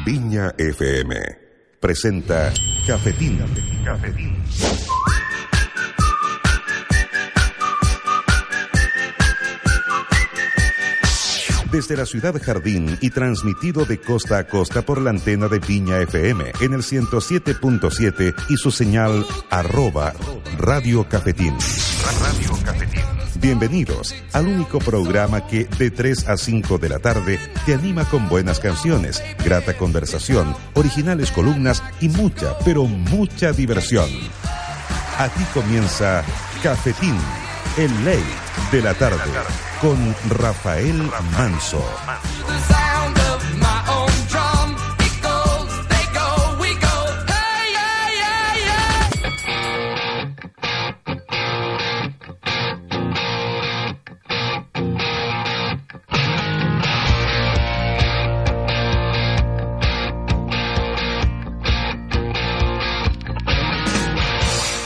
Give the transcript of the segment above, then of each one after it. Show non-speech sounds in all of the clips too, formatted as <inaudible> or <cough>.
Viña FM presenta Cafetín. Cafetín. Desde la ciudad Jardín y transmitido de costa a costa por la antena de Viña FM en el 107.7 y su señal arroba Radio Cafetín. Radio Cafetín. Bienvenidos al único programa que de 3 a 5 de la tarde te anima con buenas canciones, grata conversación, originales columnas y mucha, pero mucha diversión. Aquí comienza Cafetín, el ley de la tarde, con Rafael Manso.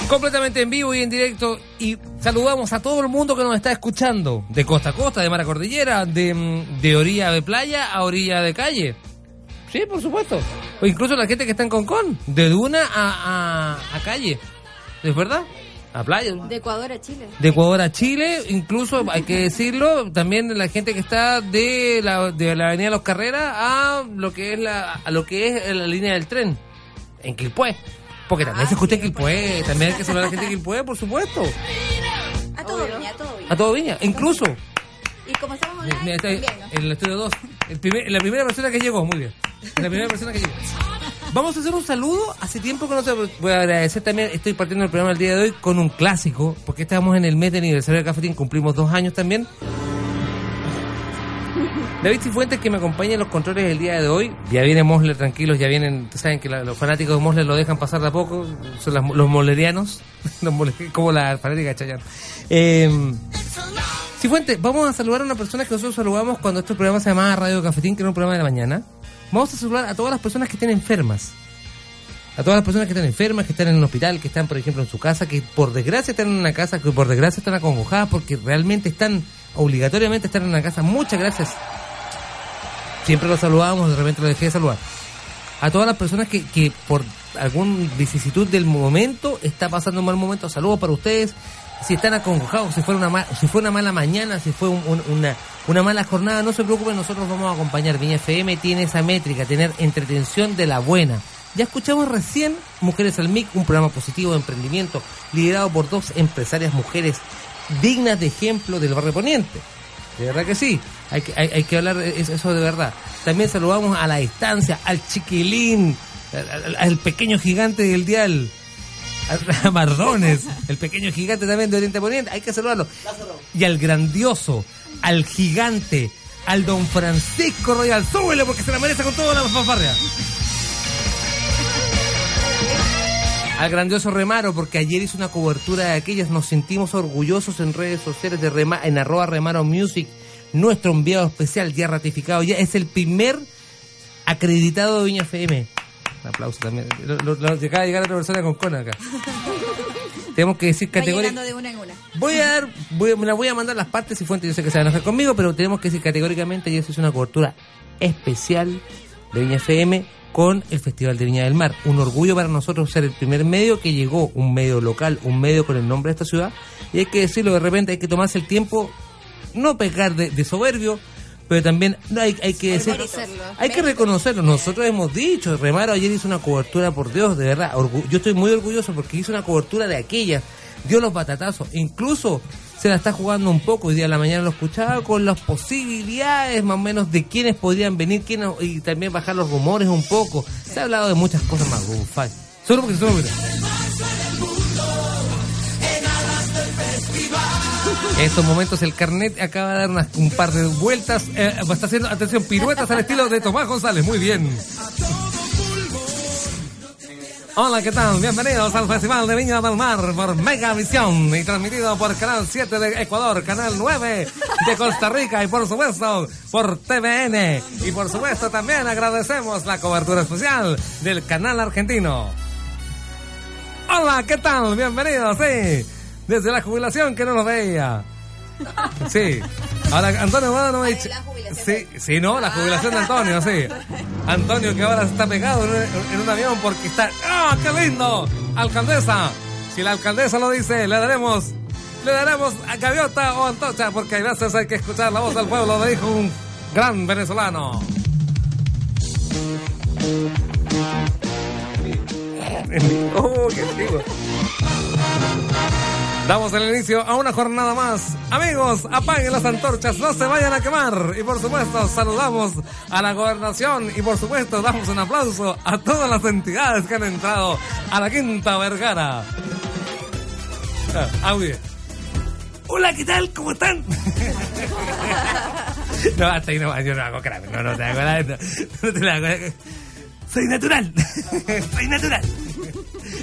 Completamente en vivo y en directo y saludamos a todo el mundo que nos está escuchando, de costa a costa, de mar a cordillera, de, mm, de orilla de playa a orilla de calle. Sí, por supuesto. O incluso la gente que está en Concón, de duna a, a, a calle. ¿Es verdad? A playa. De Ecuador a Chile. De Ecuador a Chile, incluso hay que decirlo, también la gente que está de la, de la Avenida Los Carreras a lo que es la, a lo que es la línea del tren, en Quilpué. Porque también se escucha en Quilpué, también hay que saludar a la gente de Quilpué, por supuesto. A todo Viña, a todo Viña. A todo Viña, incluso. Y como estamos online, Mira, está también, ¿no? en el estudio 2. El primer- la primera persona que llegó, muy bien. La primera persona que llegó. Vamos a hacer un saludo. Hace tiempo que no te voy a agradecer también. Estoy partiendo el programa el día de hoy con un clásico, porque estamos en el mes de aniversario del Cafetín, cumplimos dos años también. David Cifuentes que me acompaña en los controles el día de hoy. Ya viene Mosler, tranquilos, ya vienen, saben que la- los fanáticos de Mosler lo dejan pasar de a poco, son las- los <laughs> molle- como la fanática de Chayanne. Eh, Cifuentes, vamos a saludar a una persona que nosotros saludamos cuando este programa se llamaba Radio Cafetín, que era un programa de la mañana. Vamos a saludar a todas las personas que estén enfermas. A todas las personas que están enfermas, que están en un hospital, que están, por ejemplo, en su casa, que por desgracia están en una casa, que por desgracia están acongojadas porque realmente están, obligatoriamente están en una casa. Muchas gracias. Siempre los saludamos, de repente lo dejé de saludar. A todas las personas que, que por algún vicisitud del momento está pasando un mal momento, saludos para ustedes. Si están acongojados, si fue una, ma- si fue una mala mañana, si fue un- una, una mala jornada, no se preocupen, nosotros vamos a acompañar. Viña FM tiene esa métrica, tener entretención de la buena. Ya escuchamos recién Mujeres al MIC, un programa positivo de emprendimiento liderado por dos empresarias mujeres dignas de ejemplo del barrio poniente. De verdad que sí, hay que, hay, hay que hablar de eso de verdad. También saludamos a la distancia, al chiquilín, al, pequeño gigante del dial, a, <laughs> Mardones, el pequeño gigante también de Oriente Poniente, hay que saludarlo. Y al grandioso, al gigante, al don Francisco Royal, súbele porque se la merece con toda la fanfarria. Al grandioso Remaro, porque ayer hizo una cobertura de aquellas, nos sentimos orgullosos en redes sociales de Rema, en arroba Remaro Music, nuestro enviado especial ya ratificado, ya es el primer acreditado de Viña FM. Un aplauso también. Lo, lo- lo- acaba de llegar otra persona con Conan acá. <laughs> Tenemos que decir llegando de una en una. Voy a dar, voy, me la voy a mandar las partes y fuentes, yo sé que se van a enojar conmigo, pero tenemos que decir categóricamente, y eso es una cobertura especial de Viña FM con el Festival de Viña del Mar. Un orgullo para nosotros ser el primer medio que llegó, un medio local, un medio con el nombre de esta ciudad, y hay que decirlo de repente, hay que tomarse el tiempo, no pecar de, de soberbio, pero también no hay, hay que decir, hay que reconocerlo. Nosotros hemos dicho, Remaro ayer hizo una cobertura, por Dios, de verdad. Yo estoy muy orgulloso porque hizo una cobertura de aquellas, dio los batatazos, incluso se la está jugando un poco. Hoy día a la mañana lo escuchaba con las posibilidades más o menos de quiénes podrían venir, quiénes, y también bajar los rumores un poco. Se ha hablado de muchas cosas más. Ufay. Solo porque mira. En estos momentos el carnet acaba de dar unas- un par de vueltas. eh, está haciendo, atención, piruetas al estilo de Tomás González. Muy bien. Hola, ¿qué tal? Bienvenidos al Festival de Viña del Mar por Megavisión y transmitido por Canal 7 de Ecuador, Canal 9 de Costa Rica y por supuesto por TVN. Y por supuesto también agradecemos la cobertura especial del canal argentino. Hola, ¿qué tal? Bienvenidos, sí. Desde la jubilación que no lo veía. <laughs> Sí. Ahora, Antonio jubilación Sí, sí, no, la jubilación de Antonio, sí. Antonio que ahora está pegado en un, en un avión porque está... ¡Ah, qué lindo! Alcaldesa. Si la alcaldesa lo dice, le daremos... Le daremos a gaviota o antorcha porque a veces hay que escuchar la voz del pueblo, le dijo un gran venezolano. <laughs> Oh, qué antiguo. Damos el inicio a una jornada más. Amigos, apaguen las antorchas, no se vayan a quemar. Y por supuesto, saludamos a la gobernación y por supuesto, damos un aplauso a todas las entidades que han entrado a la Quinta Vergara. Ah, audio. Hola, ¿qué tal? ¿Cómo están? <laughs> no, hasta ahí no, yo no hago crap. No, no te hago nada. No, no te la hago. Soy natural. <laughs> Soy natural.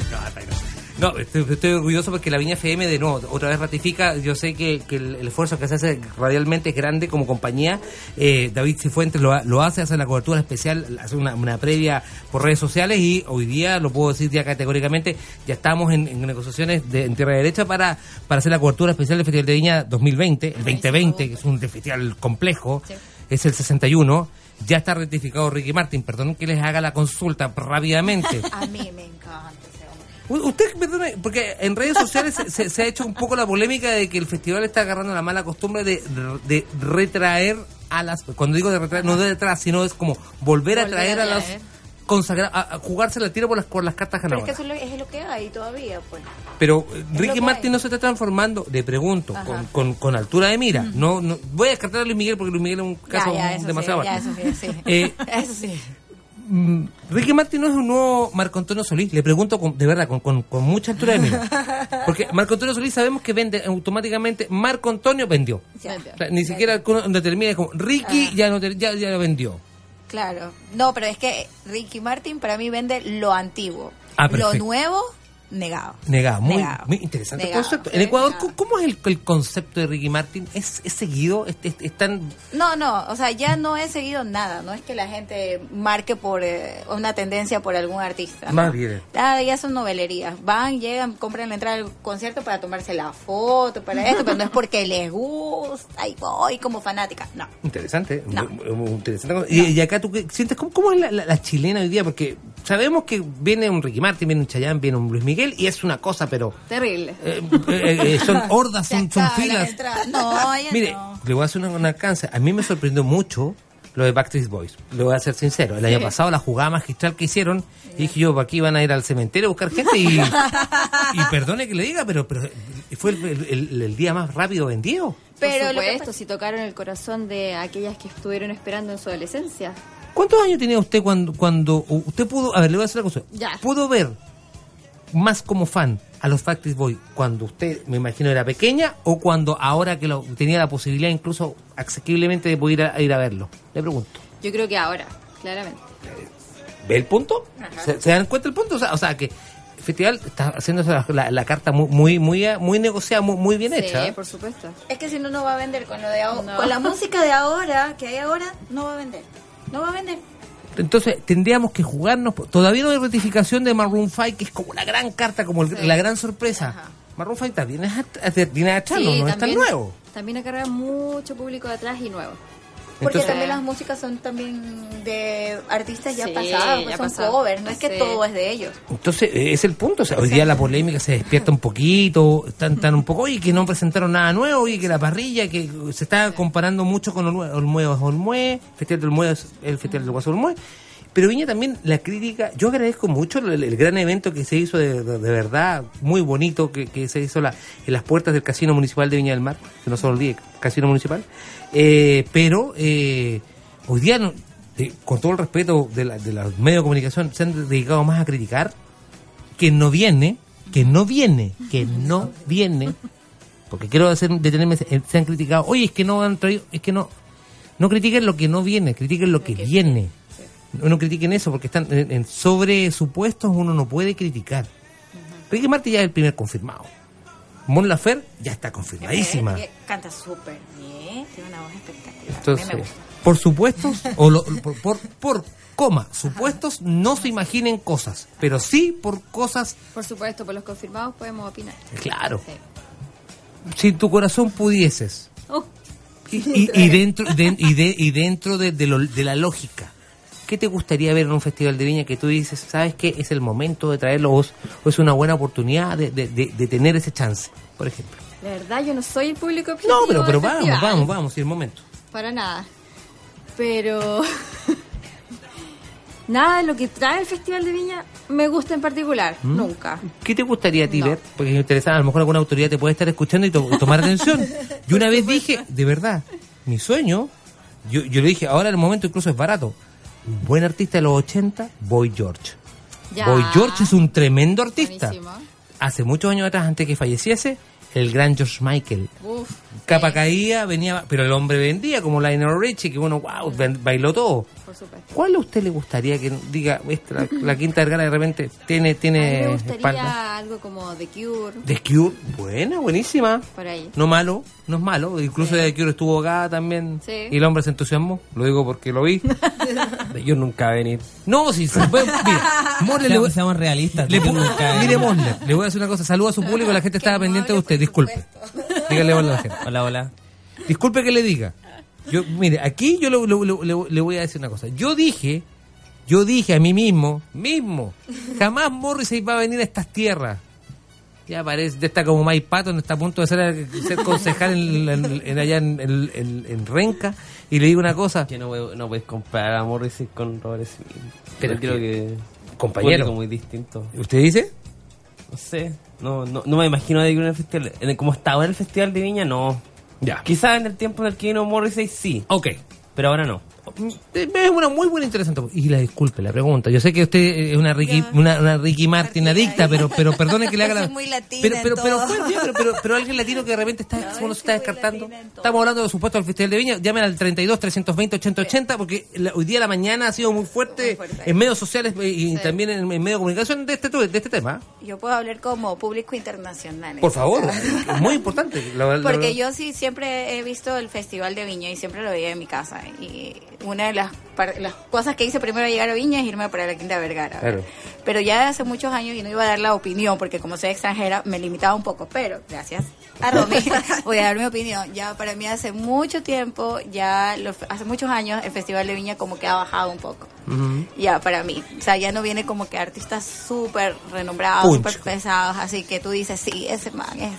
No, hasta ahí no. No, estoy, estoy orgulloso porque la Viña FM de nuevo otra vez ratifica. Yo sé que, que el, el esfuerzo que se hace radialmente es grande como compañía. Eh, David Cifuentes lo, lo hace, hace la cobertura especial, hace una, una previa por redes sociales y hoy día, lo puedo decir ya categóricamente, ya estamos en, en negociaciones de, en tierra derecha para, para hacer la cobertura especial del Festival de Viña 2020, el 2020, que es un festival complejo, es el 61. Ya está rectificado Ricky Martin, perdón que les haga la consulta rápidamente. <laughs> A mí me encanta Usted, perdone, porque en redes sociales se, se- ha hecho un poco la polémica de que el festival está agarrando la mala costumbre de, de retraer a las. Cuando digo de retraer, no de detrás, sino es como volver a traer a a las. traer. consagra- a, a jugarse la tira por las, por las cartas Pero es que ganadoras. eso es lo, es lo que hay todavía, pues. Pero eh, Ricky Martin no se está transformando, le pregunto, con, con, con altura de mira. no, no Voy a descartar a Luis Miguel porque Luis Miguel es un caso ya, ya, eso demasiado sí, ya, eso sí, sí. Eh, <laughs> eso sí. Mm, Ricky Martin no es un nuevo Marco Antonio Solís. Le pregunto con- de verdad, con, con- con mucha altura de mira. Porque Marco Antonio Solís sabemos que vende automáticamente. Marco Antonio vendió. Ya. O sea, ni siquiera donde termina como Ricky Ah. ya, no ya, ya lo vendió. Claro. No, pero es que Ricky Martin para mí vende lo antiguo. Ah, lo nuevo, negado. Negado, muy, Negado. muy interesante Negado, concepto. En Ecuador, negado. ¿cómo- ¿cómo es el, el concepto de Ricky Martin? ¿Es, es seguido? ¿Es, es- es tan- No, no, o sea, ya no he seguido nada. No es que la gente marque por eh, una tendencia por algún artista. ¿no? Más bien. Ah, ya son novelerías. Van, llegan, compran la entrada al concierto para tomarse la foto, para esto, pero no es porque les gusta y voy como fanática. No. Interesante, No. muy- muy interesante. Y, y acá tú qué sientes, ¿cómo, cómo es la, la- la chilena hoy día? Porque sabemos que viene un Ricky Martin, viene un Chayanne, viene un Luis Miguel y es una cosa, pero Terrible. eh, eh, eh, son <laughs> hordas, son, son filas. No, Mire, no. le voy a hacer una, una alcance. A mí me sorprendió mucho lo de Backstreet Boys. Le voy a ser sincero. El año pasado la jugada magistral que hicieron, dije yo, aquí van a ir al cementerio a buscar gente y, <laughs> y perdone que le diga, pero, pero fue el, el- el- el día más rápido vendido. Pero Por lo que supuesto, pasa- si tocaron el corazón de aquellas que estuvieron esperando en su adolescencia. ¿Cuántos años tenía usted cuando, cuando usted pudo, a ver, le voy a decir una cosa, Ya. pudo ver más como fan a los Backstreet Boys cuando usted, me imagino, era pequeña o cuando ahora que lo, tenía la posibilidad incluso asequiblemente de poder ir a, ir a verlo? Le pregunto. Yo creo que ahora, claramente. ¿Ve el punto? ¿Se, se dan cuenta el punto? O sea, o sea, que el festival está haciendo la, la- la carta muy muy muy, muy negociada, muy, muy bien hecha. Sí, por supuesto. Es que si no, no va a vender con lo de ahora. No. Con la música de ahora, que hay ahora, no va a vender. No va a vender. Entonces tendríamos que jugarnos. Todavía no hay ratificación de Maroon 5, que es como la gran carta, como el- Sí. la gran sorpresa. Ajá. Maroon 5 también es viene a echarlo, no es tan nuevo. También acarrea mucho público de atrás y nuevo. Porque Entonces- también las músicas son también de artistas ya Sí, pasados, pues ya son covers, no es que Sí. todo es de ellos. Entonces, eh, es el punto. O sea, hoy día la polémica se despierta un poquito, están, están un poco, oye, que no presentaron nada nuevo, y que la parrilla, que se está comparando mucho con Olmue, Olmue es Olmue, Festival del Olmue es el Festival del Guaso Olmue. Pero Viña también la crítica, yo agradezco mucho el, el gran evento que se hizo de, de- de verdad, muy bonito, que, que se hizo la- en las puertas del Casino Municipal de Viña del Mar, que no se olvide, Casino Municipal. Eh, pero eh, hoy día, eh, con todo el respeto de, la- de los medios de comunicación, se han dedicado más a criticar que no viene, que no viene, que no viene, porque quiero detenerme, se han criticado, oye, es que no han traído, es que no, no critiquen lo que no viene, critiquen lo que viene. No, no critiquen eso, porque están en, en sobre supuestos uno no puede criticar. Ricky Martin ya es el primer confirmado. Mon Lafer ya está confirmadísima. Eh, eh, Canta súper bien, tiene una voz espectacular. a mí Entonces, me gusta. por supuestos, <laughs> o lo- por, por, por coma, supuestos, no se imaginen cosas, pero sí por cosas, Por supuesto, por los confirmados podemos opinar. claro, Sí. si tu corazón pudieses, Oh, y, <laughs> y- y dentro, de- y, de- y dentro de, de lo- de la lógica, ¿qué te gustaría ver en un festival de viña que tú dices, sabes que es el momento de traerlo es, o es una buena oportunidad de, de- de- de tener ese chance, por ejemplo? La verdad, yo no soy el público objetivo. No, pero, pero vamos, festival. vamos, vamos, y el momento. Para nada. Pero. <laughs> nada de lo que trae el Festival de Viña me gusta en particular. ¿Mm? Nunca. ¿Qué te gustaría a ti No. ver? Porque me interesaba, a lo mejor alguna autoridad te puede estar escuchando y to- tomar atención. <laughs> Yo una vez dije, de verdad, mi sueño, yo, yo le dije, ahora el momento incluso es barato. Un buen artista de los 80, Boy George. Ya. Boy George es un tremendo artista. Buenísimo. Hace muchos años atrás, antes que falleciese, el gran George Michael. Uf. Capa sí, caía, venía, pero el hombre vendía como Lionel Richie, que bueno, wow, bailó todo. Por supuesto. ¿Cuál a usted le gustaría que diga, esta, la, la Quinta Vergara de repente tiene, A mí tiene me gustaría espalda? algo como The Cure. The Cure, buena, buenísima. Por ahí. No malo, no es malo. Incluso Sí. The Cure estuvo acá también. Sí. Y el hombre se entusiasmó. Lo digo porque lo vi. <laughs> Yo nunca voy a venir. no, si se puede. Mira, Morle le voy- Seamos, seamos realistas. le nunca mire. Morle, le voy a decir una cosa. Saluda a su <laughs> público, la gente estaba pendiente de usted. Disculpe. Dígale hola a la gente. Hola, hola. Disculpe que le diga. Yo, mire, aquí yo le, voy a decir una cosa. Yo dije, yo dije a mí mismo, mismo, jamás Morrissey va a venir a estas tierras. Ya parece, está como Mike Patton, está a punto de ser, ser concejal en, en- en allá en, en- en- en Renca. Y le digo una cosa, Que no, no puedes comparar a Morrissey con Robert Smith. Pero creo que. compañero. muy distinto. ¿usted dice? No sé. No, no, no me imagino de que en el festival. En como está ahora el festival de Viña, no. Ya. Quizás en el tiempo en el que vino Morrissey, sí. Ok. Pero ahora no. Es una muy buena interesante. Y la disculpe la pregunta. Yo sé que usted es una Ricky, una, una Ricky Martin Martin, adicta, pero, pero perdone que le <laughs> haga la. Muy latina pero, pero, pero, pero, pero, pero alguien latino que de repente está, No, uno se está descartando. Estamos hablando de supuesto del Festival de Viña. Llamen al 32 320 8080 porque la- hoy día la mañana ha sido muy fuerte, Muy fuerte. en medios sociales eh, y Sí. también en, en medios de comunicación de este, de este tema. Yo puedo hablar como público internacional. Por favor, es muy importante. La- la- Porque yo sí siempre he visto el Festival de Viña y siempre lo veía en mi casa. Y una de las, las cosas que hice primero al llegar a Viña es irme para la Quinta Vergara. Claro. Pero ya hace muchos años y no iba a dar la opinión porque como soy extranjera me limitaba un poco. Pero gracias a <laughs> Romy voy a dar mi opinión. Ya para mí hace mucho tiempo, ya lo- hace muchos años el Festival de Viña como que ha bajado un poco. Ujú. Ya, para mí. O sea, ya no viene como que artistas súper renombrados, súper pesados, así que tú dices, sí, ese man es...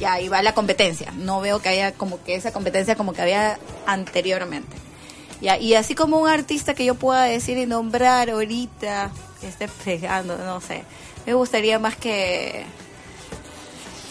Ya, ahí va la competencia. No veo que haya como que esa competencia como que había anteriormente. Ya, y así como un artista que yo pueda decir y nombrar ahorita, que esté pegando, no sé. Me gustaría más que...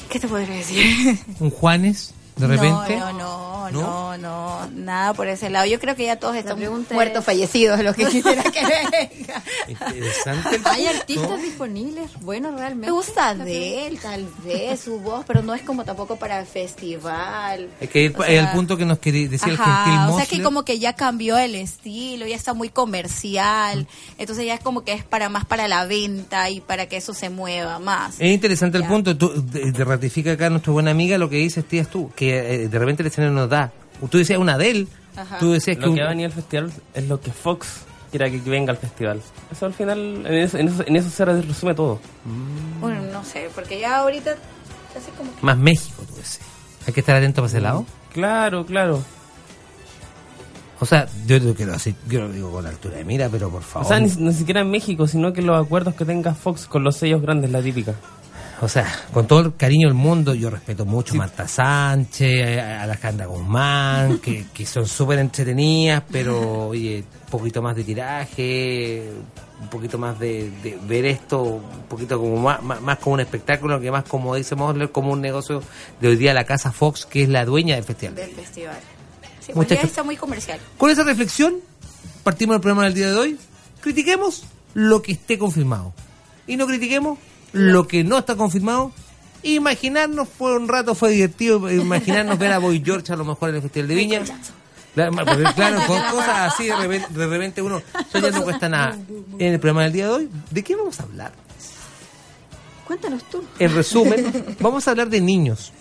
¿Qué te podría decir? Un Juanes, de repente. No, no, ¿No? no, no, no, nada por ese lado. Yo creo que ya todos están muertos, es- fallecidos, lo que quisiera que <laughs> venga. Interesante. <laughs> ¿Hay artistas disponibles buenos realmente? Me gusta de él, tal vez, su voz, pero no es como tampoco para el festival. Es que ir O es el sea, punto que nos quería decir el gentil o sea que como que ya cambió el estilo, ya está muy comercial, entonces ya es como que es para más para la venta y para que eso se mueva más. Es interesante el punto. Tú, te, te ratifica acá nuestra buena amiga lo que dices, tías tú, que eh, de repente el escenario nos da. Tú decías una de él, Ajá. tú decías que, Lo un- que va a venir al festival es lo que Fox quiera que venga al festival. Eso al final, en eso, en eso, en eso se resume todo. Bueno, no sé, porque ya ahorita así como que más México, tú decías. Hay que estar atento para ese lado. Claro, claro. O sea, yo lo quiero así, yo lo digo con altura de mira, pero por O favor. sea, ni, ni siquiera en México, sino que los acuerdos que tenga Fox con los sellos grandes, la típica. O sea, con todo el cariño del mundo, yo respeto mucho a Marta Sánchez, a Alejandra Guzmán, <laughs> que, que son súper entretenidas, pero oye, un poquito más de tiraje, un poquito más de, de ver esto, un poquito como más, más, más como un espectáculo, que más como dice Mosler, como un negocio de hoy día la casa Fox, que es la dueña del festival. del festival. Sí, pues ya está muy comercial. Con esa reflexión, partimos del programa del día de hoy. Critiquemos lo que esté confirmado. Y no critiquemos lo que no está confirmado. Imaginarnos fue un rato, fue divertido. Imaginarnos ver a Boy George a lo mejor en el Festival de Viña. Claro, con cosas así de repente, de repente uno, eso ya no cuesta nada. En el programa del día de hoy, ¿de qué vamos a hablar? Cuéntanos tú. En resumen, vamos a hablar de niños,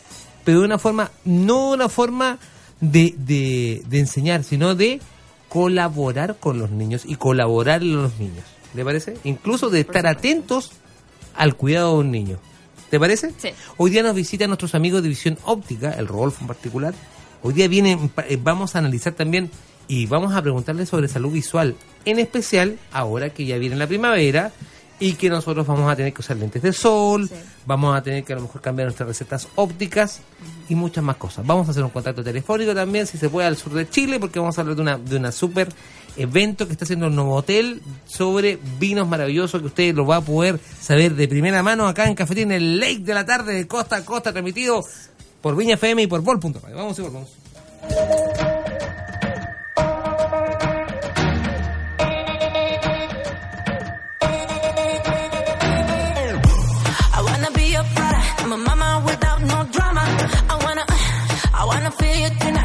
pero de una forma, no una forma de, de, de enseñar, sino de colaborar con los niños y colaborar en los niños. ¿Le parece? Incluso de estar atentos al cuidado de un niño. ¿Te parece? Sí. Hoy día nos visitan nuestros amigos de visión óptica, el Rodolfo en particular. Hoy día vienen, pa- eh, vamos a analizar también y vamos a preguntarle sobre salud visual, en especial ahora que ya viene la primavera y que nosotros vamos a tener que usar lentes de sol, Sí. vamos a tener que a lo mejor cambiar nuestras recetas ópticas y muchas más cosas. Vamos a hacer un contacto telefónico también, si se puede, al sur de Chile, porque vamos a hablar de una, de una super evento que está haciendo el Nuevo Hotel sobre vinos maravillosos que usted lo va a poder saber de primera mano acá en Cafetín, el Lake de la tarde de costa a costa, transmitido por Viña FM y por Vol.radio. Vamos y volvamos. I wanna be your brother.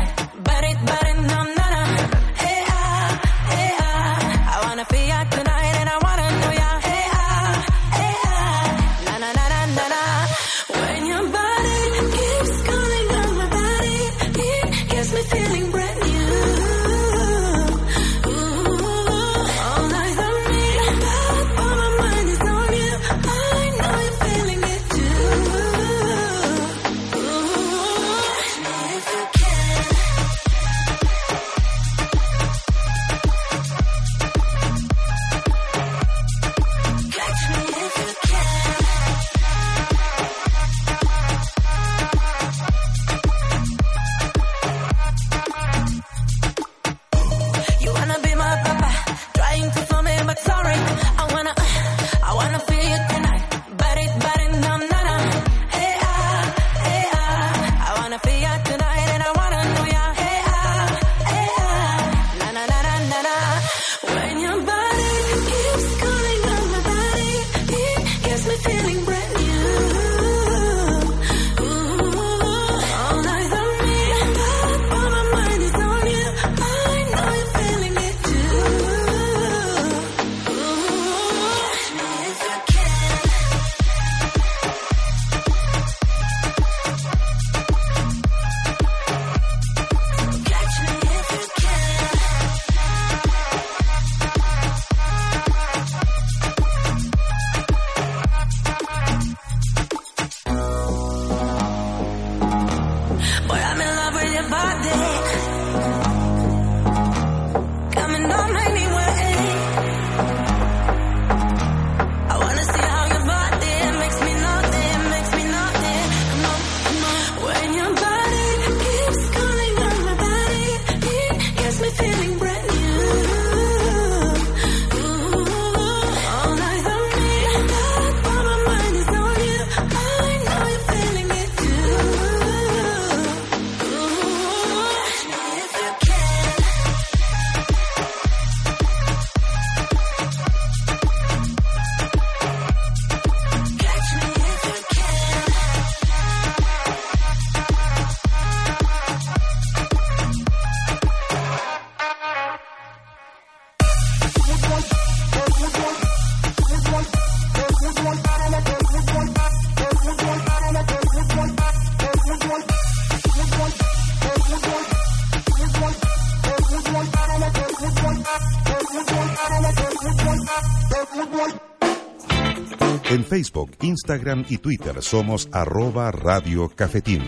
En Facebook, Instagram y Twitter somos arroba Radio Cafetín.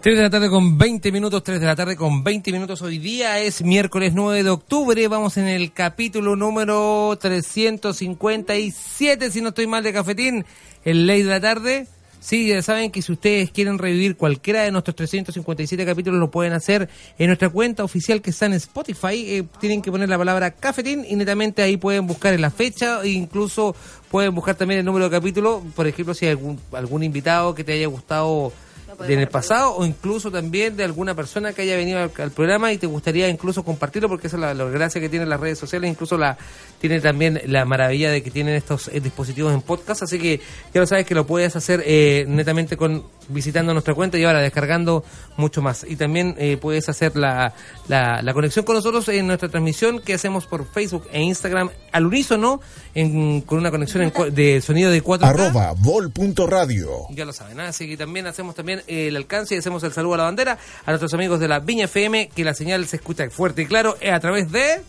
Tres de la tarde con 20 minutos, 3 de la tarde con 20 minutos. Hoy día es miércoles 9 de octubre. Vamos en el capítulo número 357, si no estoy mal, de Cafetín, el Ley de la Tarde. Sí, ya saben que si ustedes quieren revivir cualquiera de nuestros 357 capítulos, lo pueden hacer en nuestra cuenta oficial que está en Spotify. Eh, tienen que poner la palabra cafetín y netamente ahí pueden buscar en la fecha e incluso pueden buscar también el número de capítulo. Por ejemplo, si hay algún, algún invitado que te haya gustado en el pasado o incluso también de alguna persona que haya venido al, al programa y te gustaría incluso compartirlo porque esa es la, la gracia que tienen las redes sociales, incluso la tiene también la maravilla de que tienen estos eh, dispositivos en podcast, así que ya lo sabes que lo puedes hacer eh, netamente con visitando nuestra cuenta y ahora descargando mucho más. Y también eh, puedes hacer la, la, la conexión con nosotros en nuestra transmisión que hacemos por Facebook e Instagram al unísono en, con una conexión en de sonido de 4K. Arroba vol.radio. Ya lo saben, ¿ah? así que también hacemos también el alcance y hacemos el saludo a la bandera a nuestros amigos de la Viña FM, que la señal se escucha fuerte y claro eh, a través de...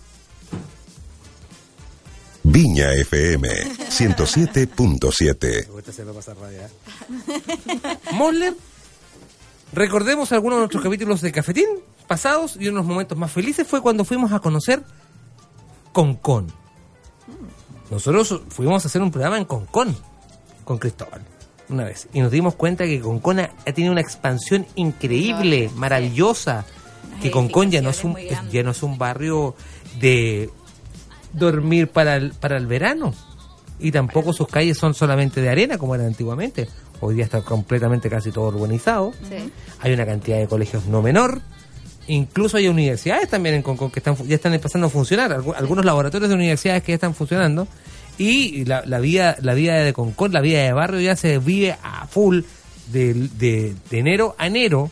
Viña FM 107.7. Mosler, recordemos algunos de nuestros capítulos de Cafetín pasados y uno de los momentos más felices fue cuando fuimos a conocer Concón. Nosotros fuimos a hacer un programa en Concón con Cristóbal una vez y nos dimos cuenta que Concón ha, tenido una expansión increíble, sí. maravillosa. Que Concón ya no es un ya no es un barrio de dormir para el, para el verano. Y tampoco sus calles son solamente de arena como eran antiguamente. Hoy día está completamente casi todo urbanizado. Sí. Hay una cantidad de colegios no menor. Incluso hay universidades también en Concón que están, ya están empezando a funcionar. Algu- Algunos laboratorios de universidades que ya están funcionando. Y la, la vida la vida de Concón, la vida de barrio ya se vive a full de, de, de enero a enero.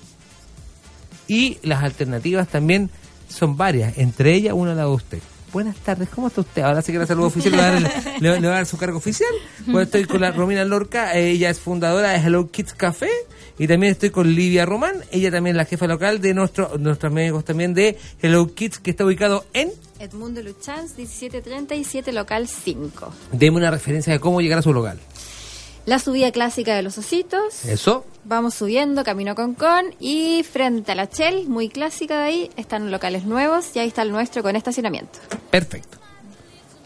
Y las alternativas también son varias. Entre ellas, una la de usted. Buenas tardes, ¿cómo está usted? Ahora sí que la saludo oficial, le va a dar, <laughs> le le a dar su cargo oficial. Pues estoy con la Romina Lorca, ella es fundadora de Hello Kids Café. Y también estoy con Livia Román, ella también es la jefa local de nuestro, nuestros amigos también de Hello Kids, que está ubicado en... Edmundo Luchans, 1737, local 5. Deme una referencia de cómo llegar a su local. La subida clásica de los ositos. Eso, Vamos subiendo, camino con con. Y frente a la Shell, muy clásica de ahí, están locales nuevos. Y ahí está el nuestro con estacionamiento. perfecto.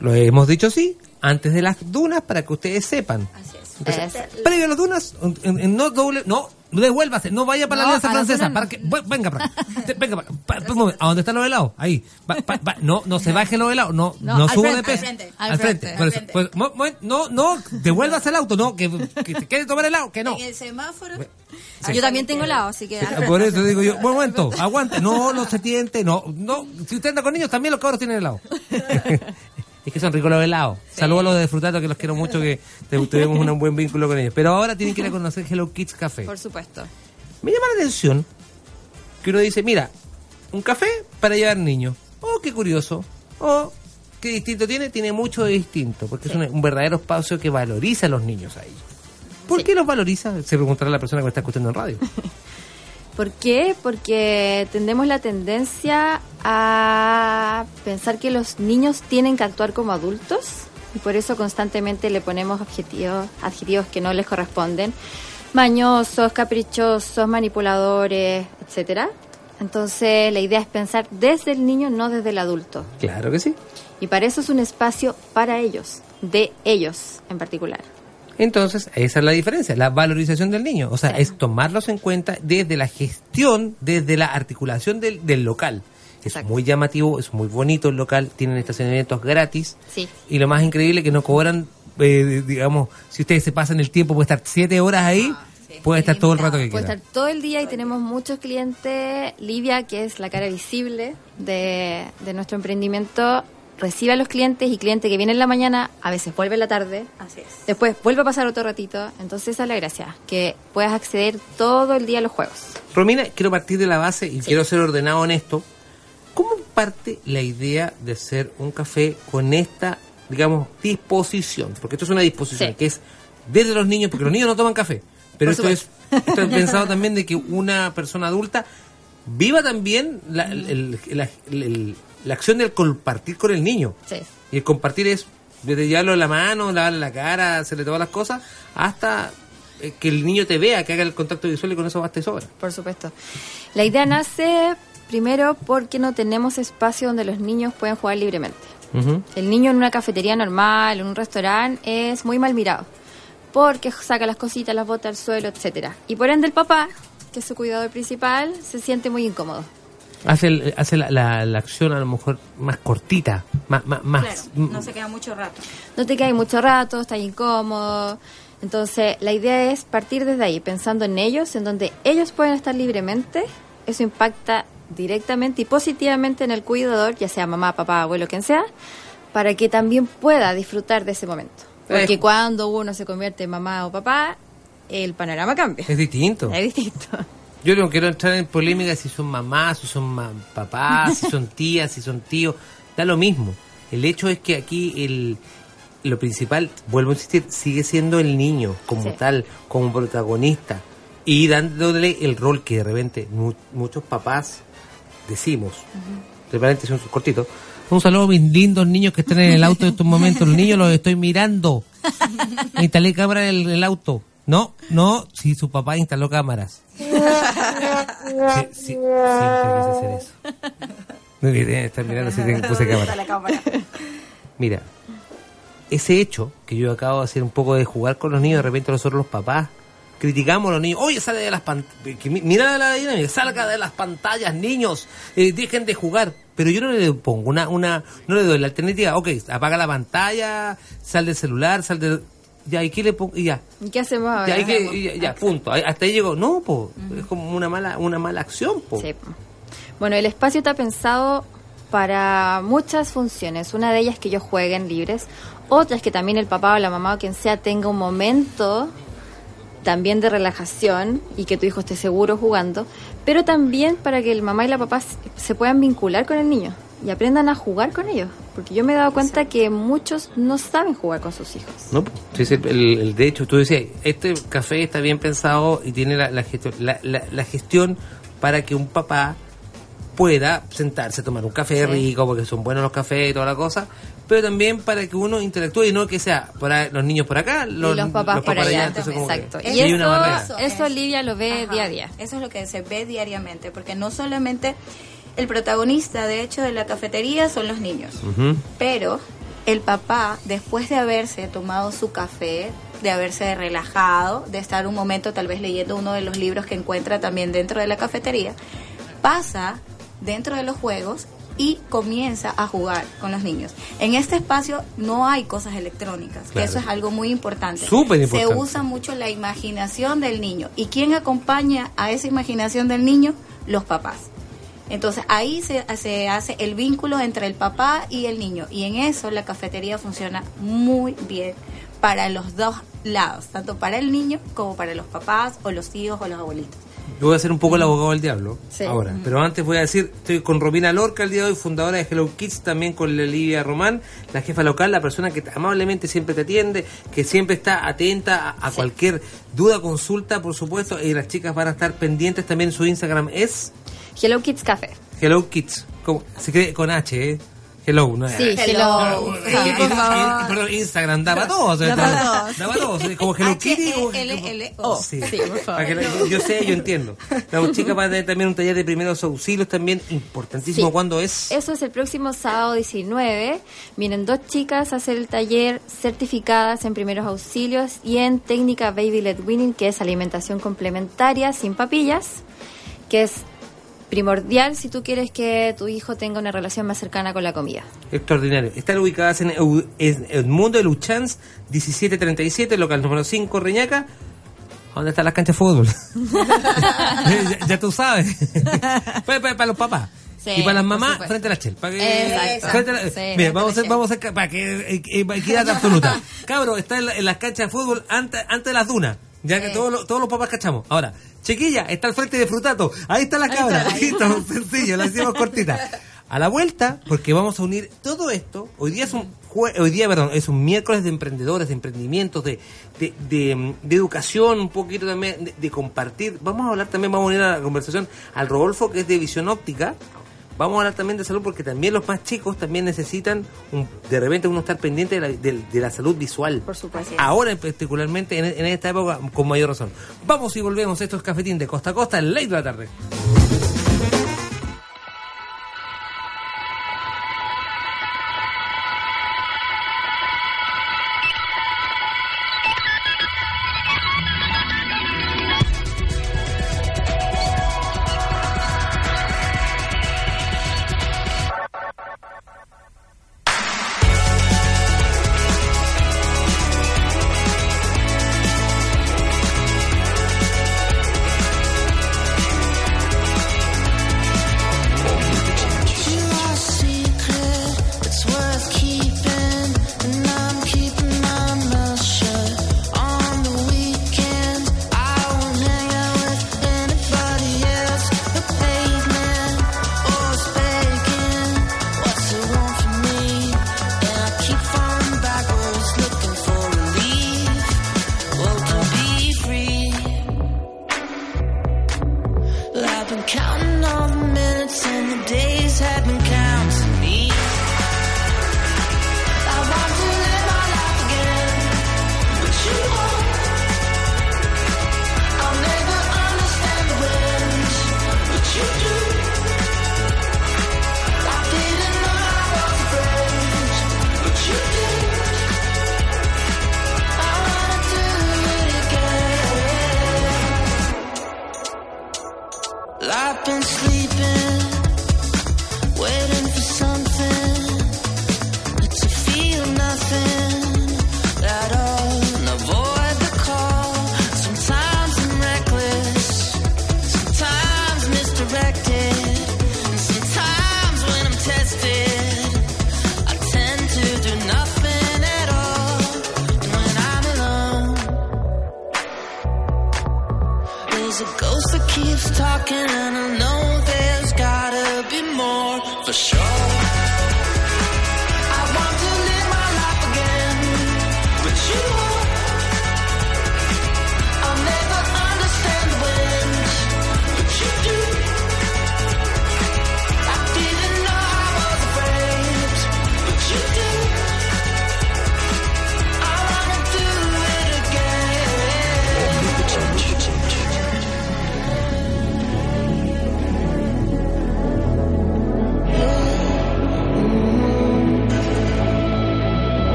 Lo hemos dicho sí, antes de las dunas, para que ustedes sepan. Así es. Entonces, Es- previo a las dunas, no doble, no devuélvase, no vaya para No, la Alianza Francesa, para que, venga para acá, venga para un momento, ¿a dónde están los helados? Ahí, pa- no, no se baje los helados, no, no, No, suba de peso, al frente, al frente, al pues, no, no, devuélvase el auto, no, que, que te quede tomar helado, que no. En el semáforo. Ah, Yo también tengo lado, así que... Por eso digo yo, un momento, aguante, no, no se tiente, no, no, si usted anda con niños, también los cabros tienen helado. <laughs> es que son ricos los helados. Saludos a los de Frutato, que los quiero mucho, que te- tuvimos un buen vínculo con ellos. Pero ahora tienen que ir a conocer Hello Kids Café. Por supuesto. Me llama la atención que uno dice, mira, un café para llevar niños. Oh, qué curioso. Oh, qué distinto tiene. Tiene mucho de distinto, porque es un, un verdadero espacio que valoriza a los niños ahí. ¿Por qué los valoriza? Se preguntará la persona que me está escuchando en radio. <laughs> ¿Por qué? Porque tendemos la tendencia a pensar que los niños tienen que actuar como adultos y por eso constantemente le ponemos objetivos, adjetivos que no les corresponden, mañosos, caprichosos, manipuladores, etcétera. Entonces la idea es pensar desde el niño, no desde el adulto. Claro que sí. Y para eso es un espacio para ellos, de ellos en particular. Entonces, esa es la diferencia, la valorización del niño. O sea, es tomarlos en cuenta desde la gestión, desde la articulación del, del local. Es Exacto. muy llamativo, es muy bonito el local, tienen estacionamientos gratis. Sí. Y lo más increíble es que no cobran, eh, digamos, si ustedes se pasan el tiempo, puede estar siete horas ahí, Ah, sí, puede estar todo el rato que. Puede quiera. estar todo el día y tenemos muchos clientes. Livia, que es la cara visible de, de nuestro emprendimiento, recibe a los clientes y cliente que viene en la mañana, a veces vuelve en la tarde, Así es. después vuelve a pasar otro ratito. Entonces esa es la gracia, que puedas acceder todo el día a los juegos. Romina, quiero partir de la base y quiero ser ordenado en esto. ¿Cómo parte la idea de hacer un café con esta, digamos, disposición? Porque esto es una disposición Sí. que es desde los niños, porque los niños no toman café. Pero esto es, esto es <laughs> pensado también de que una persona adulta viva también la, el- la- el- la acción del compartir con el niño. Sí. Y el compartir es desde llevarlo en la mano, lavarle la cara, hacerle todas las cosas, hasta eh, que el niño te vea, que haga el contacto visual y con eso basta y sobra. Por supuesto. La idea nace primero porque no tenemos espacio donde los niños pueden jugar libremente. El niño en una cafetería normal, en un restaurante, es muy mal mirado. Porque saca las cositas, las bota al suelo, etcétera. Y por ende el papá, que es su cuidador principal, se siente muy incómodo. Hace, el- hace la, la- la acción a lo mejor más cortita, más... más, más- Claro, mm, no se queda mucho rato. No te quedas ahí mucho rato, estás incómodo. Entonces, la idea es partir desde ahí, pensando en ellos, en donde ellos pueden estar libremente. Eso impacta directamente y positivamente en el cuidador, ya sea mamá, papá, abuelo, quien sea, para que también pueda disfrutar de ese momento. Porque cuando uno se convierte en mamá o papá, el panorama cambia. Es distinto. Es distinto. <laughs> Yo no quiero entrar en polémica si son mamás, si son ma- papás, si son <laughs> tías, si son tíos. Da lo mismo. El hecho es que aquí el, lo principal, vuelvo a insistir, sigue siendo el niño como Sí. tal, como protagonista. Y dándole el rol que de repente mu- muchos papás decimos. De paréntesis, un cortito. Un saludo a mis lindos niños que están en el auto en estos momentos. Los niños los estoy mirando. <laughs> Instalé cámara en el, el auto. No, no, si su papá instaló cámaras. Sí, sí, siempre quise hacer eso. No estar mirando si te- puse cámara. Mira, ese hecho que yo acabo de hacer un poco de jugar con los niños, de repente nosotros los papás criticamos a los niños, oye, sale de las pantallas, mira la dinámica, salga de las pantallas, niños, eh, dejen de jugar. Pero yo no le pongo una, una, no le doy la alternativa, ok, apaga la pantalla, sal del celular, sal del... Ya, ¿y qué le pongo? Y ya, ¿Y qué hacemos ahora? ya, hay que- ya, ya, punto. Hasta ahí llegó. No, po, es como una mala, una mala acción, po. Sí. Bueno, el espacio está pensado para muchas funciones. Una de ellas es que ellos jueguen libres. Otra es que también el papá o la mamá o quien sea tenga un momento también de relajación y que tu hijo esté seguro jugando. Pero también para que el mamá y la papá se- puedan vincular con el niño y aprendan a jugar con ellos. Porque yo me he dado cuenta que muchos no saben jugar con sus hijos. No, po. Sí, sí, el, el- de hecho, tú decías, este café está bien pensado y tiene la, la gestión, la, la- la gestión para que un papá pueda sentarse a tomar un café Sí. rico, porque son buenos los cafés y toda la cosa, pero también para que uno interactúe y no que sea para los niños por acá, los, y los papás por allá. entonces como que Exacto. Y hay una eso, eso Olivia lo ve Ajá. día a día. Eso es lo que se ve diariamente, porque no solamente el protagonista, de hecho, de la cafetería son los niños, pero el papá, después de haberse tomado su café, de haberse relajado, de estar un momento tal vez leyendo uno de los libros que encuentra también dentro de la cafetería, pasa dentro de los juegos y comienza a jugar con los niños. En este espacio no hay cosas electrónicas, que eso es algo muy importante. Súper importante. Se usa mucho la imaginación del niño. ¿Y quién acompaña a esa imaginación del niño? Los papás. Entonces ahí se, se hace el vínculo entre el papá y el niño. Y en eso la cafetería funciona muy bien para los dos lados, tanto para el niño como para los papás o los tíos o los abuelitos. Yo voy a ser un poco el abogado del diablo Sí. ahora, pero antes voy a decir, estoy con Robina Lorca el día de hoy, fundadora de Hello Kids, también con Lidia Román, la jefa local, la persona que amablemente siempre te atiende, que siempre está atenta a, a cualquier duda, consulta, por supuesto, y las chicas van a estar pendientes también, su Instagram es Hello Kids Café. Hello Kids, como, se cree con H, ¿eh? Hello, no Sí, Hello. hello. Eh, Sí, por favor. perdón, Instagram daba dos. Daba dos. Daba dos. eh, Como <laughs> Hello Kitty. como- H-E-L-L-O. Sí. Por favor. Yo sé, yo entiendo. La chica va a tener también un taller de primeros auxilios también importantísimo. ¿Cuándo es? Eso es el próximo sábado 19. Vienen dos chicas a hacer el taller certificadas en primeros auxilios y en técnica Baby Led Winning, que es alimentación complementaria sin papillas, que es primordial si tú quieres que tu hijo tenga una relación más cercana con la comida. Extraordinario. Están ubicadas en Eu- en el mundo de Luchans 1737, local número 5, Reñaca. ¿Dónde están las canchas de fútbol? ya, <laughs> <laughs> ya tú sabes. <laughs> para, para- para los papás. Sí, y para las mamás, frente a la chel. Para que, Exacto. frente a la- Sí, mira, vamos a hacer, vamos a hacer, para que eh, eh, equidad absoluta. Cabro, está en, la- en las canchas de fútbol antes, antes de las dunas. Ya que todos, los- todos los papás cachamos. Ahora, chiquilla, está al frente de Frutato. Ahí está la cabra. Listo, sencillo, la hicimos cortita. A la vuelta, porque vamos a unir todo esto. Hoy día es un jue- hoy día, perdón, es un miércoles de emprendedores, de emprendimientos, de, de, de, de educación, un poquito también de, de compartir. Vamos a hablar también, vamos a unir a la conversación al Rodolfo, que es de visión óptica. Vamos a hablar también de salud porque también los más chicos también necesitan un- de repente uno estar pendiente de la, de- de la salud visual. Por supuesto. Ahora particularmente en, en esta época con mayor razón. Vamos y volvemos. Esto es Cafetín de Costa a Costa, en ley de la tarde.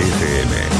FM.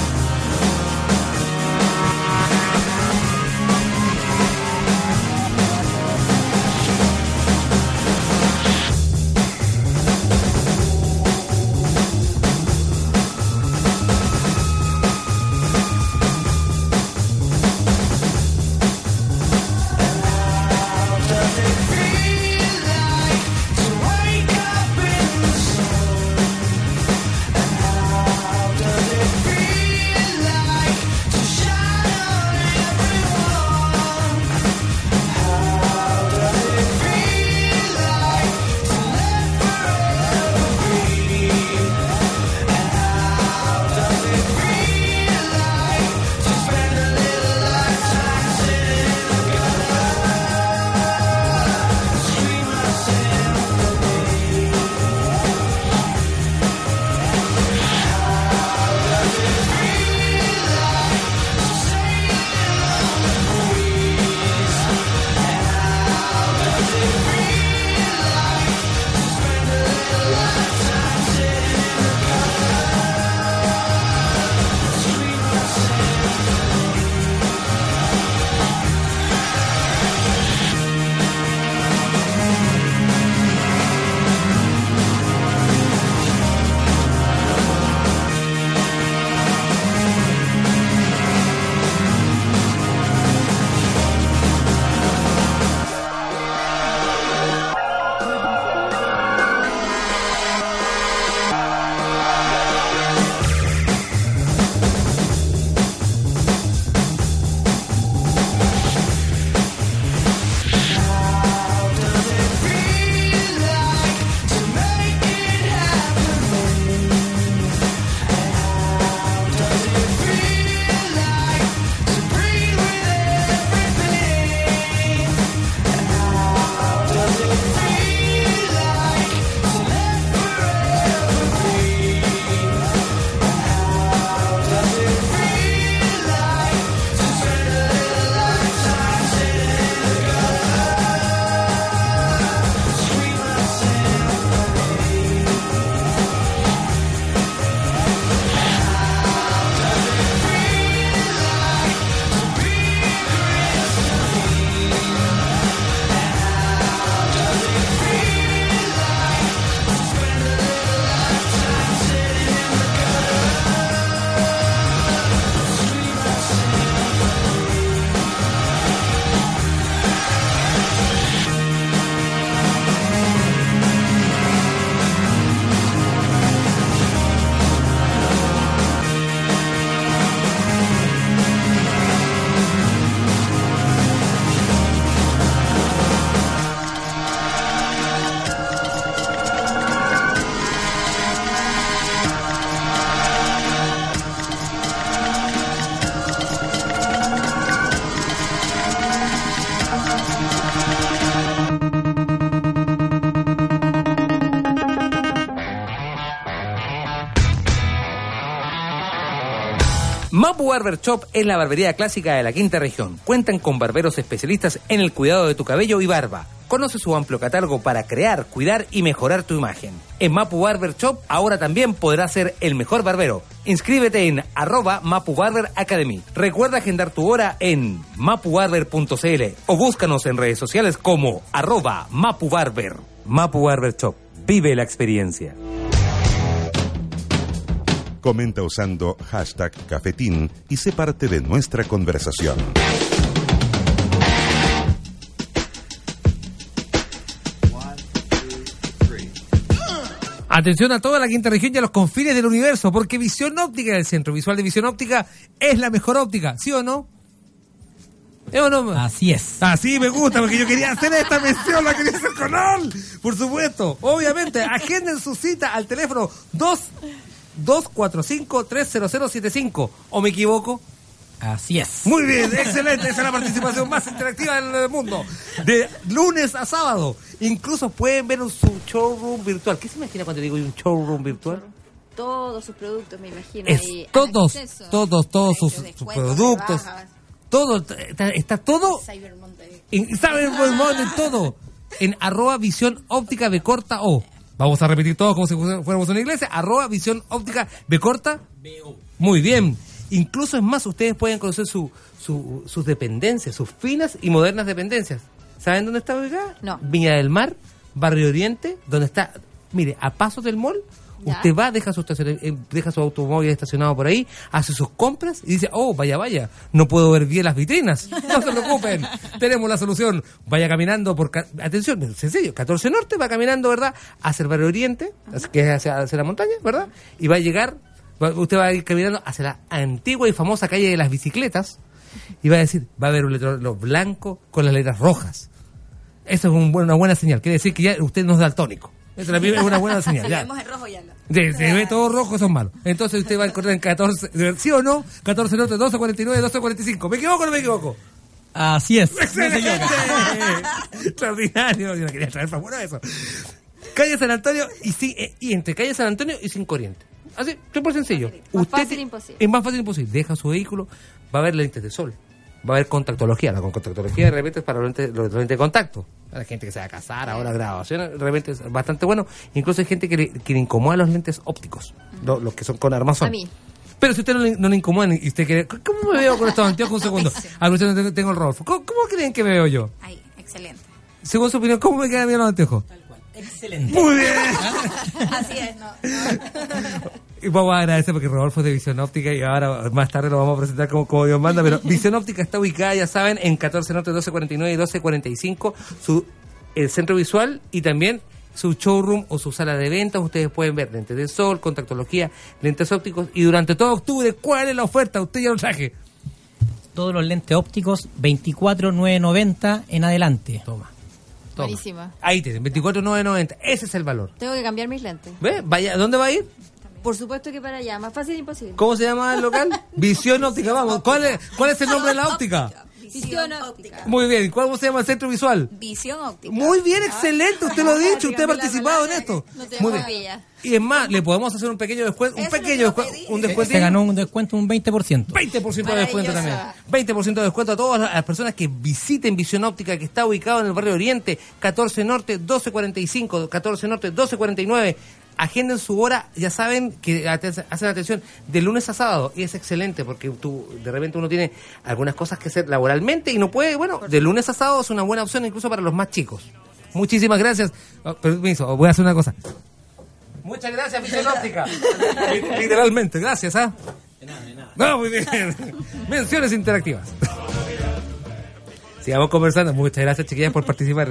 Barber Shop es la barbería clásica de la quinta región. Cuentan con barberos especialistas en el cuidado de tu cabello y barba. Conoce su amplio catálogo para crear, cuidar y mejorar tu imagen. En Mapu Barber Shop ahora también podrás ser el mejor barbero. Inscríbete en arroba Mapu Barber Academy. Recuerda agendar tu hora en mapubarber.cl o búscanos en redes sociales como arroba Mapu Barber. Mapu Barber Shop. Vive la experiencia. Comenta usando hashtag cafetín y sé parte de nuestra conversación. Atención a toda la quinta región y a los confines del universo, porque visión óptica del centro visual de visión óptica es la mejor óptica, ¿sí o no? ¿Eh o no? Así es. Así me gusta, porque yo quería hacer esta mención, la quería hacer con él. Por supuesto, obviamente, agenden su cita al teléfono 2 245 30075 ¿O me equivoco? Así es. Muy bien, excelente. Esa es la participación más interactiva del mundo. De lunes a sábado. Incluso pueden ver un, su showroom virtual. ¿Qué se imagina cuando digo un showroom virtual? Todos sus productos, me imagino. Es ahí, todos, acceso. todos, todos sus, productos. Todo, está, está todo Cyber Monday. en, ¿saben buen modo en todo? En arroba visión óptica B corta O. Vamos a repetir todo como si fuéramos una iglesia. Arroba visión óptica B corta Muy bien. Incluso es más, ustedes pueden conocer su, su- sus dependencias, sus finas y modernas dependencias. ¿Saben dónde está ubicada? No. Viña del Mar, Barrio Oriente, donde está, mire, a pasos del mall, Ya. usted va, deja su, eh, deja su automóvil estacionado por ahí, hace sus compras y dice, oh, vaya, vaya, no puedo ver bien las vitrinas. <laughs> No se preocupen, tenemos la solución. Vaya caminando por, ca- atención, es sencillo, 14 Norte, va caminando, ¿verdad? Hacia el Barrio Oriente, que es hacia, hacia la montaña, ¿verdad? Y va a llegar, va- usted va a ir caminando hacia la antigua y famosa calle de las bicicletas y va a decir, va a haber un letrero blanco con las letras rojas. Eso es un una buena señal. Quiere decir que ya usted no es daltónico. Es una buena <laughs> señal. Si ya. vemos en rojo ya no. Si se ve todo rojo, eso es malo. Entonces usted va a encontrar en 14, ¿sí o no? 14 norte, 12, 49, 12, 45. ¿Me equivoco o no me equivoco? Así es. <laughs> ¡Excelente! <laughs> Extraordinario. Yo no quería traer para bueno eso. Calle San Antonio y, sí, eh, y entre calle San Antonio y sin corriente. Así, súper sencillo. Más fácil ti- imposible. Es más fácil imposible. Deja su vehículo, va a haber lentes de sol. Va a haber contactología. La contactología de repente es para los lentes, los lentes de contacto. Para la gente que se va a casar, ahora graduación, de repente es bastante bueno. Incluso hay gente que le, que le incomoda los lentes ópticos, lo- los que son con armazón. A mí. Pero si usted no le, no le incomoda y usted quiere... ¿Cómo me veo con estos anteojos? Un segundo. A ver, tengo, tengo el Rodolfo. ¿Cómo, cómo creen que me veo yo? Ahí, excelente. Según su opinión, ¿cómo me quedan bien los anteojos? Excelente. Muy bien. <laughs> Así es, ¿no? no. <laughs> Y vamos a agradecer porque Rodolfo es de Visión Óptica y ahora más tarde lo vamos a presentar como, como Dios manda. Pero Visión Óptica está ubicada, ya saben, en 14 Norte 1249 y 1245, su, el centro visual y también su showroom o su sala de ventas. Ustedes pueden ver lentes de sol, contactología, lentes ópticos. Y durante todo octubre, ¿cuál es la oferta? Usted ya lo traje. Todos los lentes ópticos 24,990 en adelante. Toma. Toma. Buenísima. Ahí tienen, 24,990. Ese es el valor. Tengo que cambiar mis lentes. ¿Ve? Vaya, ¿Dónde va a ir? Por supuesto que para allá. Más fácil imposible. ¿Cómo se llama el local? <laughs> Visión Óptica, vamos. ¿Cuál es, cuál es el nombre de la óptica? Visión óptica. Muy bien. ¿Cuál se llama el centro visual? Visión óptica. Muy bien, excelente. Usted lo ha dicho. Usted ha participado en esto. que no te Muy bien. Y es más, le podemos hacer un pequeño descuento. Un pequeño descuento. Un descuento. Se ganó un descuento un 20%. 20% de descuento también. Maravilloso. 20% de descuento a todas las personas que visiten Visión Óptica, que está ubicado en el barrio Oriente, 14 Norte, 1245, 14 Norte, 1249. Agenden su hora, ya saben que hacen atención de lunes a sábado y es excelente porque tú, de repente uno tiene algunas cosas que hacer laboralmente y no puede, bueno, de lunes a sábado es una buena opción incluso para los más chicos. Muchísimas gracias. Oh, permiso, voy a hacer una cosa. Muchas gracias, <laughs> Óptica. Literalmente, gracias, ¿ah? No, muy bien. Menciones interactivas. Sigamos conversando. Muchas gracias, chiquillas, por participar.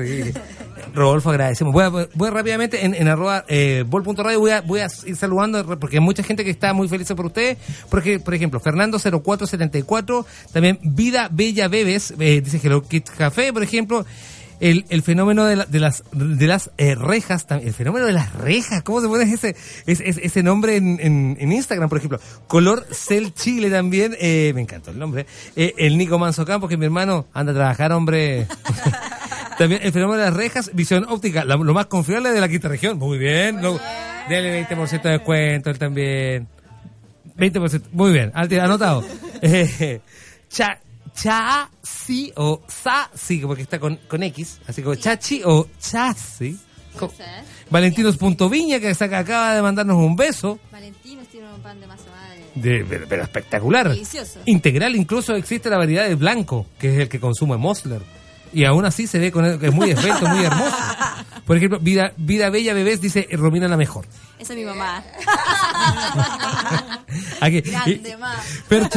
Rodolfo, agradecemos. Voy, a, voy rápidamente en, en arroba eh, bol.radio voy a, voy a ir saludando porque hay mucha gente que está muy feliz por ustedes. Porque, por ejemplo, Fernando0474, también Vida Bella Bebes, eh, dice Hello Kit Café, por ejemplo. El, el fenómeno de, la- de las de las eh, rejas, el fenómeno de las rejas, ¿cómo se pone ese ese, ese- nombre en, en, en Instagram, por ejemplo? Color Cel Chile también, eh, me encantó el nombre. Eh, el Nico Manso Campos, que mi hermano anda a trabajar, hombre. <laughs> también el fenómeno de las rejas, visión óptica, la- lo más confiable de la quinta región. Muy bien, no, dele 20% de descuento, él también. 20%, muy bien, anotado. Eh, <laughs> cha, Chasi o Sasi, porque está con, con X, así como Chachi o Chasi. Valentinos.viña, que saca- acaba de mandarnos un beso. Valentinos tiene un pan de masa madre. De, pero, pero espectacular. Delicioso. Integral, incluso existe la variedad de blanco, que es el que consume Mosler. Y aún así se ve con que es muy esbelto, muy hermoso. Por ejemplo, Vida, Vida Bella Bebés dice eh, Romina la mejor. Esa es mi mamá. <laughs> Aquí. Grande, ma. Fer,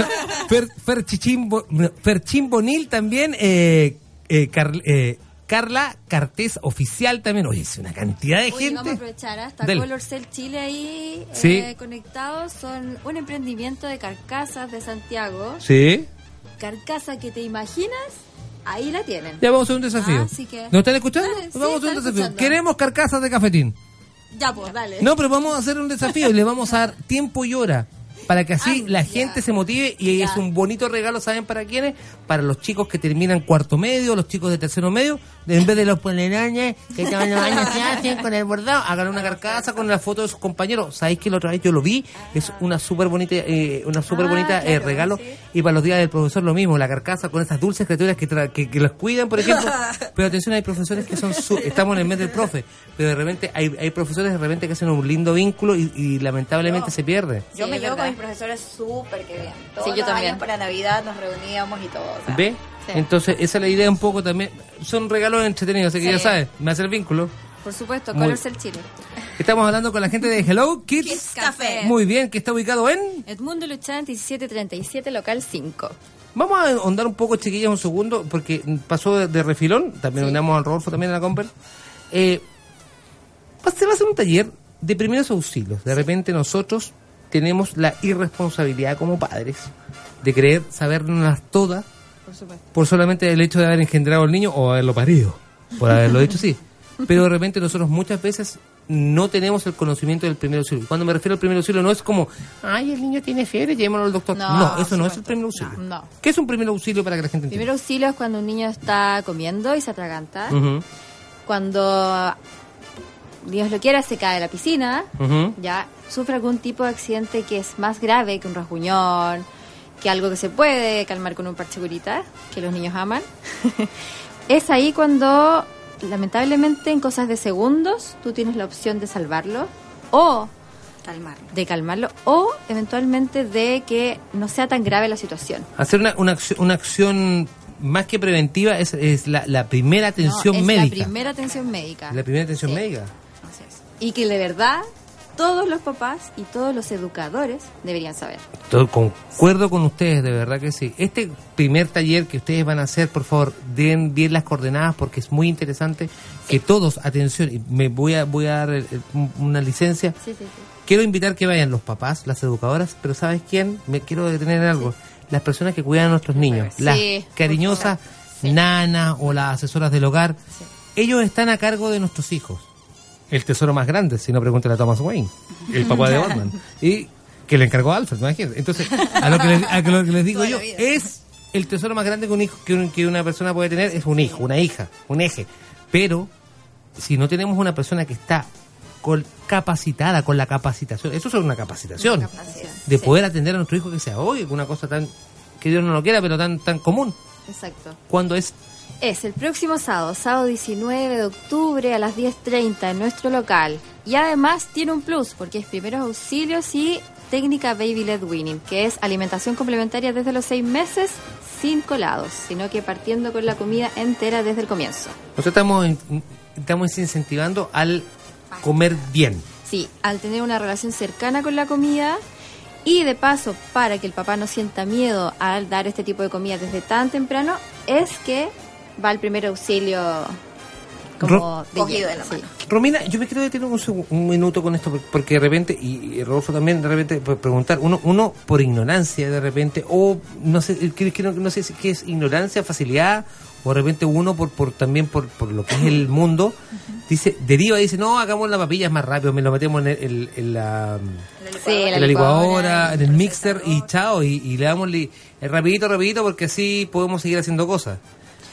Fer, Fer Chichimbo- Ferchín Bonil también, eh, eh, Car- eh, Carla Cartés Oficial también. Oye, es una cantidad de Oye, vamos a gente. aprovechar, ¿ah? está Dele. Color Cell Chile ahí Sí. eh, conectados. Son un emprendimiento de carcasas de Santiago. Sí. Carcasa que te imaginas, ahí la tienen. Ya vamos a hacer un desafío. Así que- ¿Nos están escuchando? Dale, sí, vamos a hacer un desafío. escuchando. Queremos carcasas de cafetín. Ya, pues, dale. No, pero vamos a hacer un desafío y le vamos a dar tiempo y hora para que así Ah, la gente se motive y es un bonito regalo, ¿saben para quiénes? Para los chicos que terminan cuarto medio, los chicos de tercero medio, en vez de los polerines que los años se hacen con el bordado, hagan una carcasa con la foto de sus compañeros. ¿Sabéis que la otra vez yo lo vi? Es una súper bonita, eh, una súper Ah, bonita eh, regalo. sí. Y para los días del profesor lo mismo, la carcasa con esas dulces criaturas que, tra- que, que las cuidan, por ejemplo. <laughs> Pero atención, hay profesores que son, su- estamos en el mes del profe, pero de repente hay, hay profesores de repente que hacen un lindo vínculo y, y lamentablemente se pierde. Yo Sí, me llevo con mis profesores súper que bien. Todos Sí, yo los también. años para Navidad nos reuníamos y todo. o sea, ¿Ve? Sí. Entonces, esa es la idea un poco también. Son regalos entretenidos, así que Sí. ya sabes, me hace el vínculo. Por supuesto, Muy- Color Cell Chile. Estamos hablando con la gente de Hello Kids. Kids Café. Muy bien, que está ubicado en... Edmundo Luchán, 1737, local 5. Vamos a ahondar un poco, chiquillas, un segundo, porque pasó de, de refilón. También unamos al Rodolfo también a la Comper. Eh, va- se va a hacer un taller de primeros auxilios. De repente nosotros tenemos la irresponsabilidad como padres de querer saberlas todas Por supuesto. por solamente el hecho de haber engendrado al niño o haberlo parido, por haberlo dicho así. <laughs> Pero de repente nosotros muchas veces no tenemos el conocimiento del primer auxilio. Cuando me refiero al primer auxilio no es como, ay, el niño tiene fiebre, llevémoslo al doctor. No, No, eso no es el primer auxilio. No. ¿Qué es un primer auxilio para que la gente entienda? Primer auxilio es cuando un niño está comiendo y se atraganta. Cuando, Dios lo quiera, se cae de la piscina. ya sufre algún tipo de accidente que es más grave que un rasguñón, que algo que se puede calmar con un parche curita, que los niños aman, <laughs> es ahí cuando, lamentablemente, en cosas de segundos, tú tienes la opción de salvarlo o calmarlo. de calmarlo o eventualmente de que no sea tan grave la situación. Hacer una, una, acción, una acción más que preventiva es, es la, la primera atención No, es médica. la primera atención médica. La primera atención Sí. médica. Así es. Y que de verdad todos los papás y todos los educadores deberían saber. Todo, concuerdo con ustedes, de verdad que sí. Este primer taller que ustedes van a hacer, por favor, den bien las coordenadas porque es muy interesante que todos, atención, y me voy a voy a dar el- una licencia. Sí, sí, sí. Quiero invitar que vayan los papás, las educadoras, pero ¿sabes quién? Me quiero detener en algo. Las personas que cuidan a nuestros niños, Sí, las cariñosas Sí. nanas o las asesoras del hogar. Sí. Ellos están a cargo de nuestros hijos. El tesoro más grande, si no pregúntale a Thomas Wayne, el papá de <laughs> Batman. Y que le encargó a Alfred, imagínate. Entonces, a lo que les, a lo que les digo yo, es el tesoro más grande que, un hijo, que, un- que una persona puede tener, es un hijo, una hija, un eje. Pero, si no tenemos una persona que está con, capacitada, con la capacitación, eso es una capacitación, de Sí. poder atender a nuestro hijo que sea hoy, una cosa tan, que Dios no lo quiera, pero tan, tan común. Exacto. Cuando es Es el próximo sábado, sábado 19 de octubre a las 10.30 en nuestro local. Y además tiene un plus porque es primeros auxilios y técnica Baby Led Winning, que es alimentación complementaria desde los seis meses sin colados, sino que partiendo con la comida entera desde el comienzo. Nosotros estamos, estamos incentivando al comer bien. Sí, al tener una relación cercana con la comida y de paso para que el papá no sienta miedo al dar este tipo de comida desde tan temprano, es que va el primer auxilio como Ro- de Cogido de la sí. mano. Romina, yo me quiero detener un, un minuto con esto, porque de repente, y, y Rodolfo también de repente puede preguntar, uno, uno por ignorancia de repente, o no sé, que- que no, no sé si qué es ignorancia, facilidad, o de repente uno por, por también por, por lo que es el mundo, dice, deriva y dice, no, hagamos la papilla más rápido, me lo metemos en, el- el- en la, Sí, en la la licuadora, licuadora, en el mixer y chao, y, y le damos li- eh, rapidito, rapidito, porque así podemos seguir haciendo cosas.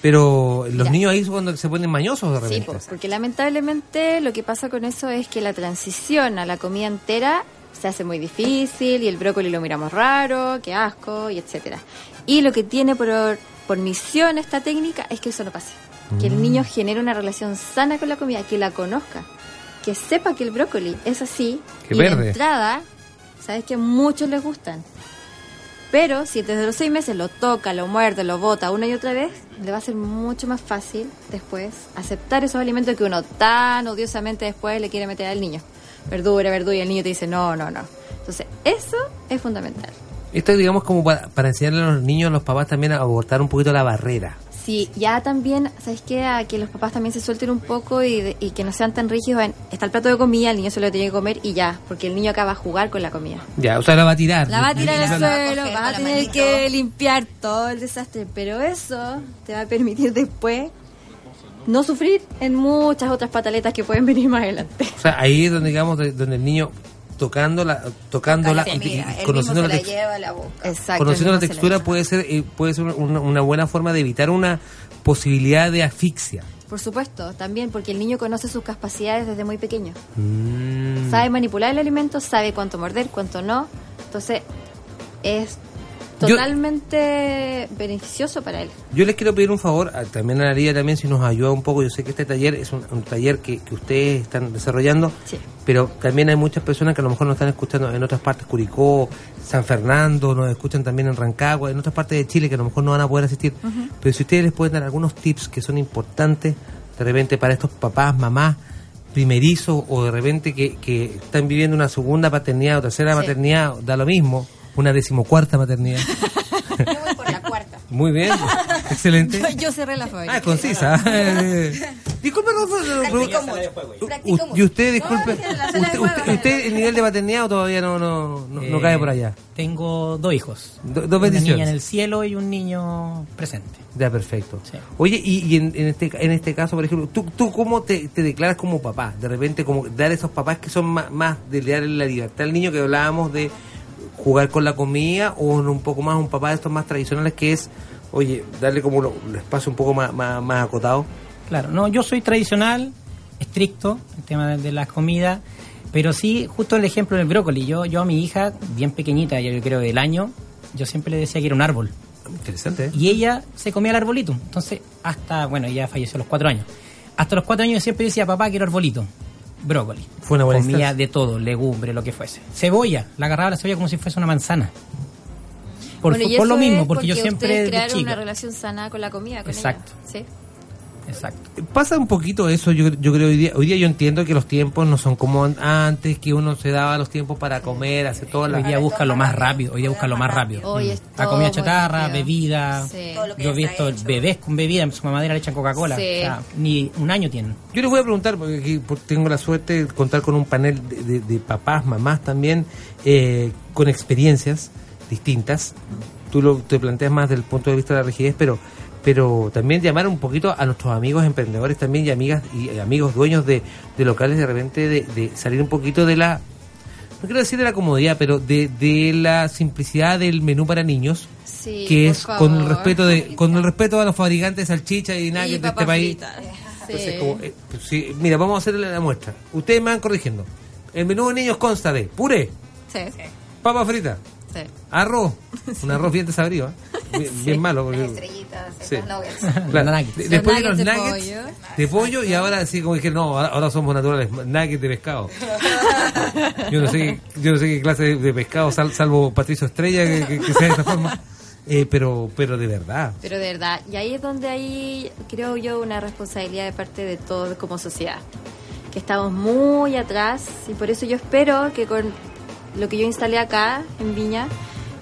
Pero los Ya. niños ahí es cuando se ponen mañosos de Sí, repente. pues, porque lamentablemente lo que pasa con eso es que la transición a la comida entera se hace muy difícil y el brócoli lo miramos raro, qué asco y etcétera. Y lo que tiene por, por misión esta técnica es que eso no pase. Que Mm. el niño genere una relación sana con la comida, que la conozca, que sepa que el brócoli es así Que y verde. de entrada, sabes que muchos les gustan. Pero si desde los seis meses lo toca, lo muerde, lo bota una y otra vez, le va a ser mucho más fácil después aceptar esos alimentos que uno tan odiosamente después le quiere meter al niño. Verdura, verdura, y el niño te dice no, no, no. Entonces, eso es fundamental. Esto es, digamos, como para, para enseñarle a los niños, a los papás también a abortar un poquito la barrera. Sí, ya también, ¿sabes qué? A que los papás también se suelten un poco y, de- y que no sean tan rígidos en, está el plato de comida, el niño se lo tiene que comer y ya, porque el niño acaba a jugar con la comida. Ya, o sea, la va a tirar. La va a tirar al <laughs> La va a suelo, vas a tener manito. que limpiar todo el desastre, pero eso te va a permitir después no sufrir en muchas otras pataletas que pueden venir más adelante. O sea, ahí es donde, digamos, de- donde el niño tocándola, tocándola, Toca la y- y conociendo la, la tex- lleva a la boca. Exacto. conociendo la textura puede ser eh, puede ser una, una buena forma de evitar una posibilidad de asfixia. Por supuesto, también porque el niño conoce sus capacidades desde muy pequeño. Mm. Sabe manipular el alimento, sabe cuánto morder, cuánto no. Entonces, es Yo- totalmente beneficioso para él. Yo les quiero pedir un favor, a- también a María también si nos ayuda un poco. Yo sé que este taller es un, un taller que, que ustedes están desarrollando, Sí. pero también hay muchas personas que a lo mejor nos están escuchando en otras partes, Curicó, San Fernando, nos escuchan también en Rancagua, en otras partes de Chile que a lo mejor no van a poder asistir. Pero si ustedes les pueden dar algunos tips que son importantes de repente para estos papás, mamás, primerizos o de repente que, que están viviendo una segunda paternidad o tercera Sí. maternidad, da lo mismo, una decimocuarta maternidad. Yo voy por la cuarta. Muy bien, excelente. <laughs> Yo cerré la fábrica. Ah, concisa. Eh, disculpe, Rodolfo, Practico mucho. Y usted, disculpe, No, usted, de juego. usted- usted el nivel de paternidad o todavía no, no, no, no cae por allá? Tengo dos hijos. Do- dos Una bendiciones. niña en el cielo y un niño presente. Ya, perfecto. Sí. Oye, y, y en, en este, en este caso, por ejemplo, ¿tú, tú cómo te, te declaras como papá? De repente, como dar esos papás que son más, más de darle la libertad al niño que hablábamos de jugar con la comida o un poco más un papá de estos más tradicionales que es, oye, darle como el espacio un poco más, más, más acotado. Claro, no, yo soy tradicional, estricto, el tema de, de las comidas, pero sí, justo el ejemplo del brócoli. Yo, yo a mi hija, bien pequeñita, yo creo del año, yo siempre le decía que era un árbol. Interesante, ¿eh? Y ella se comía el arbolito. Entonces, hasta, bueno, ella falleció a los cuatro años. Hasta los cuatro años yo siempre decía, papá, quiero arbolito. Brócoli. Fue una buena Comía instancia. de todo, legumbre, lo que fuese. Cebolla, la agarraba la cebolla como si fuese una manzana. Por, Bueno, y por lo mismo, es porque yo siempre de crearon chico. una relación sana con la comida. Con Exacto. ella. Sí. Exacto. Pasa un poquito eso, yo, yo creo hoy día, hoy día yo entiendo que los tiempos no son como an- antes, que uno se daba los tiempos para comer, hacer todo la... Hoy día busca lo más rápido, hoy día busca lo más rápido. Hoy es La comida chatarra, bebida. Sí. Yo he visto bebés con bebida, su mamadera le echan Coca-Cola. Sí. O sea, ni un año tienen. Yo les voy a preguntar, porque aquí por- tengo la suerte de contar con un panel de, de- de papás, mamás también, eh, con experiencias distintas. Tú lo, te planteas más del punto de vista de la rigidez, pero pero también llamar un poquito a nuestros amigos emprendedores también y amigas y eh, amigos dueños de, de locales de repente de, de salir un poquito de la no quiero decir de la comodidad pero de, de la simplicidad del menú para niños Sí, que es con el respeto de <laughs> con el respeto a los fabricantes de salchicha y Y de este país fritas. entonces, Sí. como, eh, pues, sí, mira, vamos a hacerle la muestra. Ustedes me van corrigiendo. El menú de niños consta de puré, Sí, papa frita, sí. arroz, un arroz bien desabrido, ¿eh? bien, bien malo. porque- Las estrellitas, Sí. estos nuggets. Claro, Nuggets. de- Los después de los nuggets de pollo. de pollo y ahora así como dije, no, ahora, somos naturales, nuggets de pescado. <laughs> Yo no sé, qué- yo no sé qué clase de, de pescado, sal- salvo Patricio Estrella, que, que- que sea de esa forma. <laughs> Eh, pero, pero de verdad. Pero de verdad, y ahí es donde hay, creo yo, una responsabilidad de parte de todos como sociedad. Que estamos muy atrás y por eso yo espero que con lo que yo instalé acá en Viña,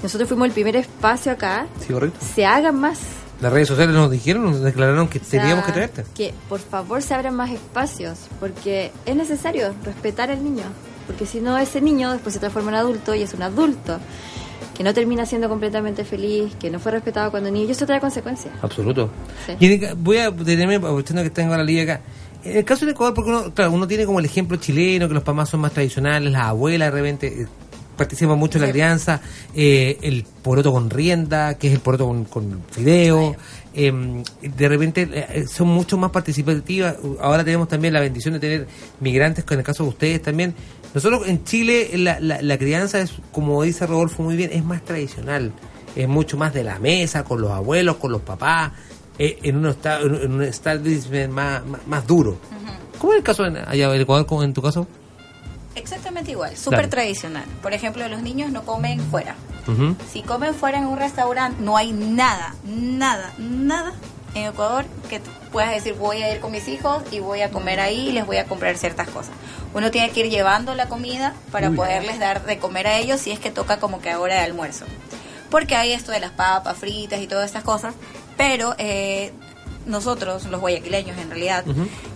nosotros fuimos el primer espacio acá, ¿Sí, correcto? se hagan más. Las redes sociales nos dijeron, nos declararon que O sea, teníamos que traerte. Que por favor se abran más espacios, porque es necesario respetar al niño. Porque si no, ese niño después se transforma en adulto y es un adulto que no termina siendo completamente feliz, que no fue respetado cuando niño, y eso trae consecuencias. Absoluto. Sí. Y voy a detenerme, aprovechando que tengo la liga acá. En el caso de Ecuador, porque uno, claro, uno tiene como el ejemplo chileno, que los papás son más tradicionales, las abuelas de repente eh, participan mucho en la crianza, eh, el poroto con rienda, que es el poroto con, con fideo. eh, de repente eh, son mucho más participativas. Ahora tenemos también la bendición de tener migrantes, que en el caso de ustedes también, Nosotros en Chile la, la, la crianza es, como dice Rodolfo muy bien, es más tradicional. Es mucho más de la mesa, con los abuelos, con los papás, eh, en un en un establishment más, más, más duro. ¿Cómo es el caso en, allá en Ecuador, en tu caso? Exactamente igual, súper Claro. tradicional. Por ejemplo, los niños no comen fuera. Si comen fuera en un restaurante, no hay nada, nada, nada en Ecuador que puedas decir voy a ir con mis hijos y voy a comer ahí y les voy a comprar ciertas cosas. Uno tiene que ir llevando la comida para poderles dar de comer a ellos si es que toca como que a hora de almuerzo. Porque hay esto de las papas fritas y todas estas cosas, pero eh, nosotros, los guayaquileños en realidad,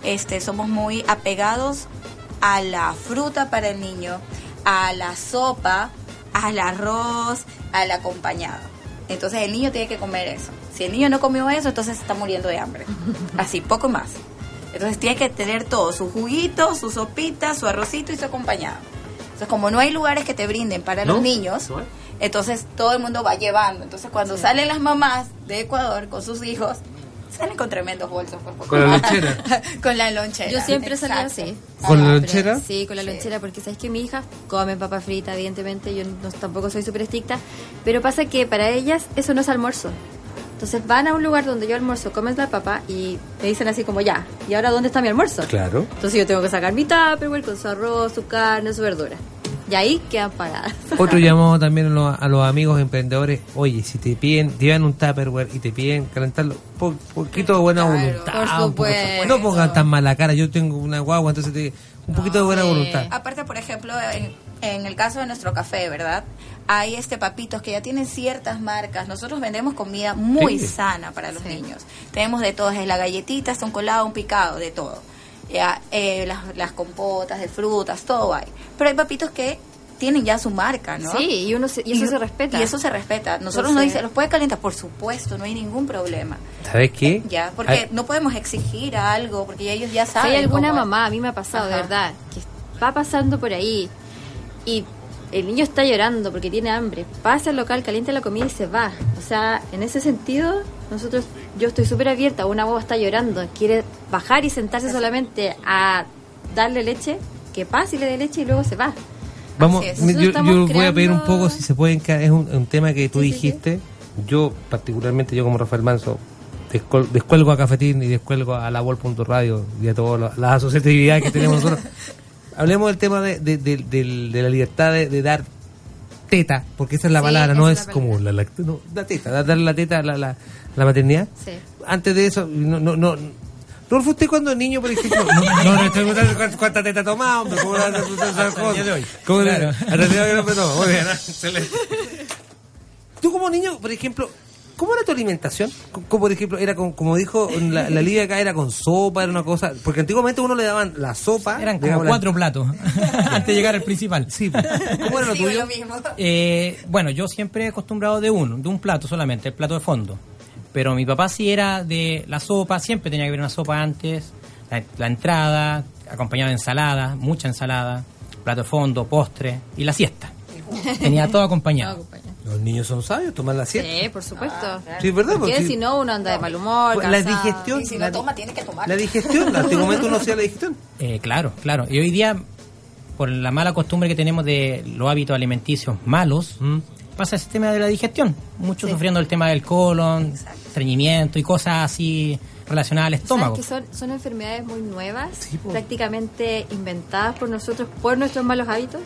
este, somos muy apegados a la fruta para el niño, a la sopa, al arroz, al acompañado. Entonces el niño tiene que comer eso. Si el niño no comió eso, entonces está muriendo de hambre. Así, poco más. Entonces tiene que tener todo, su juguito, su sopita, su arrocito y su acompañado. Entonces como no hay lugares que te brinden para ¿No? los niños, entonces todo el mundo va llevando. Entonces cuando salen las mamás de Ecuador con sus hijos, salen con tremendos bolsos. por favor. Con la lonchera. <laughs> con la lonchera. Yo siempre salí Exacto. así. ¿Con la lonchera? Sí, con la Sí. lonchera, porque sabes que mi hija come papa frita, evidentemente, yo no, tampoco soy súper estricta, pero pasa que para ellas eso no es almuerzo. Entonces van a un lugar donde yo almuerzo, comen la papa y me dicen así como ya, ¿y ahora dónde está mi almuerzo? Claro. Entonces yo tengo que sacar mi tupperware con su arroz, su carne, su verdura. Y ahí quedan paradas. Otro llamado también a los, a los amigos emprendedores, oye, si te piden, te llevan un Tupperware y te piden calentarlo, po- poquito de buena Claro, voluntad. por supuesto. no pongan tan mala cara, yo tengo una guagua, entonces te- un poquito de buena sí. voluntad. Aparte, por ejemplo, en, en el caso de nuestro café, ¿verdad? Hay este papitos que ya tienen ciertas marcas. Nosotros vendemos comida muy Sí. sana para los niños. Tenemos de todo, es la galletita, un colado, un picado, de todo. Ya, eh, las, las compotas de frutas, todo hay. Pero hay papitos que tienen ya su marca, ¿no? Sí, y, uno se- y eso se respeta. Y eso se respeta. Nosotros Entonces- nos dicen, ¿los puede calentar? Por supuesto, no hay ningún problema. ¿Sabes qué? Ya, porque Ay, no podemos exigir algo, porque ya ellos ya Si saben. hay alguna mamá, a mí me ha pasado, de Ajá. verdad, que va pasando por ahí y el niño está llorando porque tiene hambre, pasa al local, calienta la comida y se va. O sea, en ese sentido, nosotros, yo estoy súper abierta, una boba está llorando, quiere bajar y sentarse solamente a darle leche, que pase y le dé leche y luego se va. Vamos, yo, yo voy a pedir un poco si se pueden, es un, un tema que tú Sí, sí, dijiste. Yo, particularmente, yo como Rafael Manso, descuel- descuelgo a Cafetín y descuelgo a la Vol.radio y a todas las asociatividades que tenemos nosotros. <laughs> Hablemos del tema de, de, de- la libertad de, de dar teta, porque esa es la Sí, palabra, no es es la como palabra. la, lact- no, la teta, dar- darle la teta a la, la, la maternidad. Sí. Antes de eso, no, no, no. Rodolfo, usted cuando niño, por ejemplo, <laughs> no, no, no estoy preguntando cuánta- cuánta teta ha tomado, hombre, cómo la esas cosas. de hoy. ¿Cómo le- Claro. no, muy bien, <laughs> excelente. Tú como niño, por ejemplo, ¿cómo era tu alimentación? Co- Como por ejemplo, era con, como dijo la, la Lidia acá, era con sopa, era una cosa, porque antiguamente uno le daban la sopa. Eran como digamos, la- cuatro platos <laughs> antes de llegar al principal. Sí. ¿cómo era lo tuyo? lo mismo. Eh, bueno, yo siempre he acostumbrado de uno, de un plato solamente, el plato de fondo. Pero mi papá sí era de la sopa, siempre tenía que haber una sopa antes, la, la entrada, acompañada de ensalada, mucha ensalada, plato de fondo, postre y la siesta. <laughs> Tenía todo acompañado. Los niños son sabios, toman la siesta. Sí, por supuesto. Sí, es verdad. Porque porque- si no, uno anda de mal humor. Pues, la digestión, Y si la, no toma, tiene que tomar. la digestión, antiguamente uno hacía la digestión. <laughs> Eh, claro, claro. Y hoy día, por la mala costumbre que tenemos de los hábitos alimenticios malos, pasa ese tema de la digestión. Muchos sufriendo el tema del colon, estreñimiento y cosas así relacionadas al estómago. ¿Sabes que son, son enfermedades muy nuevas, Sí, prácticamente inventadas por nosotros, por nuestros malos hábitos,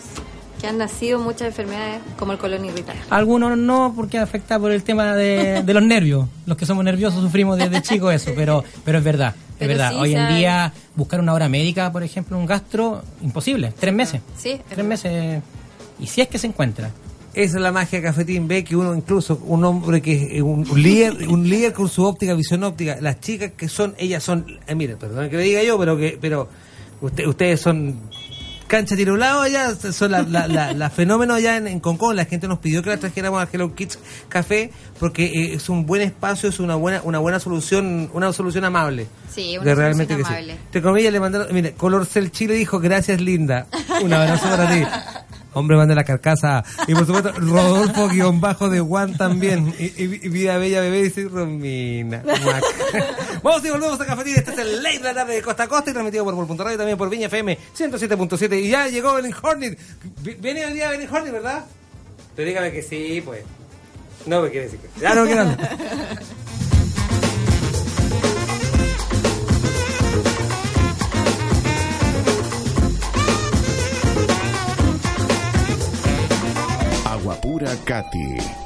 que han nacido muchas enfermedades como el colon irritable. Algunos no, porque afecta por el tema de, de los nervios. Los que somos nerviosos sufrimos desde <laughs> chicos eso, pero, pero es verdad. Es Pero verdad. sí, Hoy en día, buscar una hora médica, por ejemplo, un gastro, imposible. Tres meses. Sí, es Tres verdad. meses. Y si es que se encuentra. Esa es la magia de Cafetín B, que uno incluso, un hombre que es un, un líder, un líder con su óptica, visión óptica, las chicas que son, ellas son, eh, mire, perdón que le diga yo, pero que, pero usted, ustedes son cancha tiro lado allá, son la, la, la, la fenómeno allá en, en Concón, la gente nos pidió que la trajéramos a Hello Kids Café, porque eh, es un buen espacio, es una buena, una buena solución, una solución amable. Sí, una De solución realmente que sí. amable. Entre comillas le mandaron, mire, Color Cel Chile dijo, gracias linda, un abrazo para ti. Hombre van de la carcasa. Y por supuesto, Rodolfo guion bajo de Juan también. Y, y- y Vida Bella Bebé dice Romina. Vamos y volvemos a Cafetín. Este es el late de la tarde de Costa a Costa y transmitido por Punto Radio y también por Viña FM 107.7. Y ya llegó Belén Hornet. Vi- Viene el día Belén Hornet, ¿verdad? Pero dígame que sí, pues. No me quiere decir que. Ya no quiero Agua Pura Cati.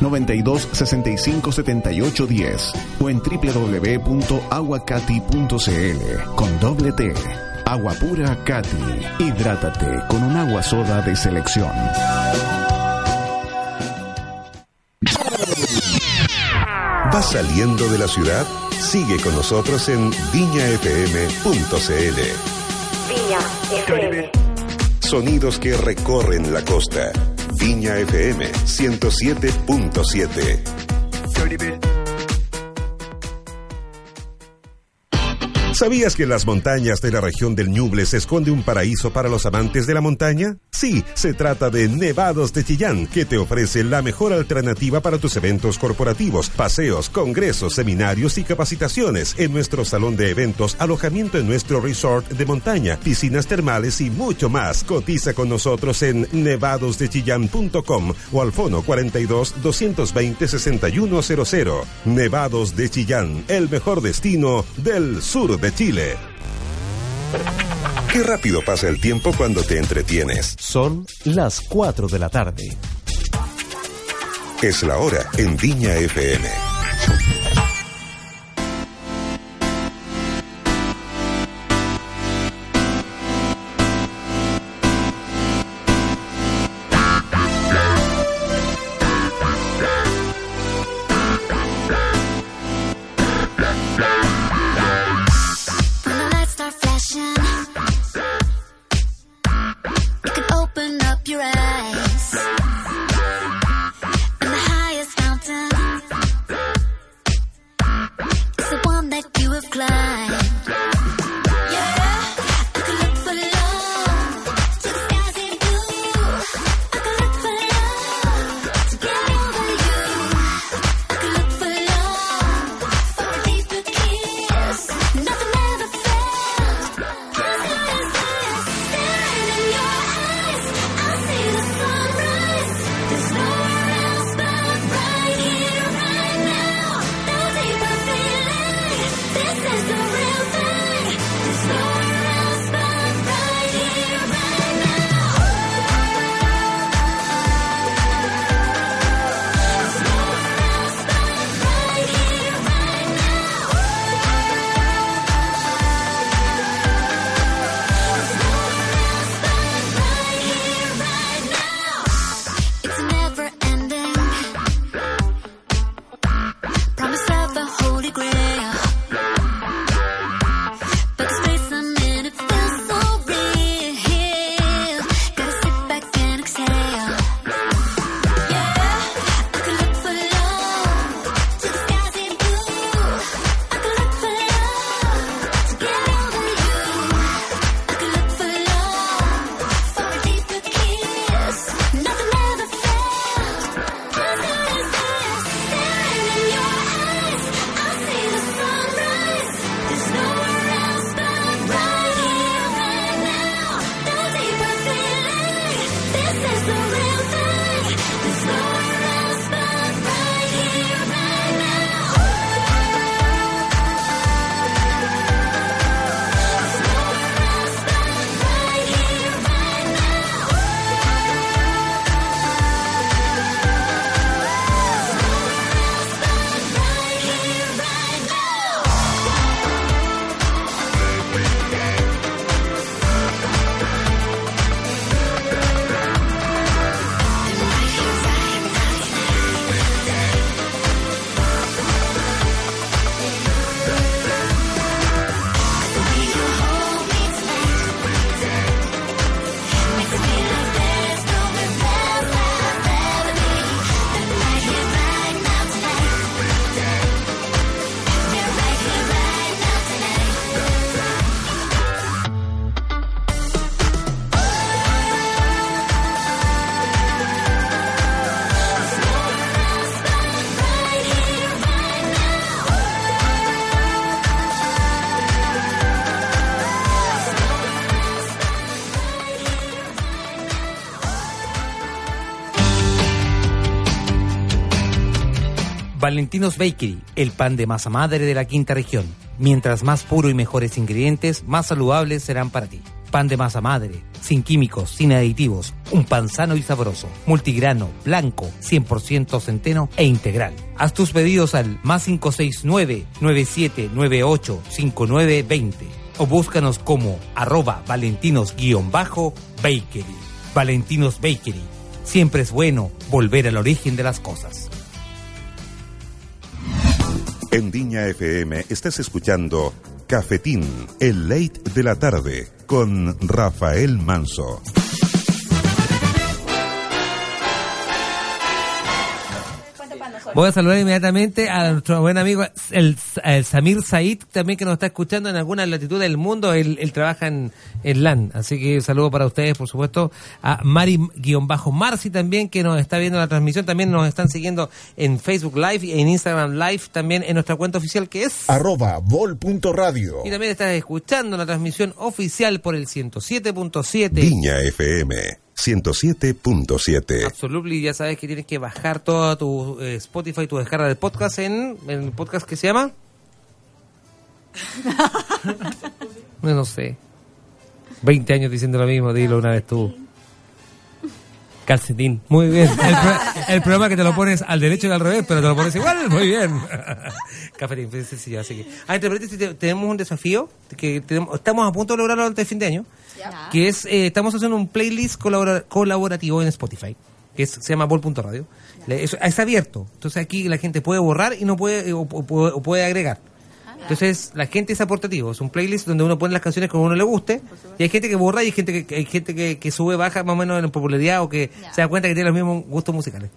92 65 78 10 o en www.aguacati.cl con doble T. Agua pura Cati. Hidrátate con un agua soda de selección. ¿Vas saliendo de la ciudad? Sigue con nosotros en viñafm.cl. Viña FM. Sonidos que recorren la costa. Viña FM 107.7. ¿Sabías que las montañas de la región del Ñuble se esconde un paraíso para los amantes de la montaña? Sí, se trata de Nevados de Chillán, que te ofrece la mejor alternativa para tus eventos corporativos, paseos, congresos, seminarios y capacitaciones en nuestro salón de eventos, alojamiento en nuestro resort de montaña, piscinas termales y mucho más. Cotiza con nosotros en nevadosdechillán.com o al fono 42 220 6100. Nevados de Chillán, el mejor destino del sur de Chile. Qué rápido pasa el tiempo cuando te entretienes. Son las 4 de la tarde. Es la hora en Viña FM. Valentinos Bakery, el pan de masa madre de la quinta región. Mientras más puro y mejores ingredientes, más saludables serán para ti. Pan de masa madre, sin químicos, sin aditivos, un pan sano y sabroso, multigrano, blanco, 100% centeno e integral. Haz tus pedidos al más 569-9798-5920 o búscanos como arroba valentinos-bakery. Valentinos Bakery. Siempre es bueno volver al origen de las cosas. En Viña FM estás escuchando Cafetín, el late de la tarde, con Rafael Manso. Voy a saludar inmediatamente a nuestro buen amigo el, el Samir Said, también que nos está escuchando en alguna latitud del mundo. Él, él trabaja en, en LAN, así que saludo para ustedes, por supuesto. A Mari-Marci también, que nos está viendo la transmisión. También nos están siguiendo en Facebook Live y en Instagram Live, también en nuestra cuenta oficial que es... Arroba vol.radio. Y también estás escuchando la transmisión oficial por el 107.7. Viña FM 107.7. Absolutely, ya sabes que tienes que bajar toda tu eh, Spotify, tu descarga de podcast en, en el podcast que se llama. no, <laughs> no sé. 20 años diciendo lo mismo, dilo una vez tú. Calcetín. Muy bien. El, pro- el programa que te lo pones al derecho y al revés, pero te lo pones igual. Muy bien. Cafetín, pues, sencillo, así que. Ah, entre paréntesis, te- tenemos un desafío que tenemos- estamos a punto de lograrlo antes de fin de año. Ya. Que es, eh, estamos haciendo un playlist colabora- colaborativo en Spotify. Que es- se llama Vol.radio. Le- Es, es abierto. Entonces aquí la gente puede borrar y no puede, o, o puede- o puede agregar. Entonces, la gente es aportativo, es un playlist donde uno pone las canciones como a uno le guste, y hay gente que borra y hay gente que, hay gente que, que sube, baja más o menos en popularidad o que se da cuenta que tiene los mismos gustos musicales.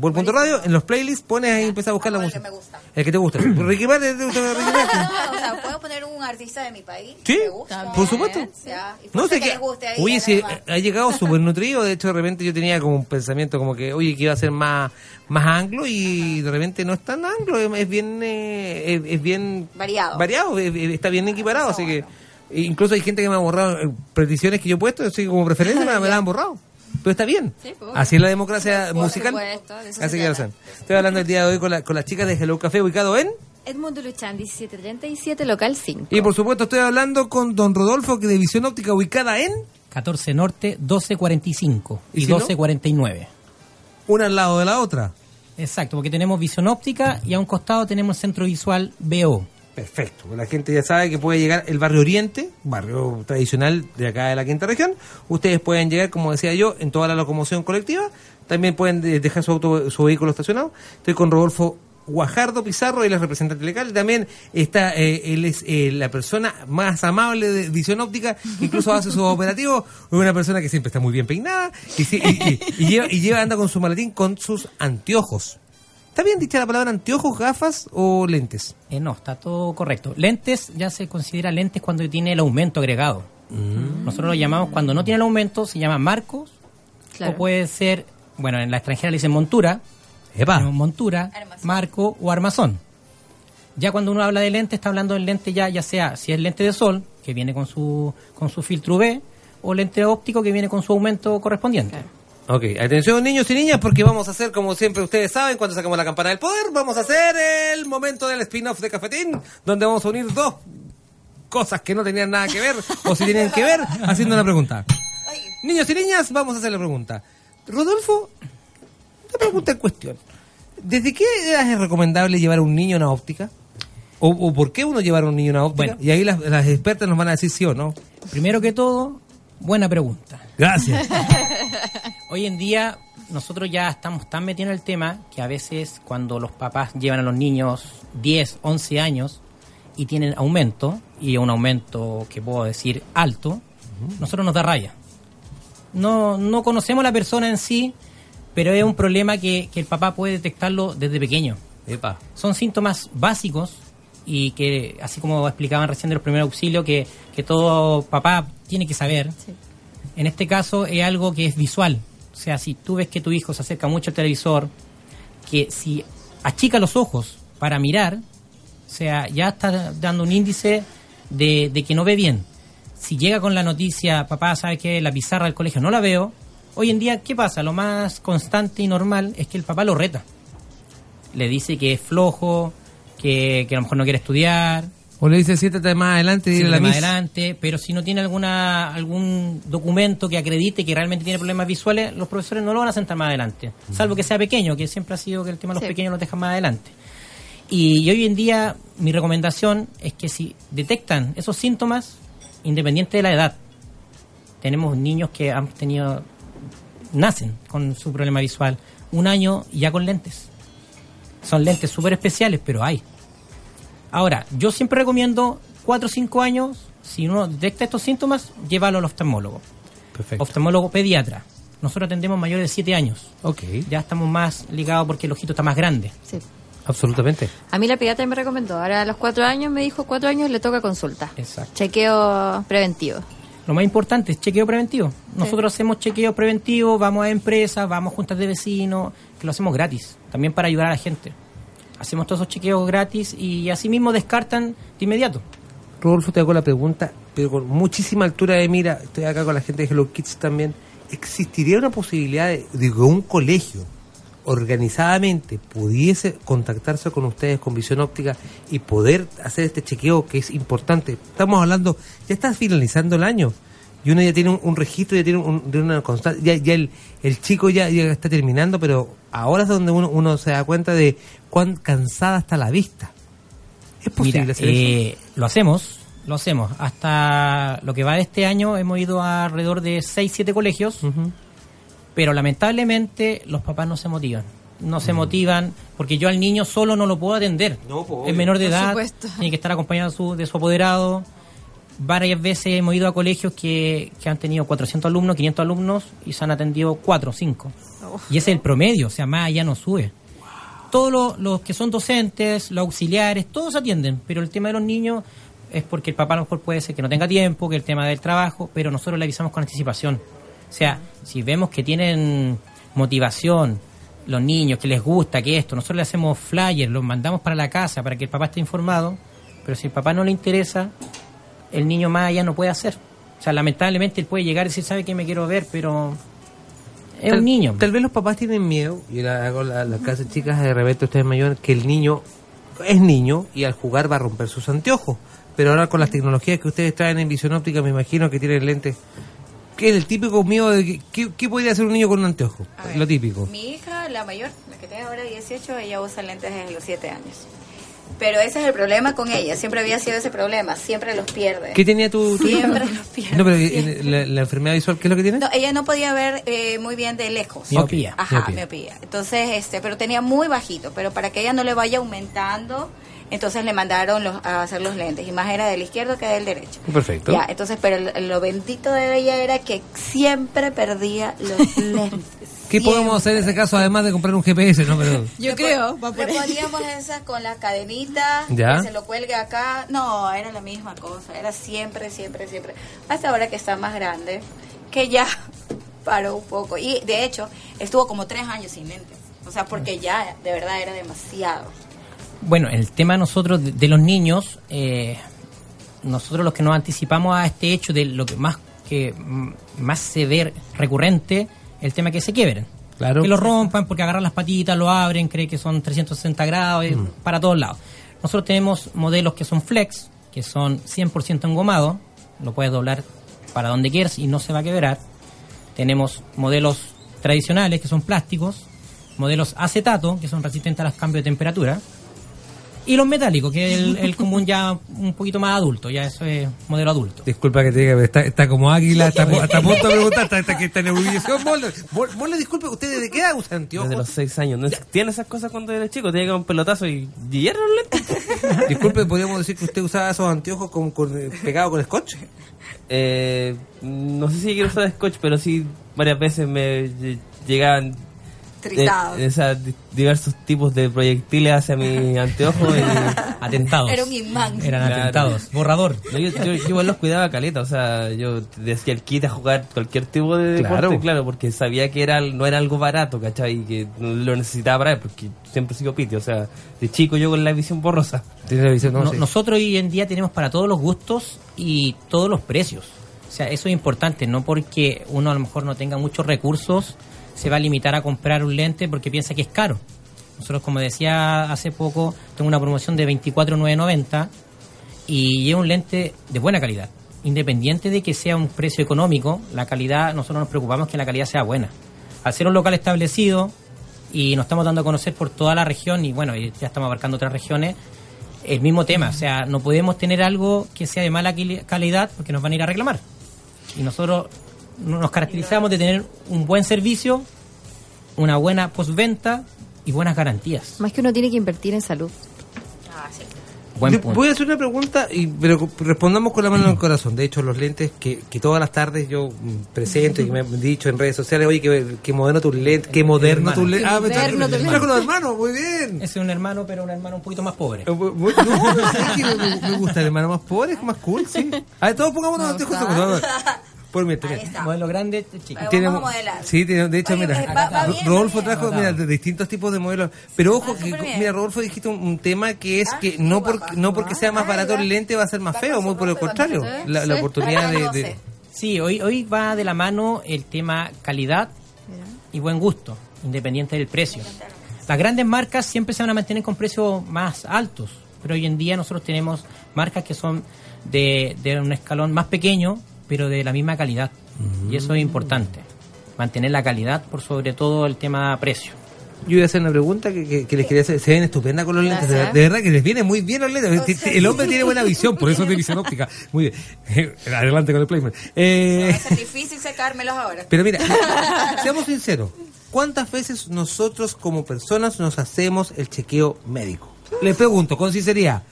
Vol.radio, en los playlists pones ahí y empiezas a buscar la el música. que me gusta. El que te gusta. <clears throat> Ricky Martin, ¿te gusta Ricky Martin? <laughs> O sea, puedo poner un artista de mi país. Sí, me gusta. por supuesto. Y No sé ahí, oye, si ha llegado súper nutrido, de hecho de repente yo tenía como un pensamiento como que, oye, que iba a ser más, más anglo y de repente no es tan anglo, es, bien, eh, es, es bien Variado. variado, es- es- está bien equiparado, así que incluso hay gente que me ha borrado eh, peticiones que yo he puesto, así como preferencia me, me <laughs> la han borrado. Pero está bien. Sí, pues, Así es la democracia Por musical. supuesto, Así que. Estoy hablando el día de hoy con, la- con las chicas de Hello Café ubicado en... Edmundo Luchan, 1737, local 5. Y por supuesto estoy hablando con don Rodolfo que de Visión Óptica ubicada en... 14 Norte, 1245 ¿Y y, si no? 1249. Una al lado de la otra. Exacto, porque tenemos visión óptica y a un costado tenemos el centro visual BO. Perfecto. La gente ya sabe que puede llegar el barrio Oriente, barrio tradicional de acá de la quinta región. Ustedes pueden llegar, como decía yo, en toda la locomoción colectiva. También pueden de- dejar su, auto, su vehículo estacionado. Estoy con Rodolfo Guajardo Pizarro, él es representante legal. También está, eh, él es eh, la persona más amable de visión óptica, incluso hace sus operativos. Una persona que siempre está muy bien peinada y- y lleva, y lleva, anda con su maletín con sus anteojos. ¿Está bien dicha la palabra anteojos, gafas o lentes? Eh, no, está todo correcto. Lentes ya se considera lentes cuando tiene el aumento agregado. Mm. Nosotros lo llamamos cuando no tiene el aumento, se llama marcos, Claro. o puede ser, bueno, en la extranjera le dicen montura, Epa. montura, marco o armazón. Ya cuando uno habla de lente, está hablando del lente ya, ya sea si es lente de sol, que viene con su, con su filtro UV, o lente óptico que viene con su aumento correspondiente. Ok, atención niños y niñas porque vamos a hacer como siempre ustedes saben cuando sacamos la campana del poder, vamos a hacer el momento del spin-off de Cafetín, donde vamos a unir dos cosas que no tenían nada que ver o si tenían que ver haciendo una pregunta. Niños y niñas, vamos a hacer la pregunta. Rodolfo, una pregunta en cuestión. ¿Desde qué edad es recomendable llevar a un niño a una óptica? ¿O, o por qué uno llevar a un niño a una óptica? Bueno. y ahí las, las expertas nos van a decir sí o no. Primero que todo, buena pregunta. Gracias. <laughs> Hoy en día nosotros ya estamos tan metidos en el tema que a veces cuando los papás llevan a los niños 10, 11 años y tienen aumento, y un aumento que puedo decir alto, nosotros nos da raya. No, no conocemos a la persona en sí, pero es un problema que, que el papá puede detectarlo desde pequeño. Epa. Son síntomas básicos y que, así como explicaban recién de los primeros auxilios, que, que todo papá tiene que saber. En este caso es algo que es visual. O sea, si tú ves que tu hijo se acerca mucho al televisor, que si achica los ojos para mirar, o sea, ya está dando un índice de, que no ve bien. Si llega con la noticia, papá, ¿sabe que La pizarra del colegio no la veo. Hoy en día, ¿qué pasa? Lo más constante y normal es que el papá lo reta. le dice que es flojo, que a lo mejor no quiere estudiar, O le dice, siéntate más adelante y dile la más adelante, pero si no tiene alguna algún documento que acredite que realmente tiene problemas visuales, los profesores no lo van a sentar más adelante, salvo que sea pequeño, que siempre ha sido que el tema de los Sí. pequeños los dejan más adelante. Y, y hoy en día mi recomendación es que si detectan esos síntomas, independiente de la edad, tenemos niños que han tenido, nacen con su problema visual, un año ya con lentes. Son lentes súper especiales, pero hay. Ahora, yo siempre recomiendo 4 o 5 años, si uno detecta estos síntomas, llévalo al oftalmólogo. Perfecto. Oftalmólogo pediatra. Nosotros atendemos mayores de 7 años. Ok, Ya estamos más ligados porque el ojito está más grande. Sí. absolutamente. A mí la pediatra me recomendó. Ahora a los cuatro años me dijo cuatro años le toca consulta. Exacto. Chequeo preventivo. Lo más importante es chequeo preventivo. Nosotros hacemos chequeo preventivo, vamos a empresas, vamos a juntas de vecinos, que lo hacemos gratis, también para ayudar a la gente. Hacemos todos esos chequeos gratis y así mismo descartan de inmediato. Rodolfo, te hago la pregunta, pero con muchísima altura de mira, estoy acá con la gente de Hello Kids también. ¿Existiría una posibilidad de, de que un colegio organizadamente pudiese contactarse con ustedes con visión óptica y poder hacer este chequeo que es importante? Estamos hablando, ya está finalizando el año y uno ya tiene un, registro, ya tiene un, de una constante, ya, ya el, chico ya está terminando, pero ahora es donde uno, uno se da cuenta de cuán cansada está la vista. ¿Es posible Mira, hacer eso? eh, lo hacemos, lo hacemos. Hasta lo que va de este año hemos ido a alrededor de 6, 7 colegios, pero lamentablemente los papás no se motivan. No Mm. se motivan porque yo al niño solo no lo puedo atender. No, pues, es menor de Por edad, supuesto. tiene que estar acompañado de su, de su apoderado. Varias veces hemos ido a colegios que, que han tenido 400 alumnos, 500 alumnos y se han atendido 4 o 5. Y ese es el promedio, o sea, más allá no sube. Todos los, los que son docentes, los auxiliares, todos atienden, pero el tema de los niños es porque el papá a lo mejor puede ser que no tenga tiempo, que el tema del trabajo, pero nosotros le avisamos con anticipación. O sea, si vemos que tienen motivación, los niños, que les gusta, que esto, nosotros le hacemos flyers, los mandamos para la casa para que el papá esté informado, pero si el papá no le interesa, el niño más allá no puede hacer. O sea, lamentablemente él puede llegar y decir, sabe que me quiero ver, pero es Tal- un niño. Tal vez los papás tienen miedo, y la, hago la, la casa de chicas de repente ustedes mayores, que el niño es niño y al jugar va a romper sus anteojos. Pero ahora con las tecnologías que ustedes traen en visión óptica, me imagino que tienen lentes. ¿Qué es el típico miedo de que, ¿qué, qué podría hacer un niño con un anteojo? Ver, Lo típico. Mi hija, la mayor, la que tiene ahora 18, ella usa lentes desde los 7 años. Pero ese es el problema con ella. Siempre había sido ese problema. Siempre los pierde. ¿Qué tenía tu, tu hija? Siempre los pierde. No, pero siempre. la, la enfermedad visual, ¿qué es lo que tiene? No, ella no podía ver eh, muy bien de lejos. Miopía. Ajá, Miopía. miopía. Entonces, este, pero tenía muy bajito. Pero para que ella no le vaya aumentando, entonces le mandaron los, a hacer los lentes. Y más era del izquierdo que del derecho. Perfecto. Ya, entonces, pero lo bendito de ella era que siempre perdía los lentes. <laughs> ¿Qué podemos hacer en ese caso además de comprar un GPS? No, pero... <laughs> Yo creo, Le poníamos esas con las cadenitas, Ya. que se lo cuelgue acá. No, era la misma cosa, era siempre, siempre, siempre. Hasta ahora que está más grande, que ya <laughs> paró un poco. Y de hecho, estuvo como tres años sin lentes. O sea, porque ya de verdad era demasiado. Bueno, el tema nosotros de, de los niños, eh, nosotros los que nos anticipamos a este hecho de lo que más que mm, más se ve recurrente, el tema que se quiebren. Claro. Que lo rompan porque agarran las patitas, lo abren, cree que son 360 grados, eh, para todos lados. Nosotros tenemos modelos que son flex, que son 100% engomados, lo puedes doblar para donde quieras y no se va a quebrar. Tenemos modelos tradicionales que son plásticos, modelos acetato, que son resistentes a los cambios de temperatura, y los metálicos, que es el, el común ya un poquito más adulto, ya eso es modelo adulto. Disculpa que te diga, pero está, está como águila, está, a- está a punto de preguntar, está, está, que está en ebullición. Molle, disculpe, ¿usted desde qué edad usa anteojos? Desde los 6 años. No tiene esas cosas cuando eres chico. Tiene que un pelotazo y hierro los lentes. <laughs> Disculpe, podríamos decir que usted usaba esos anteojos con, con, eh, pegados con scotch. Eh, no sé si quiero usar scotch, pero sí varias veces me lle- llegaban Trizados. eh, diversos tipos de proyectiles hacia mi <laughs> anteojo y Atentados. Era un imán. Eran Claro. atentados. Borrador. No, yo, yo- yo igual los cuidaba caleta, o sea, yo decía el kit a jugar cualquier tipo de deporte, Claro. claro, porque sabía que era no era algo barato, ¿cachai? Y que lo necesitaba para él, porque siempre he sido piti, o sea, de chico yo con la visión borrosa. La visión, no, No- sí. Nosotros hoy en día tenemos para todos los gustos y todos los precios. O sea, eso es importante, no porque uno a lo mejor no tenga muchos recursos, se va a limitar a comprar un lente porque piensa que es caro. Nosotros, como decía hace poco, tengo una promoción de 24,990 y lleva un lente de buena calidad. Independiente de que sea un precio económico, la calidad, nosotros nos preocupamos que la calidad sea buena. Al ser un local establecido y nos estamos dando a conocer por toda la región y bueno, ya estamos abarcando otras regiones, el mismo tema, o sea, no podemos tener algo que sea de mala calidad porque nos van a ir a reclamar. Y nosotros nos caracterizamos de tener un buen servicio, una buena postventa y buenas garantías. Más que uno tiene que invertir en salud. Buen Yo punto. Voy a hacer una pregunta, y, pero respondamos con la mano en el corazón. De hecho, los lentes que, que todas las tardes yo mm, presento y que me han dicho en redes sociales, oye, que, que moderno tus lentes, que moderno tus lentes. Ah, me Moderno tus trajo los hermanos, muy bien. Es un hermano, pero un hermano un poquito más pobre. Eh, No, pero ¿sabes qué? me, me gusta el hermano más pobre, es más cool, sí. A ver, todos pongámonos antes juntos. Por está. Modelo grande, chico. Tiene- vamos a modelar. Sí, tiene- de hecho, Oye, mira, eh, va- va bien, Rodolfo trajo, mira, de distintos tipos de modelos. Pero ojo, Va que, mira, Rodolfo dijiste un, un tema que es Ah, que no, guapa. porque no porque sea más Ah, barato el lente va a ser más feo, muy por el contrario. ¿eh? La, la Sí. oportunidad de, de-. Sí, hoy, hoy va de la mano el tema calidad y buen gusto, independiente del precio. Las grandes marcas siempre se van a mantener con precios más altos, pero hoy en día nosotros tenemos marcas que son de, de un escalón más pequeño, pero de la misma calidad. Y eso es importante, mantener la calidad por sobre todo el tema precio. Yo iba a hacer una pregunta que, que- que les quería hacer. Se ven estupenda con los lentes. De, verdad que les viene muy bien los lentes. El hombre tiene buena visión, por eso es de visión <laughs> óptica. Muy bien. <laughs> Adelante con el placement. Eh, Va a ser difícil secármelos ahora. Pero mira, <laughs> seamos sinceros. ¿Cuántas veces nosotros como personas nos hacemos el chequeo médico? Le pregunto con sinceridad,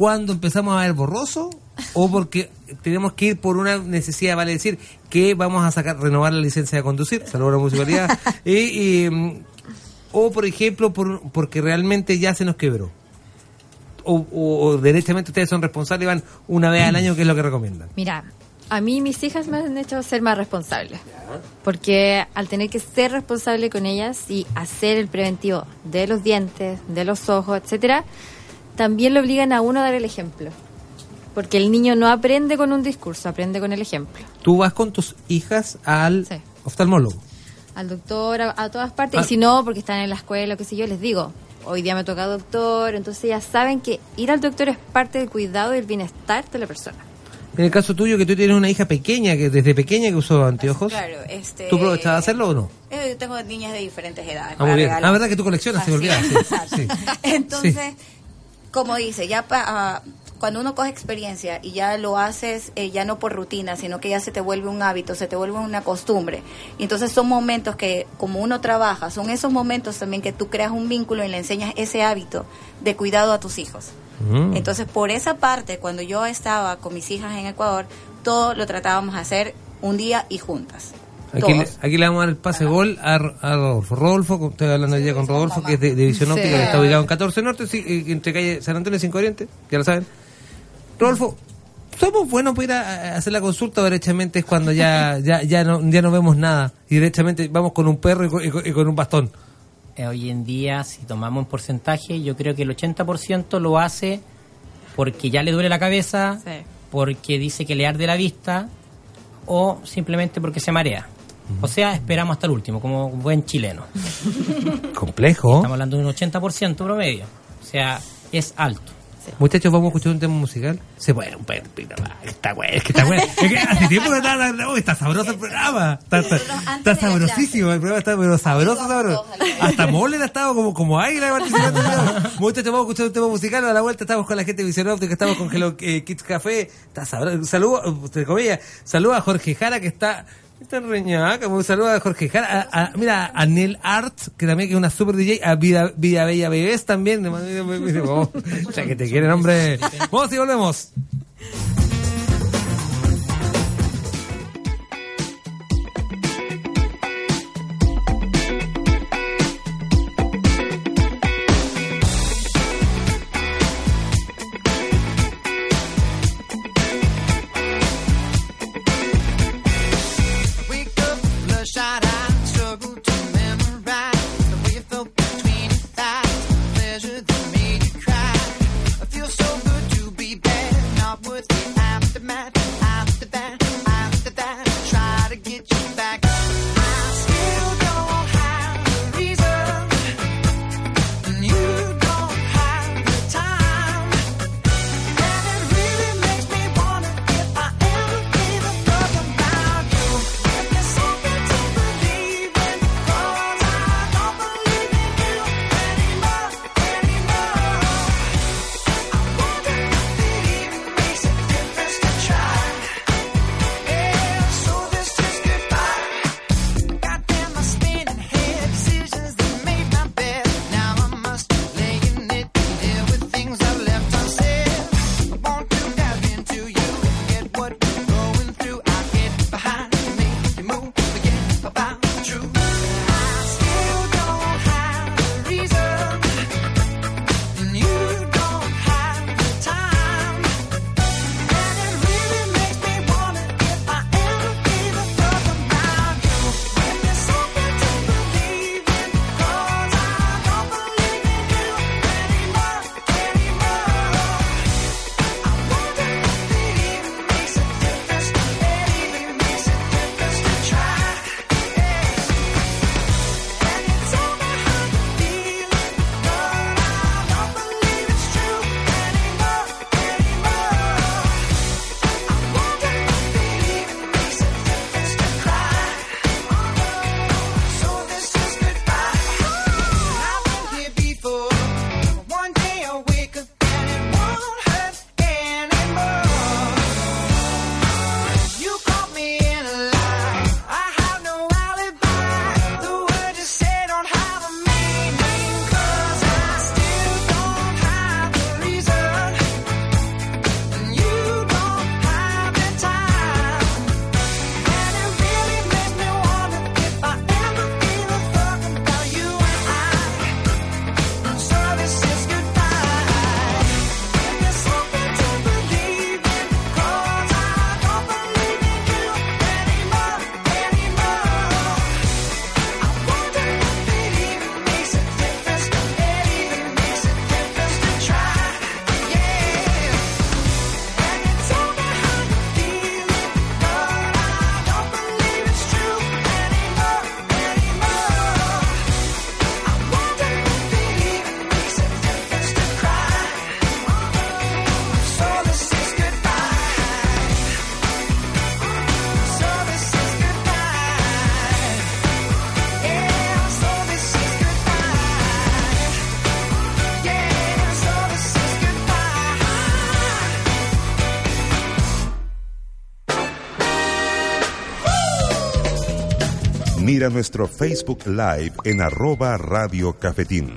¿cuándo empezamos a ver borroso o porque tenemos que ir por una necesidad, vale decir, que vamos a sacar, renovar la licencia de conducir, salvo la municipalidad, <laughs> y, y, o por ejemplo, por, porque realmente ya se nos quebró? O, o- o derechamente ustedes son responsables y van una vez al año, que es lo que recomiendan? Mira, a mí mis hijas me han hecho ser más responsable. Porque al tener que ser responsable con ellas y hacer el preventivo de los dientes, de los ojos, etcétera, también le obligan a uno a dar el ejemplo. Porque el niño no aprende con un discurso, aprende con el ejemplo. Tú vas con tus hijas al Sí. oftalmólogo. Al doctor, a, a todas partes. Ah. Y si no, porque están en la escuela, qué sé yo, les digo, hoy día me toca doctor. Entonces ya saben que ir al doctor es parte del cuidado y el bienestar de la persona. En el caso tuyo, que tú tienes una hija pequeña, que desde pequeña que usó anteojos, Claro, este... ¿tú aprovechabas de hacerlo o no? Eh, Yo tengo niñas de diferentes edades. Ah, muy bien. Ah, verdad que tú coleccionas, se me Así olvidaba. Sí, <laughs> sí. Como dice, ya pa- ah, cuando uno coge experiencia y ya lo haces, eh, ya no por rutina, sino que ya se te vuelve un hábito, se te vuelve una costumbre. Y entonces son momentos que, como uno trabaja, son esos momentos también que tú creas un vínculo y le enseñas ese hábito de cuidado a tus hijos. Mm. Entonces, por esa parte, cuando yo estaba con mis hijas en Ecuador, todo lo tratábamos de hacer un día y juntas. Aquí le, aquí le vamos a dar el pase gol a, a Rodolfo. Rodolfo, estoy hablando hoy día con Rodolfo, que es de, de Visión Sí. Óptica, que está ubicado en 14 Norte, sí, entre calle San Antonio y 5 Oriente, ya lo saben. Rodolfo, ¿somos buenos para ir a, a hacer la consulta o derechamente es cuando ya, <laughs> ya, ya, no, ya no vemos nada y derechamente vamos con un perro y con, y con- y con un bastón? Eh, hoy en día, si tomamos un porcentaje, yo creo que el 80% lo hace porque ya le duele la cabeza, Sí. porque dice que le arde la vista o simplemente porque se marea. O sea, esperamos hasta el último, como buen chileno. <laughs> Complejo. Estamos hablando de un 80% promedio. O sea, es alto. Muchachos, vamos a escuchar un tema musical. Se puede un. Está bueno, es que está bueno. <laughs> Es que hace tiempo que está, está sabroso el programa. Está, está, está sabrosísimo, el programa está pero sabroso, sabroso. Hasta Moller ha estado como, como águila participando. Muchachos, vamos a escuchar un tema musical. A la vuelta estamos con la gente de Visión Óptica, estamos con Hello eh, Kids Café. Está sabroso. Saludos, entre comillas, saludos a Jorge Jara que está... Está reñaca, un saludo a Jorge Jara, a, mira, a Neil Art, que también que es una super DJ, a Vida, Vida Bella Bebés también, oh, ya que te quieren, hombre. Vamos y volvemos. Mira nuestro Facebook Live en arroba Radio Cafetín.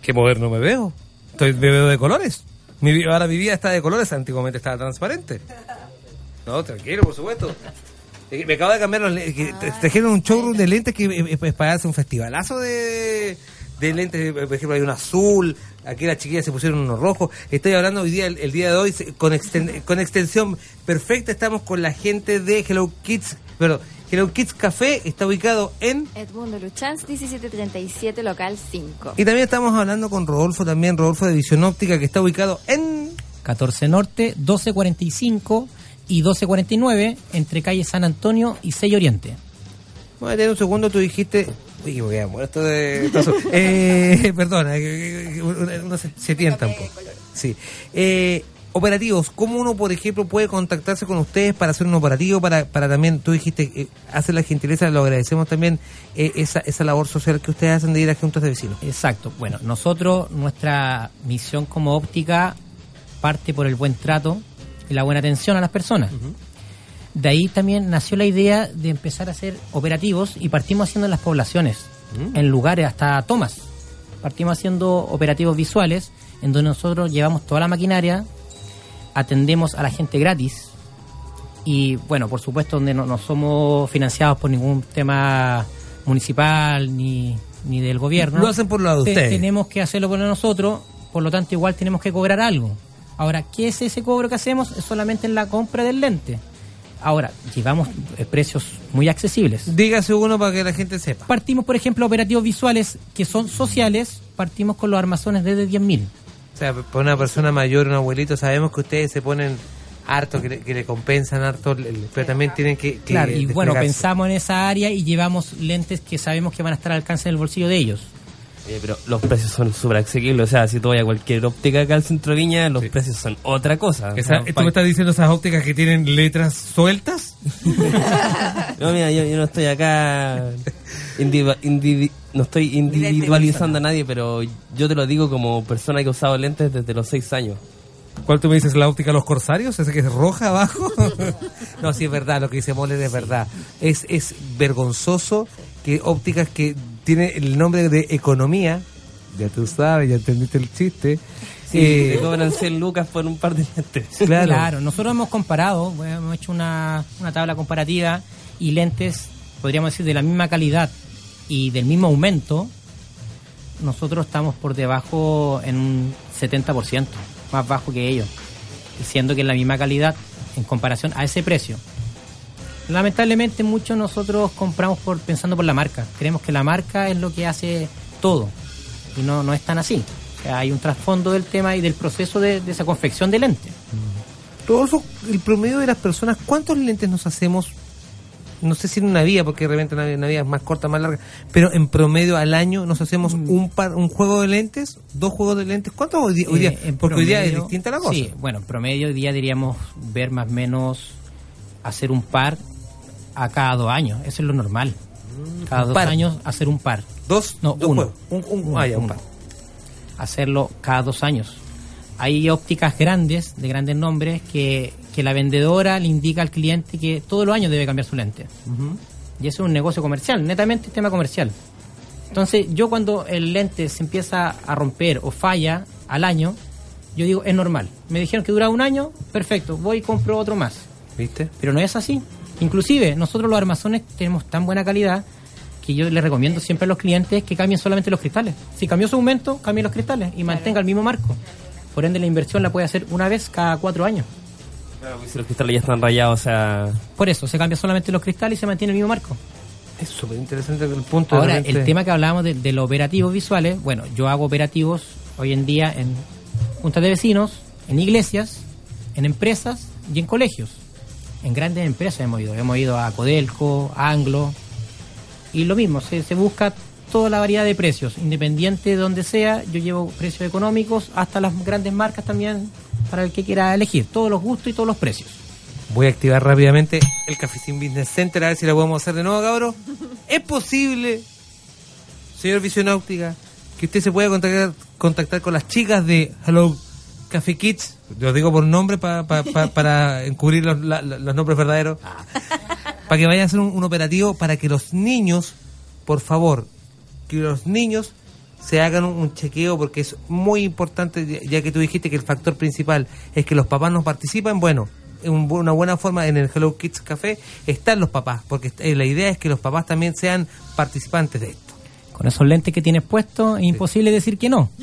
Qué moderno me veo. Estoy, me veo de colores. Mi, ahora mi vida está de colores, antiguamente estaba transparente. No, tranquilo, por supuesto. Eh, Me acabo de cambiar los lentes. un showroom de lentes que eh, es para hacer un festivalazo de, de lentes. Por ejemplo, hay un azul. Aquí las chiquillas se pusieron unos rojos. Estoy hablando hoy día, el, el día de hoy, con, exten- con extensión perfecta. Estamos con la gente de Hello Kids. Perdón, Hello Kids Café está ubicado en. Edmundo Luchanz, 1737, local 5. Y también estamos hablando con Rodolfo, también Rodolfo de Visión Óptica, que está ubicado en. 14 Norte, 1245 y 1249, entre calle San Antonio y 6 Oriente. A tener un segundo, tú dijiste. Uy, que me morir esto de. esto- eh, <laughs> perdona, que- que uno uno se, se tienta un poco. Sí. Eh, operativos, ¿cómo uno, por ejemplo, puede contactarse con ustedes para hacer un operativo? Para, para también, tú dijiste, eh, hacer la gentileza, lo agradecemos también, eh, esa, esa labor social que ustedes hacen de ir a juntas de vecinos. Exacto. Bueno, nosotros, nuestra misión como óptica parte por el buen trato y la buena atención a las personas. De ahí también nació la idea de empezar a hacer operativos y partimos haciendo en las poblaciones, en lugares hasta tomas. Partimos haciendo operativos visuales en donde nosotros llevamos toda la maquinaria, atendemos a la gente gratis y bueno, por supuesto donde no, no somos financiados por ningún tema municipal ni, ni del gobierno. Lo hacen por lado de Te- ustedes. Tenemos que hacerlo por nosotros, por lo tanto igual tenemos que cobrar algo. Ahora, ¿qué es ese cobro que hacemos? Es solamente en la compra del lente. Ahora, llevamos eh, precios muy accesibles. Dígase uno para que la gente sepa. Partimos, por ejemplo, operativos visuales que son sociales, partimos con los armazones desde 10.000. O sea, para una persona mayor, un abuelito, sabemos que ustedes se ponen harto, que le, que le compensan harto, pero también tienen que... que Claro, y bueno, pensamos en esa área y llevamos lentes que sabemos que van a estar al alcance del bolsillo de ellos. Oye, pero los precios son súper asequibles. O sea, si tú vas a cualquier óptica acá al centro de Viña, los precios son otra cosa. Esa- sea, ¿Tú me estás diciendo esas ópticas que tienen letras sueltas? <laughs> No, mira, yo, yo no estoy acá. no estoy individualizando a nadie, pero yo te lo digo como persona que ha usado lentes desde los 6 años. ¿Cuál tú me dices? ¿La óptica Los Corsarios? ¿Esa que es roja abajo? <laughs> no, sí es verdad, lo que dice Moller es verdad. Es, es vergonzoso que ópticas que tienen el nombre de economía, ya tú sabes, ya entendiste el chiste. Sí, eh, te cobran 100 lucas por un par de lentes. <laughs> Claro. nosotros hemos comparado, bueno, hemos hecho una, una tabla comparativa y lentes, podríamos decir, de la misma calidad y del mismo aumento, nosotros estamos por debajo en un 70%, más bajo que ellos, siendo que es la misma calidad en comparación a ese precio. Lamentablemente muchos nosotros compramos por pensando por la marca, creemos que la marca es lo que hace todo y no, no es tan así. O sea, hay un trasfondo del tema y del proceso de, de esa confección de lentes. Rodolfo, el promedio de las personas, ¿cuántos lentes nos hacemos? No sé si en una vía, porque de repente una, una vía es más corta, más larga, pero en promedio al año nos hacemos Mm. un par, un juego de lentes, dos juegos de lentes. ¿Cuántos hoy día? hoy día? Eh, porque hoy día es promedio- distinta la cosa. Sí, bueno, en promedio hoy día diríamos ver más o menos hacer un par a cada dos años. Eso es lo normal. Cada dos par. años hacer un par. ¿Dos? No, Dos uno. Un- un- Uno, ah, ya, un uno. par. Hacerlo cada dos años. Hay ópticas grandes, de grandes nombres, que, que la vendedora le indica al cliente que todos los años debe cambiar su lente. Y eso es un negocio comercial, netamente tema comercial. Entonces, yo cuando el lente se empieza a romper o falla al año, yo digo, es normal. Me dijeron que dura un año, perfecto, voy y compro otro más. ¿Viste? Pero no es así. Inclusive, nosotros los armazones tenemos tan buena calidad que yo les recomiendo siempre a los clientes que cambien solamente los cristales. Si cambió su aumento, cambien los cristales y mantenga el mismo marco. Por ende, la inversión la puede hacer una vez cada cuatro años. Claro, porque si los cristales ya están rayados, o sea. Por eso, se cambia solamente los cristales y se mantiene el mismo marco. Es súper interesante el punto. de Ahora, el tema que hablábamos de, de los operativos visuales, bueno, yo hago operativos hoy en día en juntas de vecinos, en iglesias, en empresas y en colegios. En grandes empresas hemos ido, hemos ido a Codelco, a Anglo, y lo mismo, se, se busca toda la variedad de precios, independiente de donde sea, yo llevo precios económicos hasta las grandes marcas también para el que quiera elegir, todos los gustos y todos los precios. Voy a activar rápidamente el Cafecín Business Center a ver si lo podemos hacer de nuevo, cabros. <laughs> ¿Es posible, señor Visionáutica, que usted se pueda contactar, contactar con las chicas de Hello Café Kids, lo digo por nombre pa- pa- pa- para encubrir los, la- los nombres verdaderos, para que vayan a hacer un, un operativo para que los niños, por favor, que los niños se hagan un, chequeo porque es muy importante, ya- que tú dijiste que el factor principal es que los papás no participan, bueno, un bu- una buena forma en el Hello Kids Café están los papás, porque eh, la idea es que los papás también sean participantes de esto. Con esos lentes que tienes puestos, es imposible decir que no. <laughs>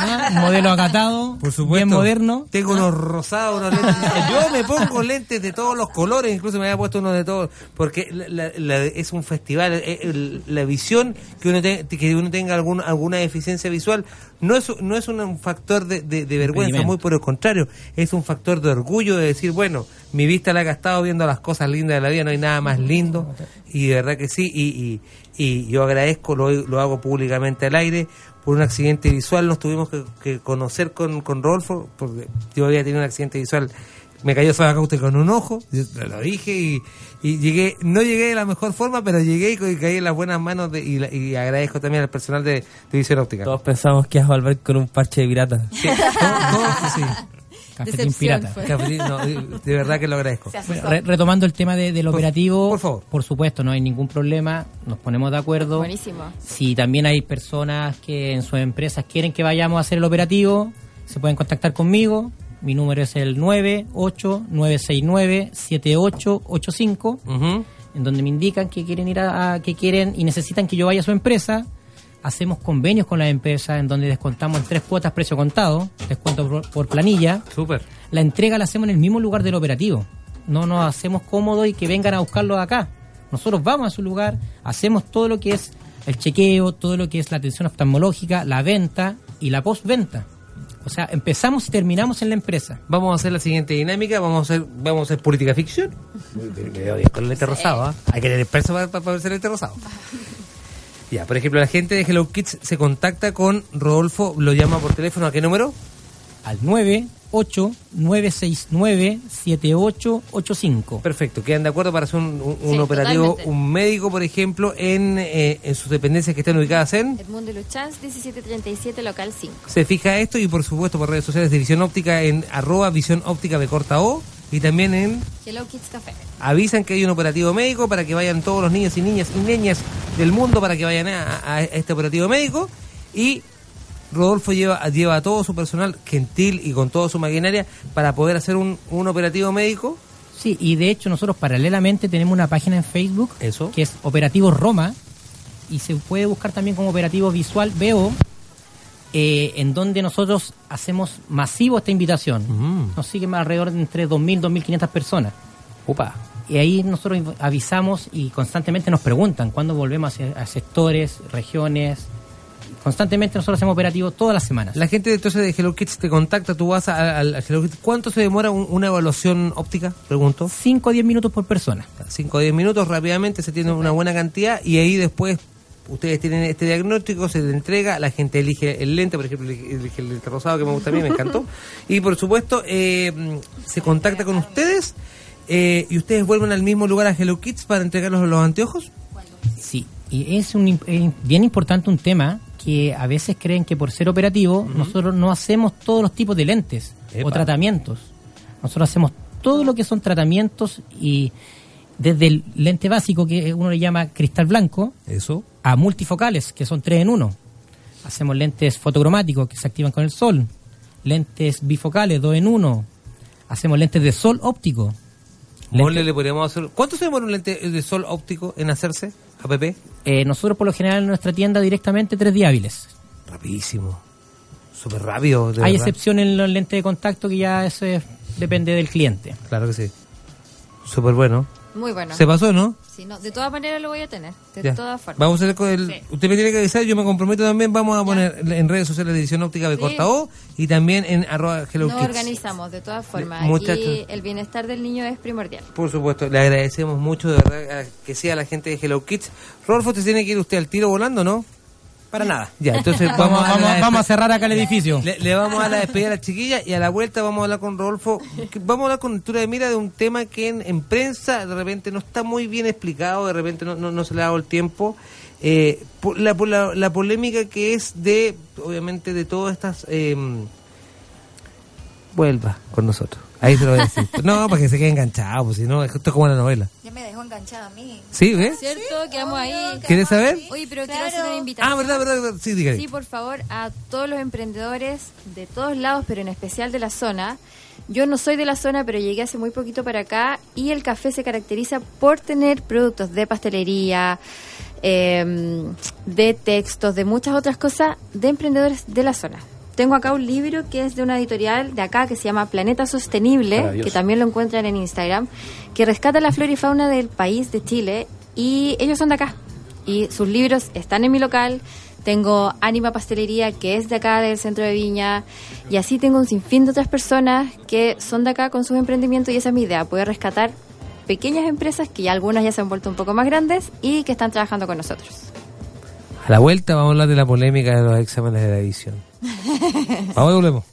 Ah, modelo acatado, Por supuesto. bien moderno. Tengo unos rosados, unos lentes. Yo me pongo lentes de todos los colores, incluso me había puesto uno de todos, porque la- la- la- es un festival. eh, el- la visión que uno, te- que uno tenga algún, alguna deficiencia visual no es, no es un, factor de, de- de vergüenza, muy por el contrario, es un factor de orgullo de decir, bueno, mi vista la he gastado viendo las cosas lindas de la vida, no hay nada más lindo, y de verdad que sí, y, y, y yo agradezco, lo, lo hago públicamente al aire, por un accidente visual nos tuvimos que, que conocer con, con Rolfo, porque yo había tenido un accidente visual, me cayó Sabacaute con un ojo, yo lo dije y, y llegué, no llegué de la mejor forma, pero llegué y, caí en las buenas manos de- y, la- y agradezco también al personal de, de Visión Óptica. Todos pensamos que ibas a volver con un parche de pirata. Sí, todo- todo- sí. Cafetín pirata. Cafetín, no, de verdad que lo agradezco. Bueno, re- retomando el tema de- del Por- operativo, por favor. supuesto, no hay ningún problema, nos ponemos de acuerdo. Buenísimo. Si también hay personas que en sus empresas quieren que vayamos a hacer el operativo, se pueden contactar conmigo. Mi número es el 989697885, Ujú. en donde me indican que quieren ir a, a- que quieren y necesitan que yo vaya a su empresa. Hacemos convenios con las empresas en donde descontamos en tres cuotas precio contado, descuento por, por planilla. Súper. La entrega la hacemos en el mismo lugar del operativo. No nos hacemos cómodos y que vengan a buscarlo acá. Nosotros vamos a su lugar, hacemos todo lo que es el chequeo, todo lo que es la atención oftalmológica, la venta y la postventa. O sea, empezamos y terminamos en la empresa. Vamos a hacer la siguiente dinámica, vamos a hacer, vamos a hacer política ficción. Me veo bien con el lente rosado, ¿ah? Hay que tener peso para, para ser lente rosado. Ya, por ejemplo, la gente de Hello Kids se contacta con Rodolfo, lo llama por teléfono, ¿a qué número? Al 989697885. Perfecto, quedan de acuerdo para hacer un, un- un Sí, operativo, totalmente. un médico, por ejemplo, en, eh, en sus dependencias que están ubicadas en... Edmundo Luchans, 1737, local 5. Se fija esto y por supuesto por redes sociales de Visión Óptica en arroba Visión Óptica de corta O y también en Hello Kids Café. avisan que hay un operativo médico para que vayan todos los niños y niñas y niñas del mundo para que vayan a, a este operativo médico y Rodolfo lleva, lleva a todo su personal gentil y con toda su maquinaria para poder hacer un, un operativo médico. Sí, y de hecho nosotros paralelamente tenemos una página en Facebook Eso. que es Operativo Roma y se puede buscar también como Operativo Visual VO eh, en donde nosotros hacemos masivo esta invitación. Mm. Nos siguen alrededor de entre 2.000 2.500 personas. Opa. Y ahí nosotros avisamos y constantemente nos preguntan cuándo volvemos a, a sectores, regiones. Constantemente nosotros hacemos operativos todas las semanas. La gente entonces de Hello Kids te contacta, tú vas a- al Hello Kids. ¿Cuánto se demora un- una evaluación óptica? Pregunto. 5 o 10 minutos por persona. 5 o 10 minutos rápidamente, se tiene una buena cantidad y ahí después ustedes tienen este diagnóstico, se le entrega, la gente elige el lente, por ejemplo, elige, el lente rosado que me gusta a mí, me encantó. Y por supuesto, eh, se contacta con ustedes eh, y ustedes vuelven al mismo lugar a Hello Kids para entregarlos los anteojos. Sí, y es un, eh, bien importante un tema que a veces creen que por ser operativo nosotros no hacemos todos los tipos de lentes Epa. o tratamientos. Nosotros hacemos todo lo que son tratamientos y desde el lente básico que uno le llama cristal blanco Eso. a multifocales que son tres en uno. Hacemos lentes fotocromáticos que se activan con el sol, lentes bifocales dos en uno. Hacemos lentes de sol óptico. Mole, le podríamos hacer. ¿Cuánto se demora un lente de sol óptico en hacerse? APP. Eh, nosotros por lo general en nuestra tienda directamente tres días hábiles. Rapidísimo. Súper rápido. Hay excepción en los lentes de contacto que ya eso es- depende del cliente. Claro que sí. Súper bueno. Muy bueno. Se pasó, ¿no? Sí, no, de todas maneras lo voy a tener. De Ya. todas formas. Vamos a hacer con el. Sí. Usted me tiene que avisar, yo me comprometo también. Vamos a poner en redes sociales de edición óptica de Sí. Corta O y también en arroba Hello Nos Kids. organizamos de todas formas. Muchachos. Aquí el bienestar del niño es primordial. Por supuesto, le agradecemos mucho de verdad que sea la gente de Hello Kids. Rolfo, te tiene que ir usted al tiro volando, ¿no? Para nada. Ya, entonces <laughs> Vamos, vamos, a vamos, a cerrar acá el edificio. Le, le vamos a la despedida a la chiquilla y a la vuelta vamos a hablar con Rodolfo. Vamos a hablar con altura de mira de un tema que en, en prensa de repente no está muy bien explicado, de repente no, no, no se le ha dado el tiempo. Eh, por la, por la, la polémica que es de, obviamente, de todas estas... eh, vuelva con nosotros. Ahí se lo voy a decir. No, para que se quede enganchado, pues si no, esto es como una novela. Ya me dejó enganchada a mí. ¿Sí, ves? ¿Cierto? Quedamos ahí. ¿Quieres saber? Oye, pero quiero Claro. hacer una invitación. Ah, verdad, verdad, verdad. Sí, dígale. Sí, por favor, a todos los emprendedores de todos lados, pero en especial de la zona. Yo no soy de la zona, pero llegué hace muy poquito para acá y el café se caracteriza por tener productos de pastelería, eh, de textos, de muchas otras cosas de emprendedores de la zona. Tengo acá un libro que es de una editorial de acá que se llama Planeta Sostenible, que también lo encuentran en Instagram, que rescata la flora y fauna del país de Chile y ellos son de acá. Y sus libros están en mi local. Tengo Anima Pastelería, que es de acá, del centro de Viña. Y así tengo un sinfín de otras personas que son de acá con sus emprendimientos. Y esa es mi idea, poder rescatar pequeñas empresas que ya algunas ya se han vuelto un poco más grandes y que están trabajando con nosotros. A la vuelta vamos a hablar de la polémica de los exámenes de la edición. Vamos y volvemos.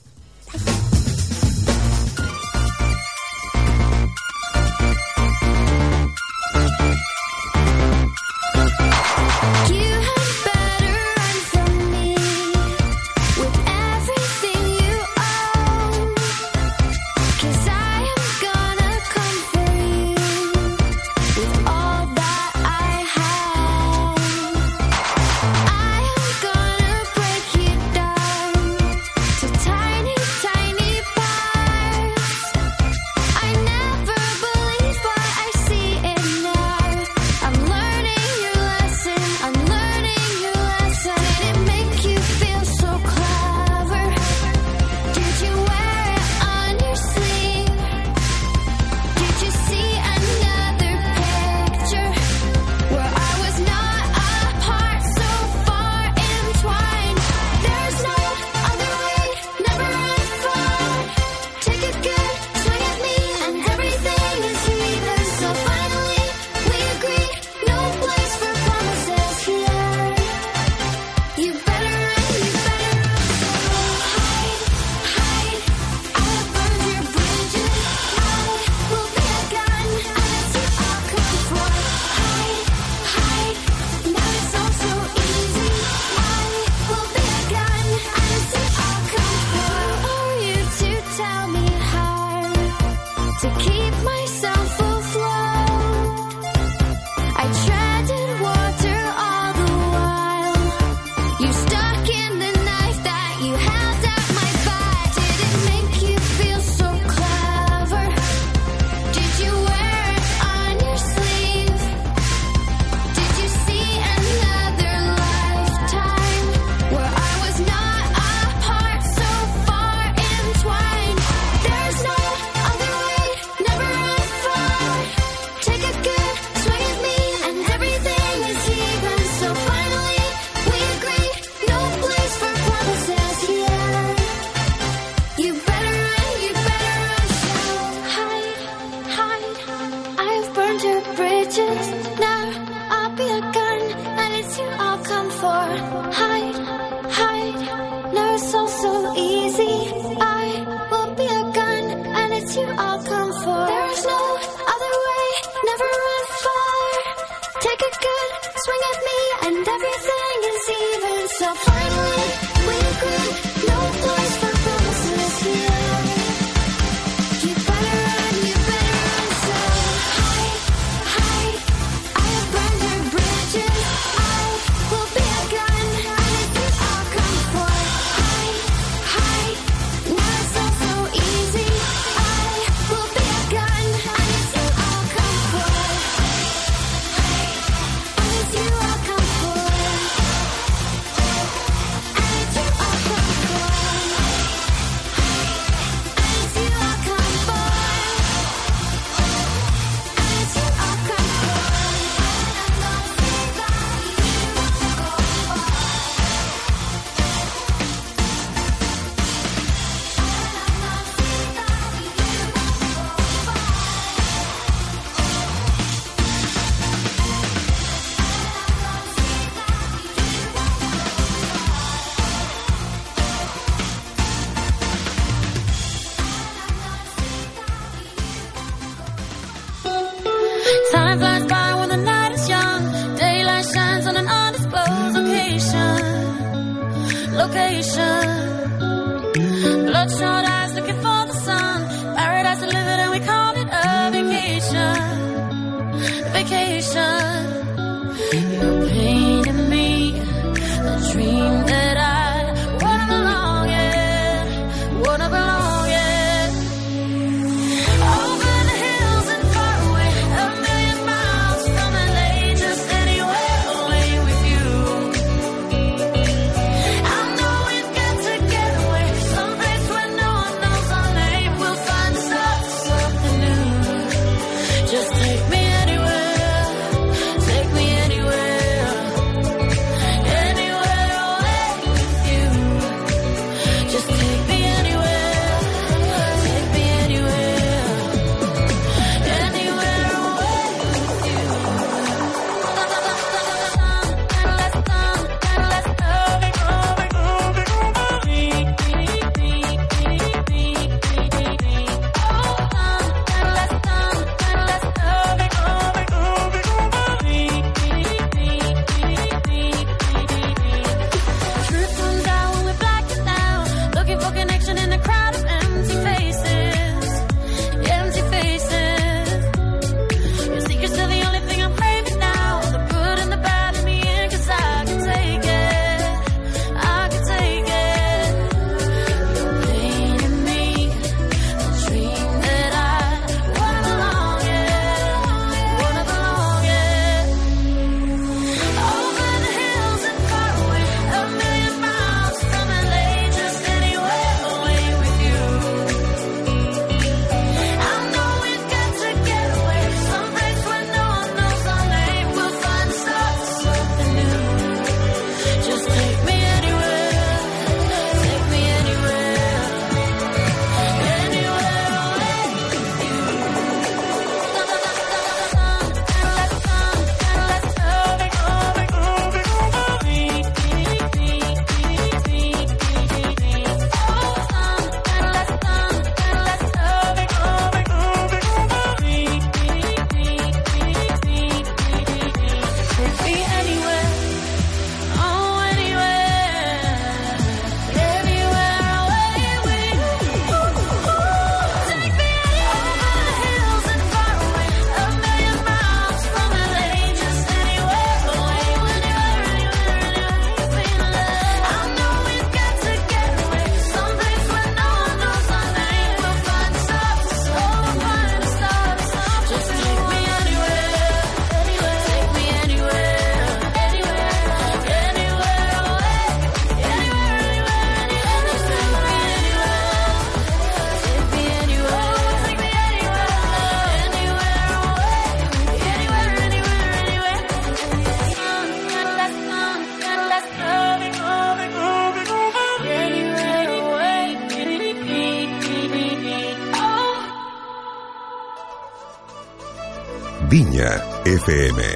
FM.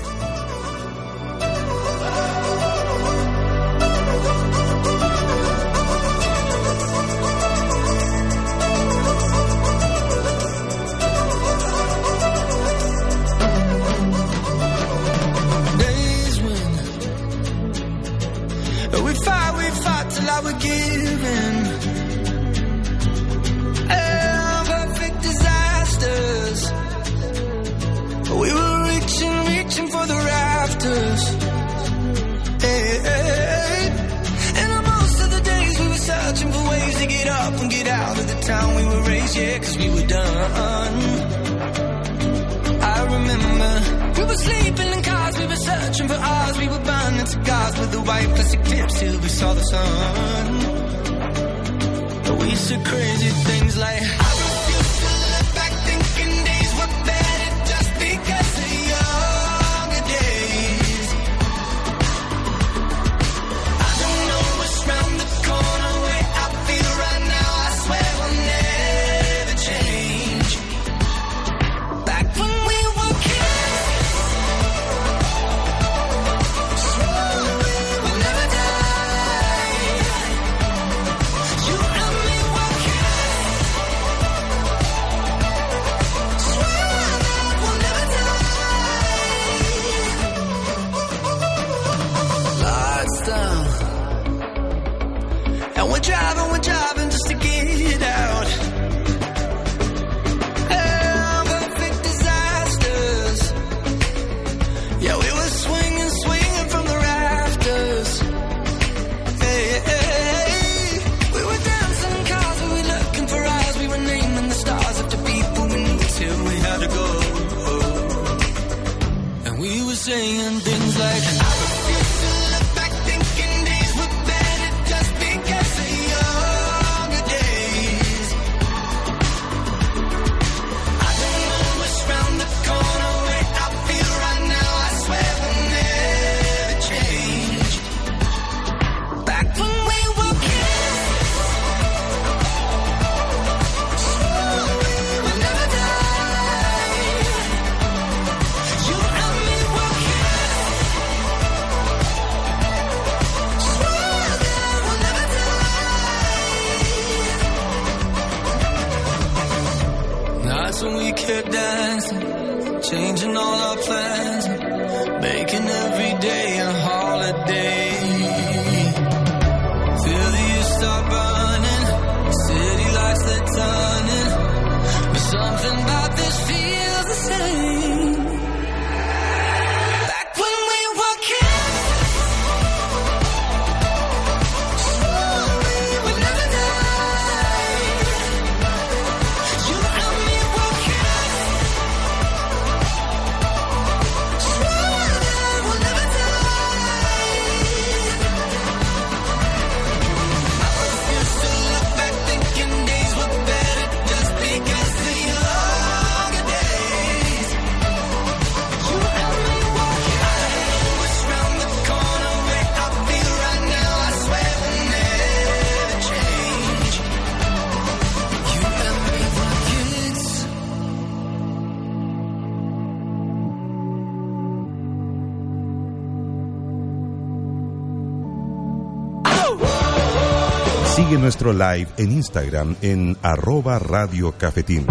Nuestro live en Instagram en arroba Radio Cafetín.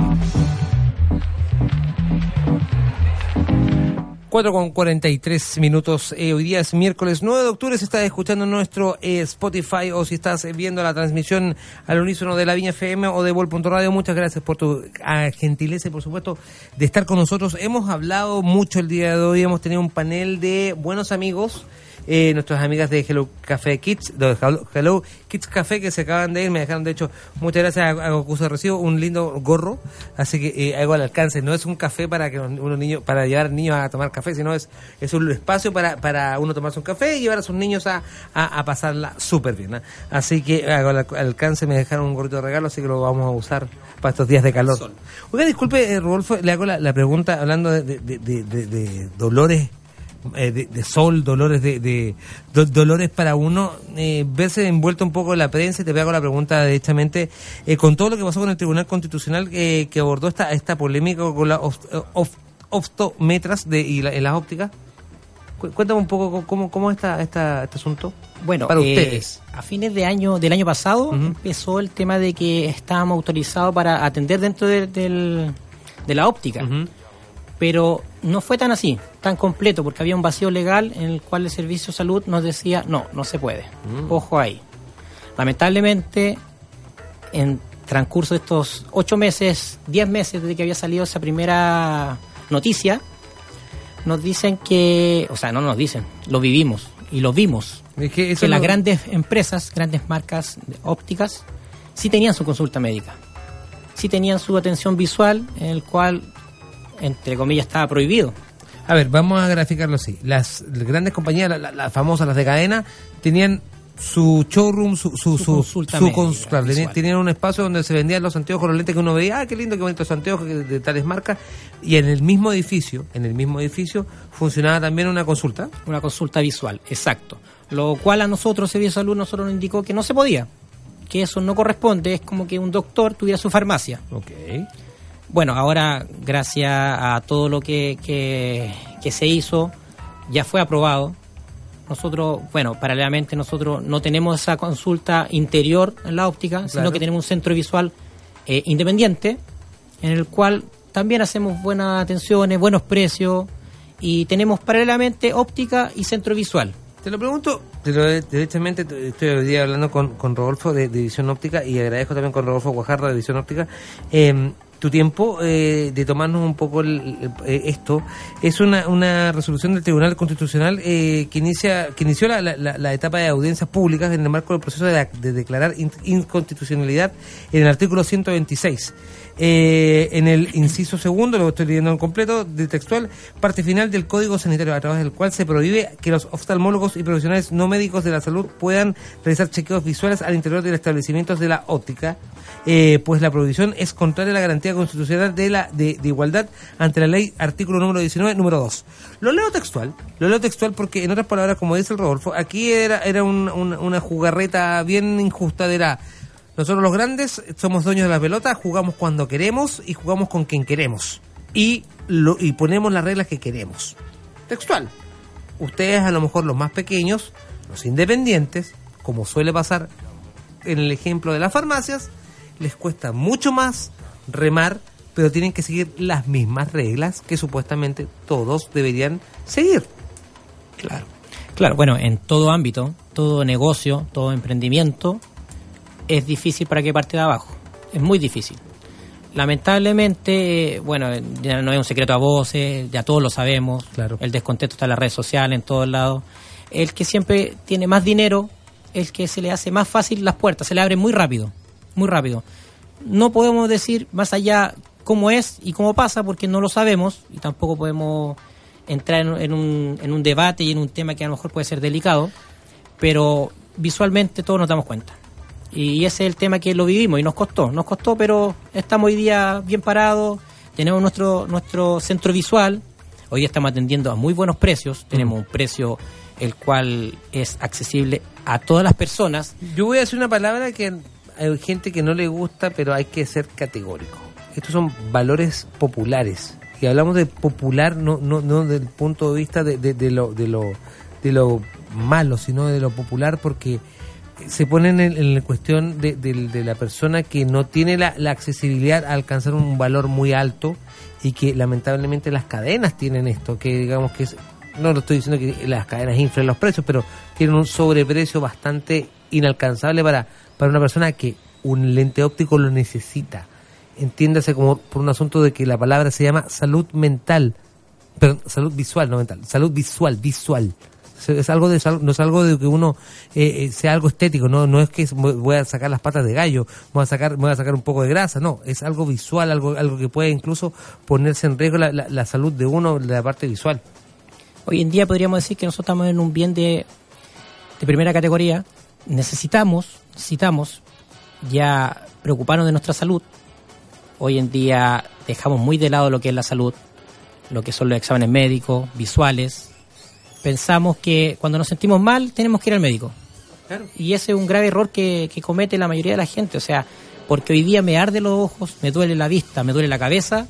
4 con 43 minutos. Eh, hoy día es miércoles 9 de octubre. Si estás escuchando nuestro eh, Spotify o si estás eh, viendo la transmisión al unísono de la Viña FM o de Vol.radio, muchas gracias por tu ah, gentileza y por supuesto de estar con nosotros. Hemos hablado mucho el día de hoy. Hemos tenido un panel de buenos amigos. Eh, nuestras amigas de Hello Café Kids, de Hello- Hello Kids Café que se acaban de ir, me dejaron de hecho, muchas gracias a, se recibo un lindo gorro, así que eh, algo al alcance, no es un café para que unos niños, para llevar niños a tomar café, sino es, es un espacio para, para uno tomarse un café y llevar a sus niños a, a, a pasarla súper bien. Así que hago al al alcance, me dejaron un gorrito de regalo, así que lo vamos a usar para estos días de calor. Oiga, disculpe, eh, Rodolfo, le hago la, la pregunta hablando de- de- de dolores eh, de, de sol, dolores de, de- do- dolores para uno, eh, verse envuelto un poco en la prensa, y te hago la pregunta derechamente, eh, con todo lo que pasó con el Tribunal Constitucional eh, que abordó esta, esta polémica con las oft- optometras de, y, la- y las ópticas, Cu- cuéntame un poco cómo, cómo está esta, este asunto Bueno, para eh, ustedes. a fines de año del año pasado empezó el tema de que estábamos autorizados para atender dentro de, del- de la óptica. Pero no fue tan así, tan completo, porque había un vacío legal en el cual el Servicio de Salud nos decía, no, no se puede. Mm. Ojo ahí. Lamentablemente, en transcurso de estos ocho meses, diez meses desde que había salido esa primera noticia, nos dicen que, o sea, no nos dicen, lo vivimos y lo vimos. Es que eso que las grandes empresas, grandes marcas ópticas, sí tenían su consulta médica, sí tenían su atención visual, en el cual, entre comillas, estaba prohibido. A ver, vamos a graficarlo así. Las grandes compañías, la- la- las famosas, las de cadena, tenían su showroom, su, su, Su su, consulta su médica, cons- claro, tenían, un espacio donde se vendían los anteojos, los lentes que uno veía, ah, qué lindo, qué bonito los anteojos de tales marcas. Y en el mismo edificio, en el mismo edificio, funcionaba también una consulta. Una consulta visual, exacto. Lo cual a nosotros, Servicio Salud, nosotros nos indicó que no se podía, que eso no corresponde, es como que un doctor tuviera su farmacia. Ok. Bueno, ahora, gracias a todo lo que, que, que se hizo, ya fue aprobado. Nosotros, bueno, paralelamente nosotros no tenemos esa consulta interior en la óptica, sino que tenemos un centro visual eh, independiente, en el cual también hacemos buenas atenciones, buenos precios, y tenemos paralelamente óptica y centro visual. Te lo pregunto, te lo, derechamente te- estoy hoy día hablando con, con Rodolfo de, de Visión Óptica y agradezco también con Rodolfo Guajardo de Visión Óptica. Eh, tu tiempo eh, de tomarnos un poco el- el- eh, esto es una, una resolución del Tribunal Constitucional eh, que inicia que inició la, la- etapa de audiencias públicas en el marco del proceso de, de declarar in- inconstitucionalidad en el artículo 126. Eh, en el inciso segundo, lo estoy leyendo en completo, de textual, parte final del Código Sanitario, a través del cual se prohíbe que los oftalmólogos y profesionales no médicos de la salud puedan realizar chequeos visuales al interior de los establecimientos de la óptica, eh, pues la prohibición es contraria a la garantía constitucional de la de, igualdad ante la ley, artículo número 19, número 2. Lo leo textual, lo leo textual porque, en otras palabras, como dice el Rodolfo, aquí era, era un- un- una jugarreta bien injusta de la... Nosotros los grandes somos dueños de la pelota, jugamos cuando queremos y jugamos con quien queremos. Y, lo, y ponemos las reglas que queremos. Textual. Ustedes a lo mejor los más pequeños, los independientes, como suele pasar en el ejemplo de las farmacias, les cuesta mucho más remar, pero tienen que seguir las mismas reglas que supuestamente todos deberían seguir. Claro. Claro, bueno, en todo ámbito, todo negocio, todo emprendimiento, es difícil para que parte de abajo. Es muy difícil. Lamentablemente, bueno, ya no es un secreto a voces, ya todos lo sabemos. Claro. El descontento está en las redes sociales, en todos lados. El que siempre tiene más dinero, el que se le hace más fácil las puertas, se le abre muy rápido, muy rápido. No podemos decir más allá cómo es y cómo pasa porque no lo sabemos y tampoco podemos entrar en, en un, en un debate y en un tema que a lo mejor puede ser delicado, pero visualmente todos nos damos cuenta. Y ese es el tema que lo vivimos y nos costó, nos costó, pero estamos hoy día bien parados, tenemos nuestro, nuestro centro visual, hoy día estamos atendiendo a muy buenos precios, tenemos un precio el cual es accesible a todas las personas. Yo voy a decir una palabra que hay gente que no le gusta, pero hay que ser categórico. Estos son valores populares. Y hablamos de popular no, no, no del punto de vista de, de- de lo, de, lo, de lo malo, sino de lo popular, porque se ponen en, en la cuestión de, de- de la persona que no tiene la, la accesibilidad a alcanzar un valor muy alto y que lamentablemente las cadenas tienen esto, que digamos que es, no lo estoy diciendo que las cadenas inflen los precios, pero tienen un sobreprecio bastante inalcanzable para, para una persona que un lente óptico lo necesita. Entiéndase como por un asunto de que la palabra se llama salud mental, perdón, salud visual, no mental, salud visual, visual. Es- algo de no es algo de que uno eh, eh, sea algo estético, no no es que voy a sacar las patas de gallo, voy a sacar voy a sacar un poco de grasa, no, es algo visual, algo algo que puede incluso ponerse en riesgo la, la- salud de uno, la parte visual. Hoy en día podríamos decir que nosotros estamos en un bien de, de primera categoría. Necesitamos, necesitamos ya preocuparnos de nuestra salud. Hoy en día dejamos muy de lado lo que es la salud, lo que son los exámenes médicos, visuales. Pensamos que cuando nos sentimos mal tenemos que ir al médico. Y ese es un grave error que, que comete la mayoría de la gente. O sea, porque hoy día me arde los ojos, me duele la vista, me duele la cabeza,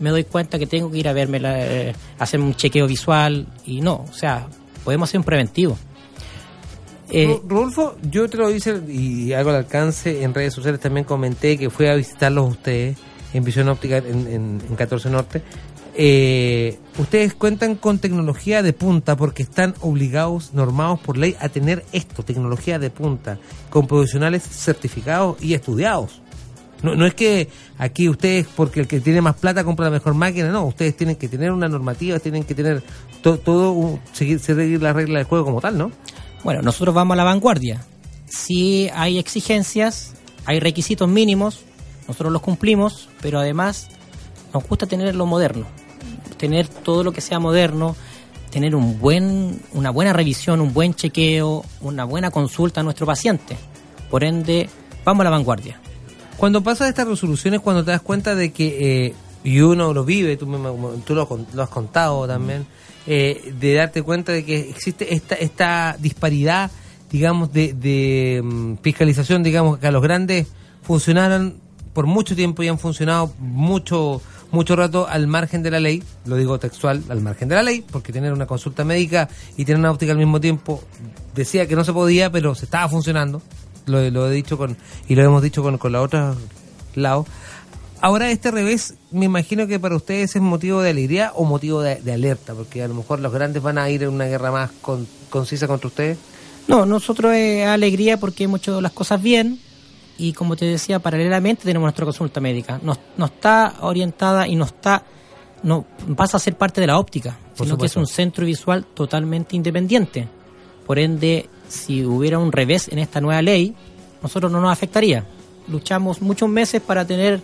me doy cuenta que tengo que ir a verme, la- eh, hacerme un chequeo visual y no, o sea, podemos hacer un preventivo. Eh, Ro- Rodolfo, yo te lo hice y algo al alcance en redes sociales también comenté que fui a visitarlos a ustedes en Visión Óptica en, en- en 14 Norte. Eh, ustedes cuentan con tecnología de punta porque están obligados, normados por ley, a tener esto, tecnología de punta, con profesionales certificados y estudiados. No, es que aquí ustedes, porque el que tiene más plata compra la mejor máquina, no, ustedes tienen que tener una normativa, tienen que tener to- todo, un- seguir, seguir la regla del juego como tal, ¿no? Bueno, nosotros vamos a la vanguardia. Si hay exigencias, hay requisitos mínimos, nosotros los cumplimos, pero además nos gusta tener lo moderno, tener todo lo que sea moderno, tener un buen, una buena revisión, un buen chequeo, una buena consulta a nuestro paciente. Por ende, vamos a la vanguardia. Cuando pasas estas resoluciones, cuando te das cuenta de que, eh, y uno lo vive, tú, tú lo has contado también, eh, de darte cuenta de que existe esta, esta disparidad, digamos, de, de mm, fiscalización, digamos, que a los grandes funcionaron por mucho tiempo y han funcionado mucho mucho rato al margen de la ley, lo digo textual, al margen de la ley, porque tener una consulta médica y tener una óptica al mismo tiempo decía que no se podía, pero se estaba funcionando. Lo, lo he dicho con y lo hemos dicho con, con la otra lado. Ahora este revés, me imagino que para ustedes es motivo de alegría o motivo de, alerta, porque a lo mejor los grandes van a ir en una guerra más con- concisa contra ustedes. No, nosotros es alegría porque hemos hecho las cosas bien y como te decía, paralelamente tenemos nuestra consulta médica. No, no está orientada y no está, no pasa a ser parte de la óptica, Por sino que es un centro visual totalmente independiente. Por ende, si hubiera un revés en esta nueva ley, nosotros no nos afectaría. Luchamos muchos meses para tener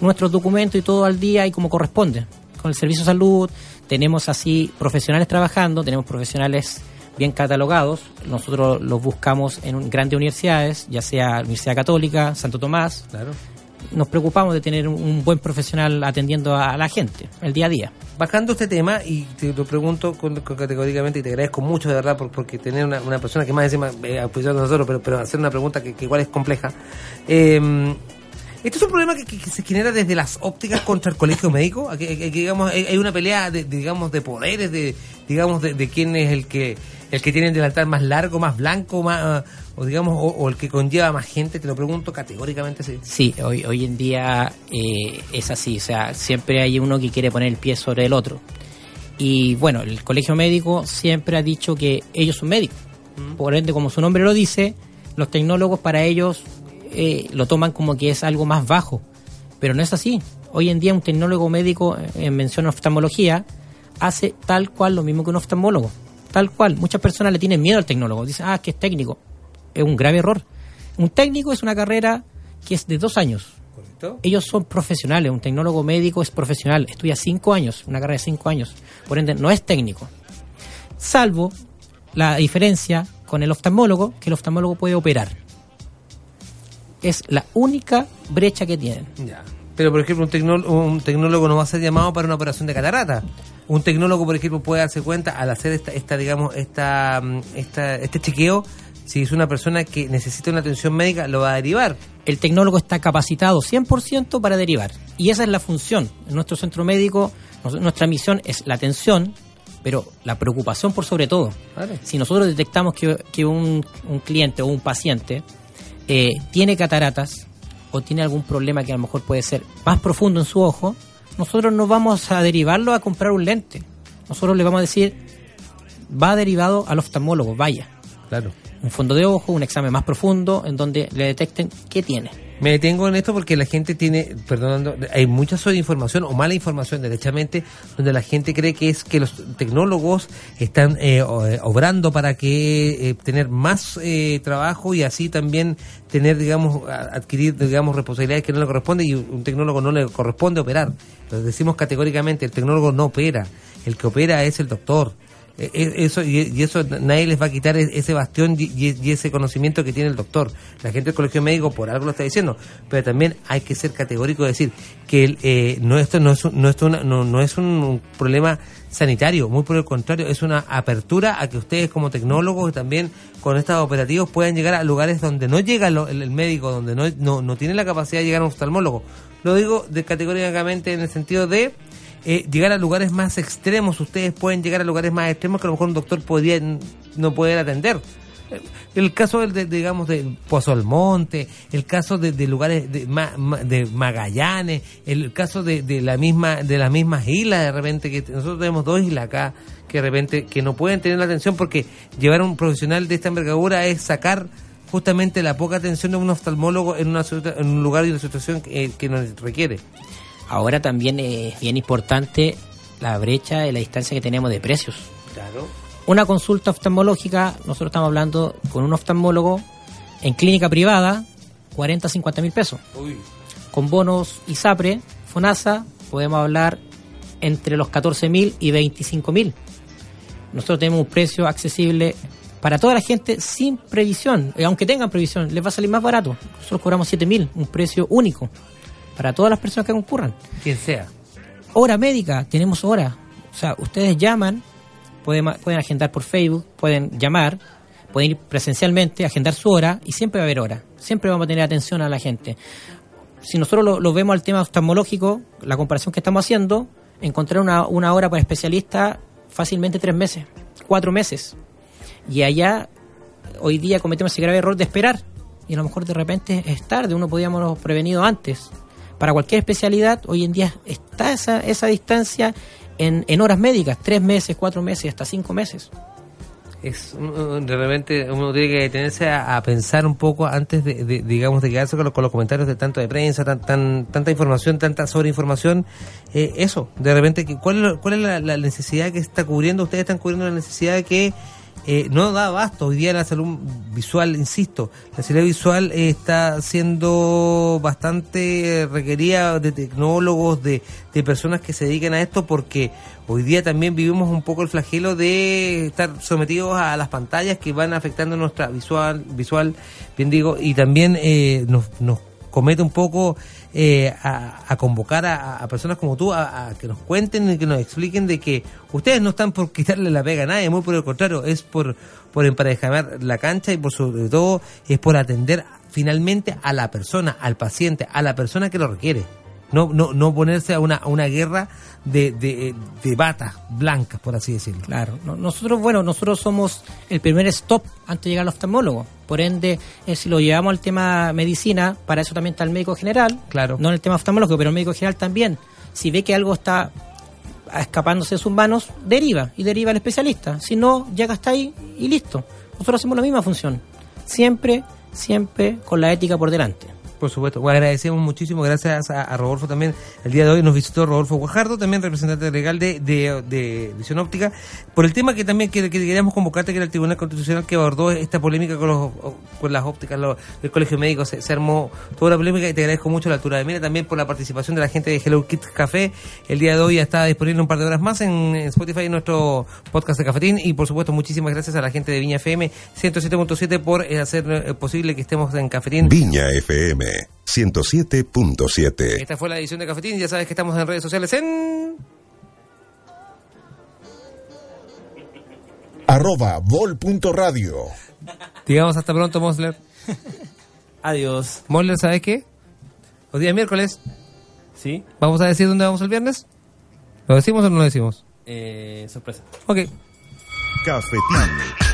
nuestros documentos y todo al día y como corresponde. Con el servicio de salud tenemos así profesionales trabajando, tenemos profesionales bien catalogados. Nosotros los buscamos en grandes universidades, ya sea Universidad Católica, Santo Tomás. Claro. Nos preocupamos de tener un- buen profesional atendiendo a la gente, el día a día. Bajando este tema, y te lo pregunto categóricamente, y te agradezco mucho de verdad por, porque tener una, una persona que más encima eh, a nosotros, pero, pero hacer una pregunta que, que igual es compleja. Eh, ¿Esto es un problema que, que- que se genera desde las ópticas contra el colegio médico? Que, digamos, hay hay una pelea de, de, digamos, de poderes, de, digamos, de, de quién es el que el que tiene el delantal más largo, más blanco, más, o digamos, o, o el que conlleva más gente, te lo pregunto categóricamente sí. Sí, hoy, hoy en día eh, es así, o sea, siempre hay uno que quiere poner el pie sobre el otro. Y bueno, el colegio médico siempre ha dicho que ellos son médicos. Por ende, como su nombre lo dice, los tecnólogos para ellos eh, lo toman como que es algo más bajo. Pero no es así. Hoy en día un tecnólogo médico en mención a oftalmología hace tal cual lo mismo que un oftalmólogo. Tal cual. Muchas personas le tienen miedo al tecnólogo. Dicen, ah, es que es técnico. Es un grave error. Un técnico es una carrera que es de dos años. Ellos son profesionales. Un tecnólogo médico es profesional. Estudia cinco años, una carrera de cinco años. Por ende, no es técnico. Salvo la diferencia con el oftalmólogo, que el oftalmólogo puede operar. Es la única brecha que tienen. Ya. Pero, por ejemplo, un, tecnó- un tecnólogo no va a ser llamado para una operación de catarata. Un tecnólogo, por ejemplo, puede darse cuenta al hacer esta, esta digamos, esta, mm, esta, este chequeo, si es una persona que necesita una atención médica, lo va a derivar. el tecnólogo está capacitado 100% para derivar. Y esa es la función. En nuestro centro médico, nuestra misión es la atención, pero la preocupación por sobre todo. Vale. Si nosotros detectamos que, que un, un cliente o un paciente eh, tiene cataratas o tiene algún problema que a lo mejor puede ser más profundo en su ojo, nosotros no vamos a derivarlo a comprar un lente. Nosotros le vamos a decir, va derivado al oftalmólogo, vaya. Claro. Un fondo de ojo, un examen más profundo en donde le detecten qué tiene. Me detengo en esto porque la gente tiene, perdonando, hay mucha sobreinformación o mala información derechamente, donde la gente cree que es que los tecnólogos están eh, eh, obrando para que eh, tener más eh, trabajo y así también tener, digamos, adquirir, digamos, responsabilidades que no le corresponden y un tecnólogo no le corresponde operar. Lo decimos categóricamente, el tecnólogo no opera, el que opera es el doctor. Eh, eh, Eso, y eso nadie les va a quitar e- ese bastión y, ese conocimiento que tiene el doctor. La gente del colegio médico por algo lo está diciendo, pero también hay que ser categórico y decir que el, eh, no esto no es no, esto no, no es un, problema sanitario, muy por el contrario, es una apertura a que ustedes como tecnólogos también con estos operativos puedan llegar a lugares donde no llega el, el médico, donde no, no, no tiene la capacidad de llegar a un oftalmólogo. Lo digo de, categóricamente en el sentido de eh, llegar a lugares más extremos. Ustedes pueden llegar a lugares más extremos que a lo mejor un doctor no poder atender. Eh, El caso del, de, digamos, de Pozo Almonte, el caso de, lugares de, de Magallanes, el caso de, la misma de las mismas islas de repente que nosotros tenemos dos islas acá que de repente que no pueden tener la atención porque llevar un profesional de esta envergadura es sacar justamente la poca atención de un oftalmólogo en, una, en un lugar y una situación que, eh, que nos requiere. Ahora también es bien importante la brecha de la distancia que tenemos de precios. Claro. Una consulta oftalmológica, nosotros estamos hablando con un oftalmólogo en clínica privada, 40 50 mil pesos. Con bonos ISAPRE, FONASA, podemos hablar entre los 14 mil y 25 mil. Nosotros tenemos un precio accesible para toda la gente sin previsión. Aunque tengan previsión, les va a salir más barato. Nosotros cobramos 7 mil, un precio único para todas las personas que concurran. Quien sea. Hora médica, tenemos hora. O sea, ustedes llaman, pueden, pueden agendar por Facebook, pueden llamar, pueden ir presencialmente, agendar su hora y siempre va a haber hora. Siempre vamos a tener atención a la gente. Si nosotros lo, lo vemos al tema oftalmológico, la comparación que estamos haciendo, encontrar una, una hora para especialista fácilmente tres meses, cuatro meses. Y allá, hoy día cometemos ese grave error de esperar. Y a lo mejor de repente es tarde, uno podíamos haberlo prevenido antes. Para cualquier especialidad, hoy en día está esa, esa distancia en, en horas médicas, tres meses, cuatro meses, hasta cinco meses. es de repente uno tiene que detenerse a, pensar un poco antes de, digamos de quedarse con los, con los comentarios de tanto de prensa tan, tan tanta información tanta sobreinformación eh, eso de repente cuál es, cuál es la necesidad que está cubriendo ustedes están cubriendo la necesidad de que eh, no da abasto. Hoy día la salud visual, insisto, la salud visual eh, está siendo bastante requerida de tecnólogos, de, de personas que se dedican a esto, porque hoy día también vivimos un poco el flagelo de estar sometidos a las pantallas que van afectando nuestra visual, visual bien digo, y también eh, nos, nos comete un poco eh, a, a convocar a, personas como tú a, a que nos cuenten y que nos expliquen de que ustedes no están por <laughs> quitarle la pega a nadie, muy por el contrario, es por, por emparejar la cancha y por sobre todo es por atender finalmente a la persona, al paciente, a la persona que lo requiere. No, no, no ponerse a una, a una guerra de, de, de batas blancas, por así decirlo. Claro, no- nosotros, bueno, nosotros somos el primer stop antes de llegar al oftalmólogo. Por ende, eh, si lo llevamos al tema medicina, para eso también está el médico general. Claro. No en el tema oftalmológico, pero el médico general también. Si ve que algo está escapándose de sus manos, deriva y deriva al especialista. Si no, llega hasta ahí y listo. Nosotros hacemos la misma función. Siempre, siempre con la ética por delante. Por supuesto, agradecemos muchísimo, gracias a, a Rodolfo también. El día de hoy nos visitó Rodolfo Guajardo, también representante legal de, de, Visión Óptica, por el tema que también que, que queríamos convocarte, que era el Tribunal Constitucional que abordó esta polémica con, los, con las ópticas los- del Colegio Médico. Se, armó toda la polémica y te agradezco mucho la altura de mira también por la participación de la gente de Hello Kids Café. El día de hoy ya está disponible un par de horas más en, en Spotify en nuestro podcast de Cafetín y por supuesto muchísimas gracias a la gente de Viña FM 107.7 por eh, hacer eh, posible que estemos en Cafetín. Viña FM 107.7. Esta fue la edición de Cafetín. Ya sabes que estamos en redes sociales en. Arroba vol.radio. Digamos hasta pronto, Mosler. Adiós. Mosler, ¿sabes qué? Hoy día es miércoles. ¿Sí? ¿Vamos a decir dónde vamos el viernes? ¿Lo decimos o no lo decimos? Eh, sorpresa. Ok. Cafetín.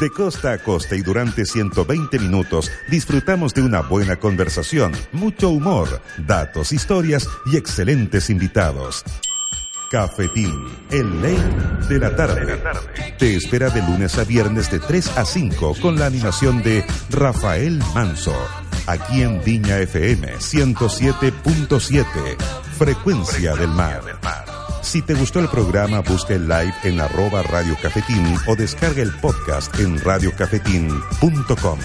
De costa a costa y durante 120 minutos disfrutamos de una buena conversación, mucho humor, datos, historias y excelentes invitados. Cafetín, el ley de la tarde. Te espera de lunes a viernes de 3 a 5 con la animación de Rafael Manso. Aquí en Viña FM 107.7, Frecuencia del Mar. Si te gustó el programa, busca el live en arroba Radio o descarga el podcast en radiocafetín.com.